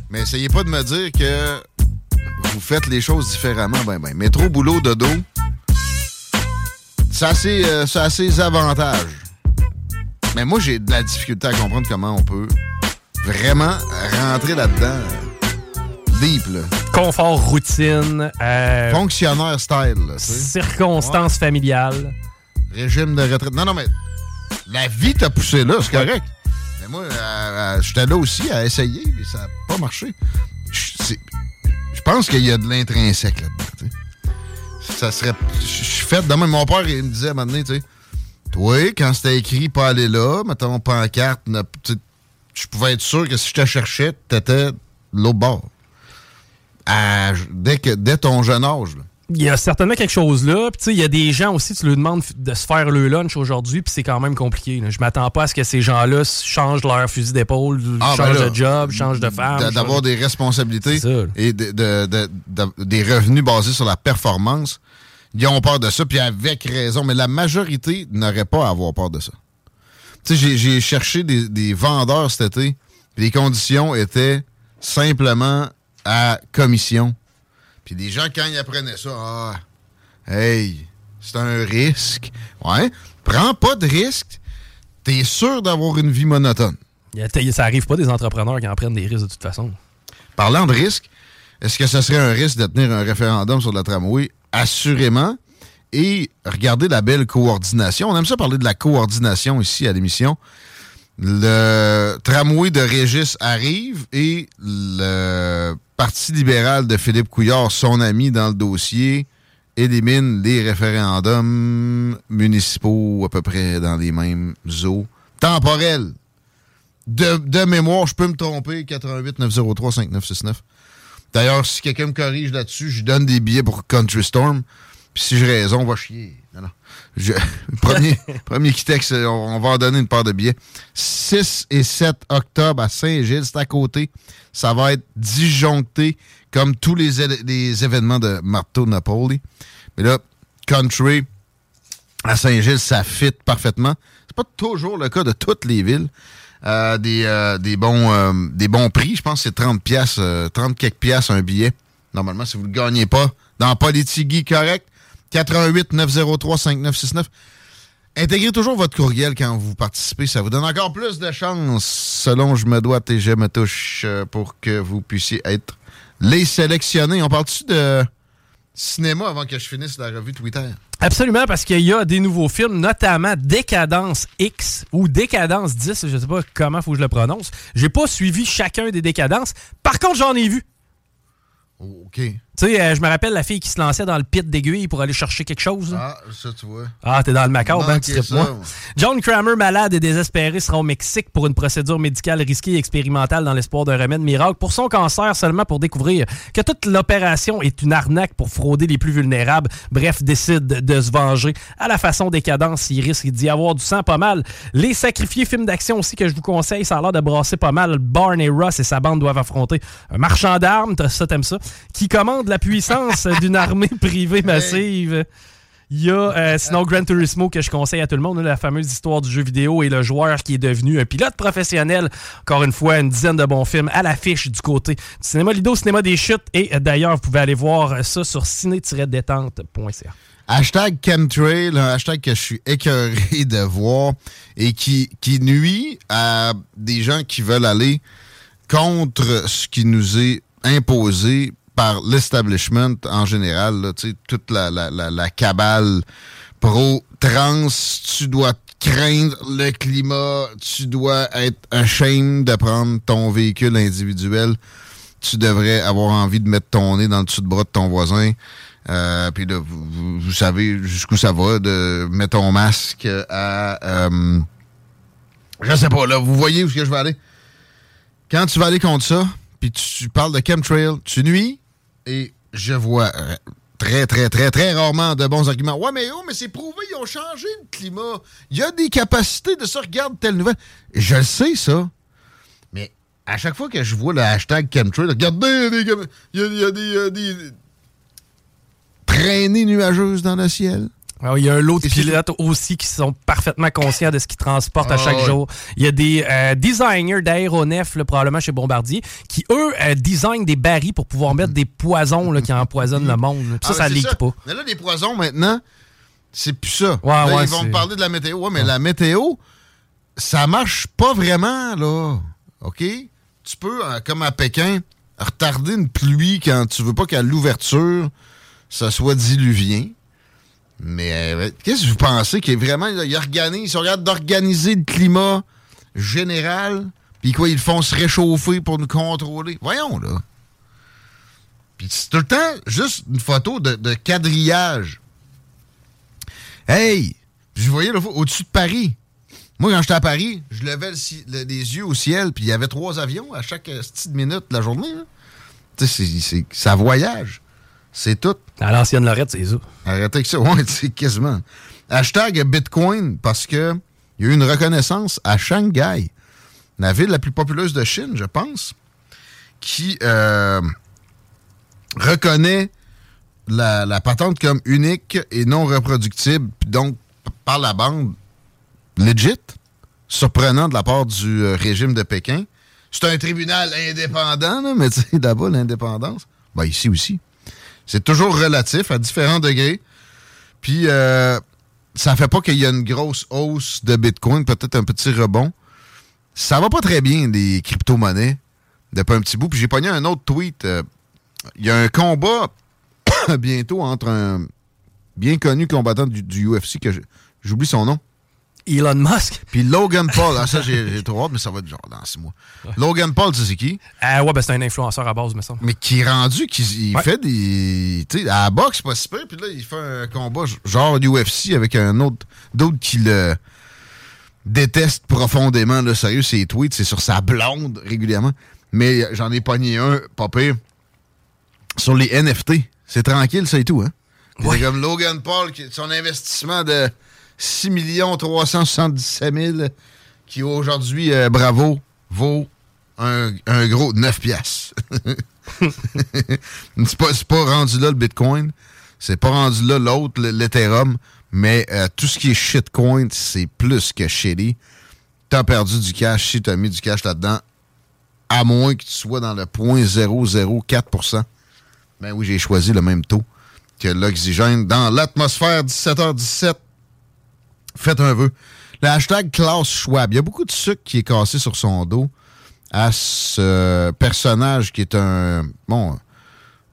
Mais essayez pas de me dire que vous faites les choses différemment. Ben, ben. Métro, boulot, dodo, ça a ses, euh, ça a ses avantages. Mais moi, j'ai de la difficulté à comprendre comment on peut vraiment rentrer là-dedans. Deep, là. Confort, routine. euh, Fonctionnaire style. là, tu sais. circonstances familiales. Régime de retraite. Non, non, mais la vie t'a poussé là, c'est correct. Mais moi, j'étais là aussi à essayer, mais ça n'a pas marché. Je pense qu'il y a de l'intrinsèque là-dedans. Ça serait. Je suis fait de même. Mon père, il me disait à un moment donné, tu sais, toi, quand c'était écrit pas aller là, mettons pancarte, je pouvais être sûr que si je te cherchais, t'étais l'autre bord. Dès, que, dès ton jeune âge. là. Il y a certainement quelque chose là. Puis, tu sais, il y a des gens aussi, tu leur demandes de se faire le lunch aujourd'hui, puis c'est quand même compliqué. là. Je m'attends pas à ce que ces gens-là changent leur fusil d'épaule, Ah, ben changent là, de job, changent de femme. d'a- D'avoir des responsabilités et de- de- de- de- des revenus basés sur la performance. Ils ont peur de ça, puis avec raison. Mais la majorité n'aurait pas à avoir peur de ça. Tu sais, j'ai- j'ai cherché des, des vendeurs cet été, puis les conditions étaient simplement à commission. Puis les gens, quand ils apprenaient ça, ah, hey, c'est un risque. Ouais, prends pas de risque. T'es sûr d'avoir une vie monotone. Ça arrive pas des entrepreneurs qui en prennent des risques de toute façon. Parlant de risque, est-ce que ce serait un risque de tenir un référendum sur la tramway? Assurément. Et regardez la belle coordination. On aime ça parler de la coordination ici à l'émission. Le tramway de Régis arrive et le Parti libéral de Philippe Couillard, son ami dans le dossier, élimine les référendums municipaux à peu près dans les mêmes eaux temporelles. De, de mémoire, je peux me tromper, 88 903 5969. D'ailleurs, si quelqu'un me corrige là-dessus, je donne des billets pour Country Storm. Puis si j'ai raison, on va chier. Je- premier, premier qui texte, on, on va en donner une part de billets. 6 et 7 octobre à Saint-Gilles, c'est à côté. Ça va être disjoncté comme tous les, les événements de Marteau Napoli. Mais là, Country à Saint-Gilles, ça fit parfaitement. C'est pas toujours le cas de toutes les villes. Euh, des, euh, des, bons, euh, des bons prix. Je pense que c'est 30 pièces, 30 quelques pièces un billet. Normalement, si vous ne le gagnez pas, dans Politigui correct, 88 903 5969. Intégrez toujours votre courriel quand vous participez. Ça vous donne encore plus de chances, selon je me dois et je me touche, euh, pour que vous puissiez être les sélectionnés. On parle-tu de cinéma avant que je finisse la revue Twitter? Absolument, parce qu'il y a des nouveaux films, notamment Décadence X ou Décadence 10, je sais pas comment faut que je le prononce. J'ai pas suivi chacun des décadences. Par contre, j'en ai vu. OK. Tu sais, euh, je me rappelle la fille qui se lançait dans le pit d'aiguille pour aller chercher quelque chose. là. Ah, ça, tu vois. Ah, t'es dans le macabre, hein, tu tripes moi. John Kramer, malade et désespéré, sera au Mexique pour une procédure médicale risquée et expérimentale dans l'espoir d'un remède miracle pour son cancer, seulement pour découvrir que toute l'opération est une arnaque pour frauder les plus vulnérables. Bref, décide de se venger à la façon décadence. Il risque d'y avoir du sang pas mal. Les sacrifiés films d'action aussi que je vous conseille, ça a l'air de brasser pas mal. Barn et Ross et sa bande doivent affronter un marchand d'armes, t'as ça, t'aimes ça, qui commande la puissance d'une armée privée massive. Il y a euh, sinon Gran Turismo que je conseille à tout le monde, là, la fameuse histoire du jeu vidéo et le joueur qui est devenu un pilote professionnel. Encore une fois, une dizaine de bons films à l'affiche du côté du cinéma Lido, cinéma des chutes. Et euh, d'ailleurs, vous pouvez aller voir ça sur ciné-détente.ca. Hashtag chemtrail, un hashtag que je suis écœuré de voir et qui, qui nuit à des gens qui veulent aller contre ce qui nous est imposé par l'establishment en général. là, toute la, la, la, la cabale pro-trans, tu dois craindre le climat, tu dois être ashamed de prendre ton véhicule individuel, tu devrais avoir envie de mettre ton nez dans le dessous de bras de ton voisin. Euh, puis là, vous savez jusqu'où ça va, de mettre ton masque à... euh, je sais pas, là, vous voyez où est-ce que je vais aller? Quand tu vas aller contre ça, puis tu parles de chemtrail, tu nuis, et je vois euh, très, très, très, très rarement de bons arguments. Ouais, mais oh, mais c'est prouvé, ils ont changé le climat. Il y a des capacités de ça, regarde telle nouvelle. Je le sais, ça. Mais à chaque fois que je vois le hashtag chemtrail, regardez, il y a des, euh, des traînées nuageuses dans le ciel. Il y a un lot de pilotes aussi qui sont parfaitement conscients de ce qu'ils transportent à ah chaque jour. Il y a des euh, designers d'aéronefs, probablement chez Bombardier, qui, eux, euh, designent des barils pour pouvoir mettre des poisons là, qui empoisonnent le monde. ça, ah, ça ne pas. Mais là, des poisons, maintenant, c'est plus ça. ils vont me parler de la météo. Ouais, mais la météo, ça marche pas vraiment, là. OK? Tu peux, euh, comme à Pékin, retarder une pluie quand tu veux pas qu'à l'ouverture, ça soit diluvien. Mais euh, qu'est-ce que vous pensez qu'il est vraiment. organise, ils regarde d'organiser le climat général, puis quoi, ils font se réchauffer pour nous contrôler. Voyons, là. Puis c'est tout le temps juste une photo de, quadrillage. Hey! Je voyais au-dessus de Paris. Moi, quand j'étais à Paris, je levais les yeux au ciel, puis il y avait trois avions à chaque petite minute de la journée. Tu sais, ça voyage. C'est tout. À l'ancienne Lorette, c'est ça. Arrêtez que ça. Ouais, c'est quasiment. Hashtag Bitcoin parce que il y a eu une reconnaissance à Shanghai, la ville la plus populeuse de Chine, je pense, qui euh, reconnaît la, patente comme unique et non reproductible, donc par la bande legit, surprenant de la part du euh, régime de Pékin. C'est un tribunal indépendant, mais tu sais, là-bas, l'indépendance, ben ici aussi. C'est toujours relatif à différents degrés. Puis, euh, ça fait pas qu'il y a une grosse hausse de Bitcoin, peut-être un petit rebond. Ça va pas très bien, les crypto-monnaies, depuis un petit bout. Puis j'ai pogné un autre tweet. Euh, il y a un combat bientôt entre un bien connu combattant du, du UFC, que j'oublie son nom. Elon Musk. Puis Logan Paul. Ah, ça, j'ai trop hâte, mais ça va être genre dans six mois. Logan Paul, tu sais qui? Euh, ouais, ben c'est un influenceur à base, me semble. Mais qui est rendu, qui fait des. Tu sais, à la boxe, pas si peu, puis là, il fait un combat genre UFC avec un autre. D'autres qui le détestent profondément, là, sérieux, ses tweets, c'est sur sa blonde régulièrement. Mais j'en ai pogné un, pas pire, sur les NFT. C'est tranquille, ça et tout, hein? C'est comme Logan Paul, son investissement de 6 377 000 qui aujourd'hui, euh, bravo, vaut un, gros 9 piastres. c'est pas, rendu là le Bitcoin. C'est pas rendu là l'autre, l'Ethereum. Mais euh, tout ce qui est shitcoin, c'est plus que shitty. T'as perdu du cash si t'as mis du cash là-dedans. À moins que tu sois dans le 0.004%. Ben oui, j'ai choisi le même taux que l'oxygène dans l'atmosphère 17h17 Faites un vœu. Le hashtag Klaus Schwab. Il y a beaucoup de sucre qui est cassé sur son dos à ce personnage qui est un, bon,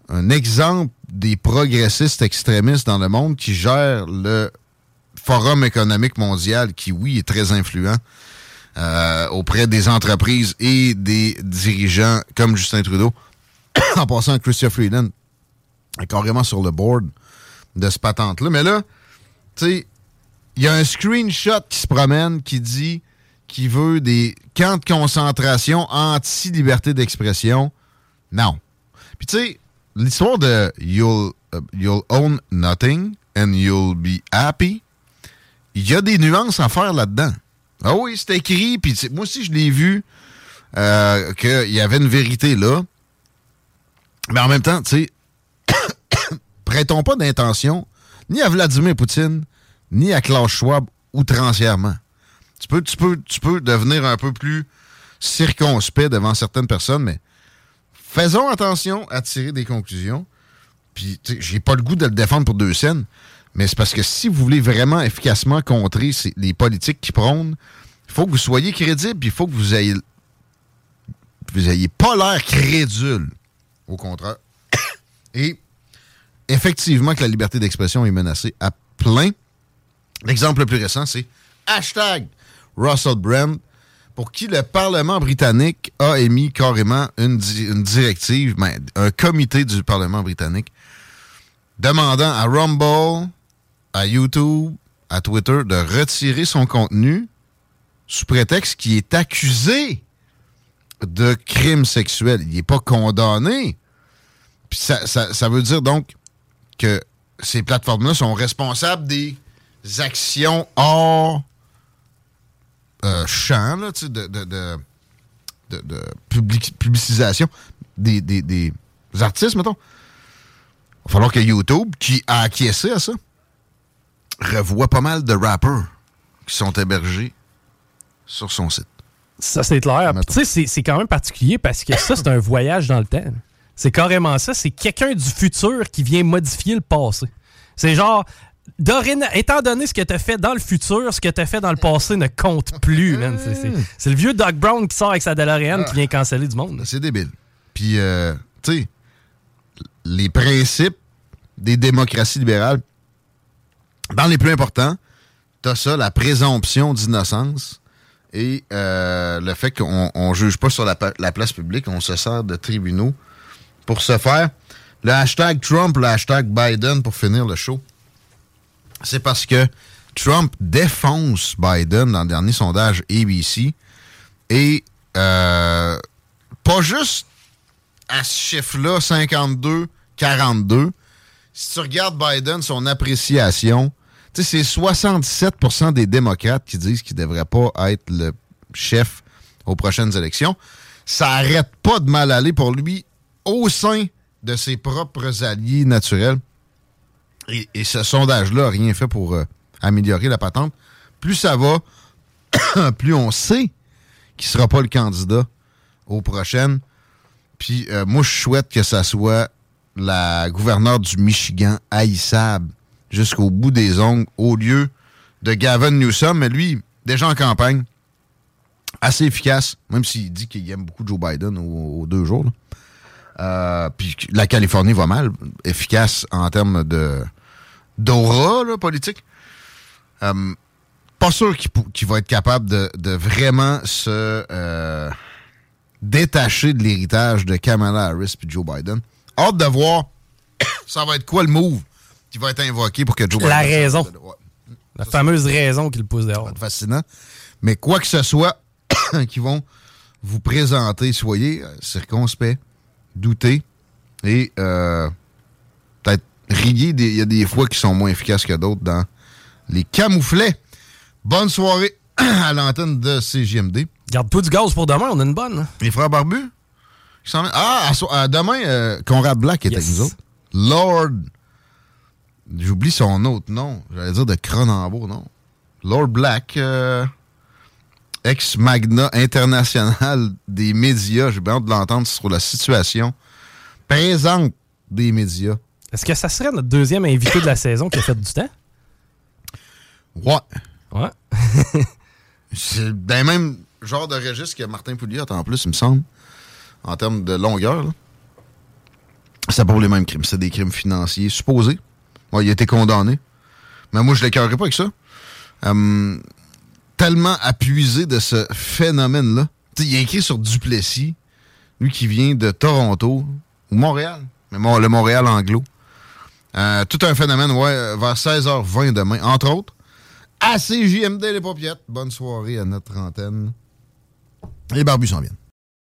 un exemple des progressistes extrémistes dans le monde qui gère le Forum économique mondial qui, oui, est très influent euh, auprès des entreprises et des dirigeants comme Justin Trudeau. en passant à Christian Freeland, carrément sur le board de ce patente-là. Mais là, tu sais, il y a un screenshot qui se promène qui dit qu'il veut des camps de concentration anti-liberté d'expression. Non. Puis tu sais, l'histoire de you'll, uh, you'll own nothing and you'll be happy, il y a des nuances à faire là-dedans. Ah oui, c'est écrit, puis moi aussi je l'ai vu, euh, qu'il y avait une vérité là. Mais en même temps, tu sais, prêtons pas d'intention ni à Vladimir Poutine, ni à Klaus Schwab outrancièrement. Tu peux, tu, peux, tu peux devenir un peu plus circonspect devant certaines personnes, mais faisons attention à tirer des conclusions. Puis, j'ai pas le goût de le défendre pour deux scènes, mais c'est parce que si vous voulez vraiment efficacement contrer les politiques qui prônent, il faut que vous soyez crédible, puis il faut que vous ayez, vous ayez pas l'air crédule. Au contraire. Et effectivement que la liberté d'expression est menacée à plein. L'exemple le plus récent, c'est hashtag Russell Brand, pour qui le Parlement britannique a émis carrément une, directive, ben, un comité du Parlement britannique, demandant à Rumble, à YouTube, à Twitter de retirer son contenu sous prétexte qu'il est accusé de crimes sexuels. Il n'est pas condamné. Puis ça, ça veut dire donc que ces plateformes-là sont responsables des actions hors euh, champ de, de, de, de publicisation des, des, des, artistes, mettons. Il va falloir que YouTube, qui a acquiescé à ça, revoit pas mal de rappers qui sont hébergés sur son site. Ça, c'est clair. Tu sais, c'est quand même particulier parce que ça, c'est un voyage dans le temps. C'est carrément ça. C'est quelqu'un du futur qui vient modifier le passé. C'est genre, étant donné ce que tu as fait dans le futur, ce que tu as fait dans le passé ne compte plus, C'est le vieux Doc Brown qui sort avec sa DeLorean qui vient canceller du monde. C'est débile. Puis, euh, tu sais, les principes des démocraties libérales, dans les plus importants, tu as ça, la présomption d'innocence et euh, le fait qu'on ne juge pas sur la, place publique, on se sert de tribunaux pour ce faire. Le hashtag Trump, le hashtag Biden pour finir le show, c'est parce que Trump défonce Biden dans le dernier sondage ABC et euh, pas juste à ce chiffre-là, 52-42. Si tu regardes Biden, son appréciation, c'est 67% des démocrates qui disent qu'il ne devrait pas être le chef aux prochaines élections. Ça n'arrête pas de mal aller pour lui au sein de ses propres alliés naturels. Et, ce sondage-là n'a rien fait pour euh, améliorer la patente. Plus ça va, plus on sait qu'il ne sera pas le candidat aux prochaines. Puis euh, moi, je souhaite que ça soit la gouverneure du Michigan, haïssable, jusqu'au bout des ongles, au lieu de Gavin Newsom. Mais lui, déjà en campagne, assez efficace, même s'il dit qu'il aime beaucoup Joe Biden aux, deux jours. Euh, puis la Californie va mal, efficace en termes de d'aura politique. Euh, pas sûr qu'il va être capable de, vraiment se euh, détacher de l'héritage de Kamala Harris et Joe Biden. Hâte de voir ça va être quoi le move qui va être invoqué pour que Joe Biden... La raison. La fameuse raison qu'il pousse dehors. Fascinant. Mais quoi que ce soit qui vont vous présenter, soyez circonspect, doutez et euh, peut-être riez. Il y a des fois qui sont moins efficaces que d'autres dans les camouflets. Bonne soirée à l'antenne de CGMD. Garde-toi du gaz pour demain, on a une bonne. Hein. Les frères barbus? Ah, à, demain, euh, Conrad Black est avec nous autres. Lord. J'oublie son autre nom. J'allais dire de Cronenbourg, non? Lord Black, euh, ex-magna international des médias. J'ai bien hâte de l'entendre sur la situation présente des médias. Est-ce que ça serait notre deuxième invité de la saison qui a fait du temps? Ouais. Ouais. C'est dans même genre de registre que Martin Pouliot en plus, il me semble, en termes de longueur. C'est pour les mêmes crimes. C'est des crimes financiers supposés. il a été condamné. Mais moi, je ne l'écœurerai pas avec ça. Hum, tellement appuisé de ce phénomène-là. Il a écrit sur Duplessis, lui qui vient de Toronto ou Montréal, mais le Montréal anglo. Euh, tout un phénomène, ouais, vers 16h20 demain, entre autres. ACJMD les paupiettes. Bonne soirée à notre antenne. Les barbus s'en viennent.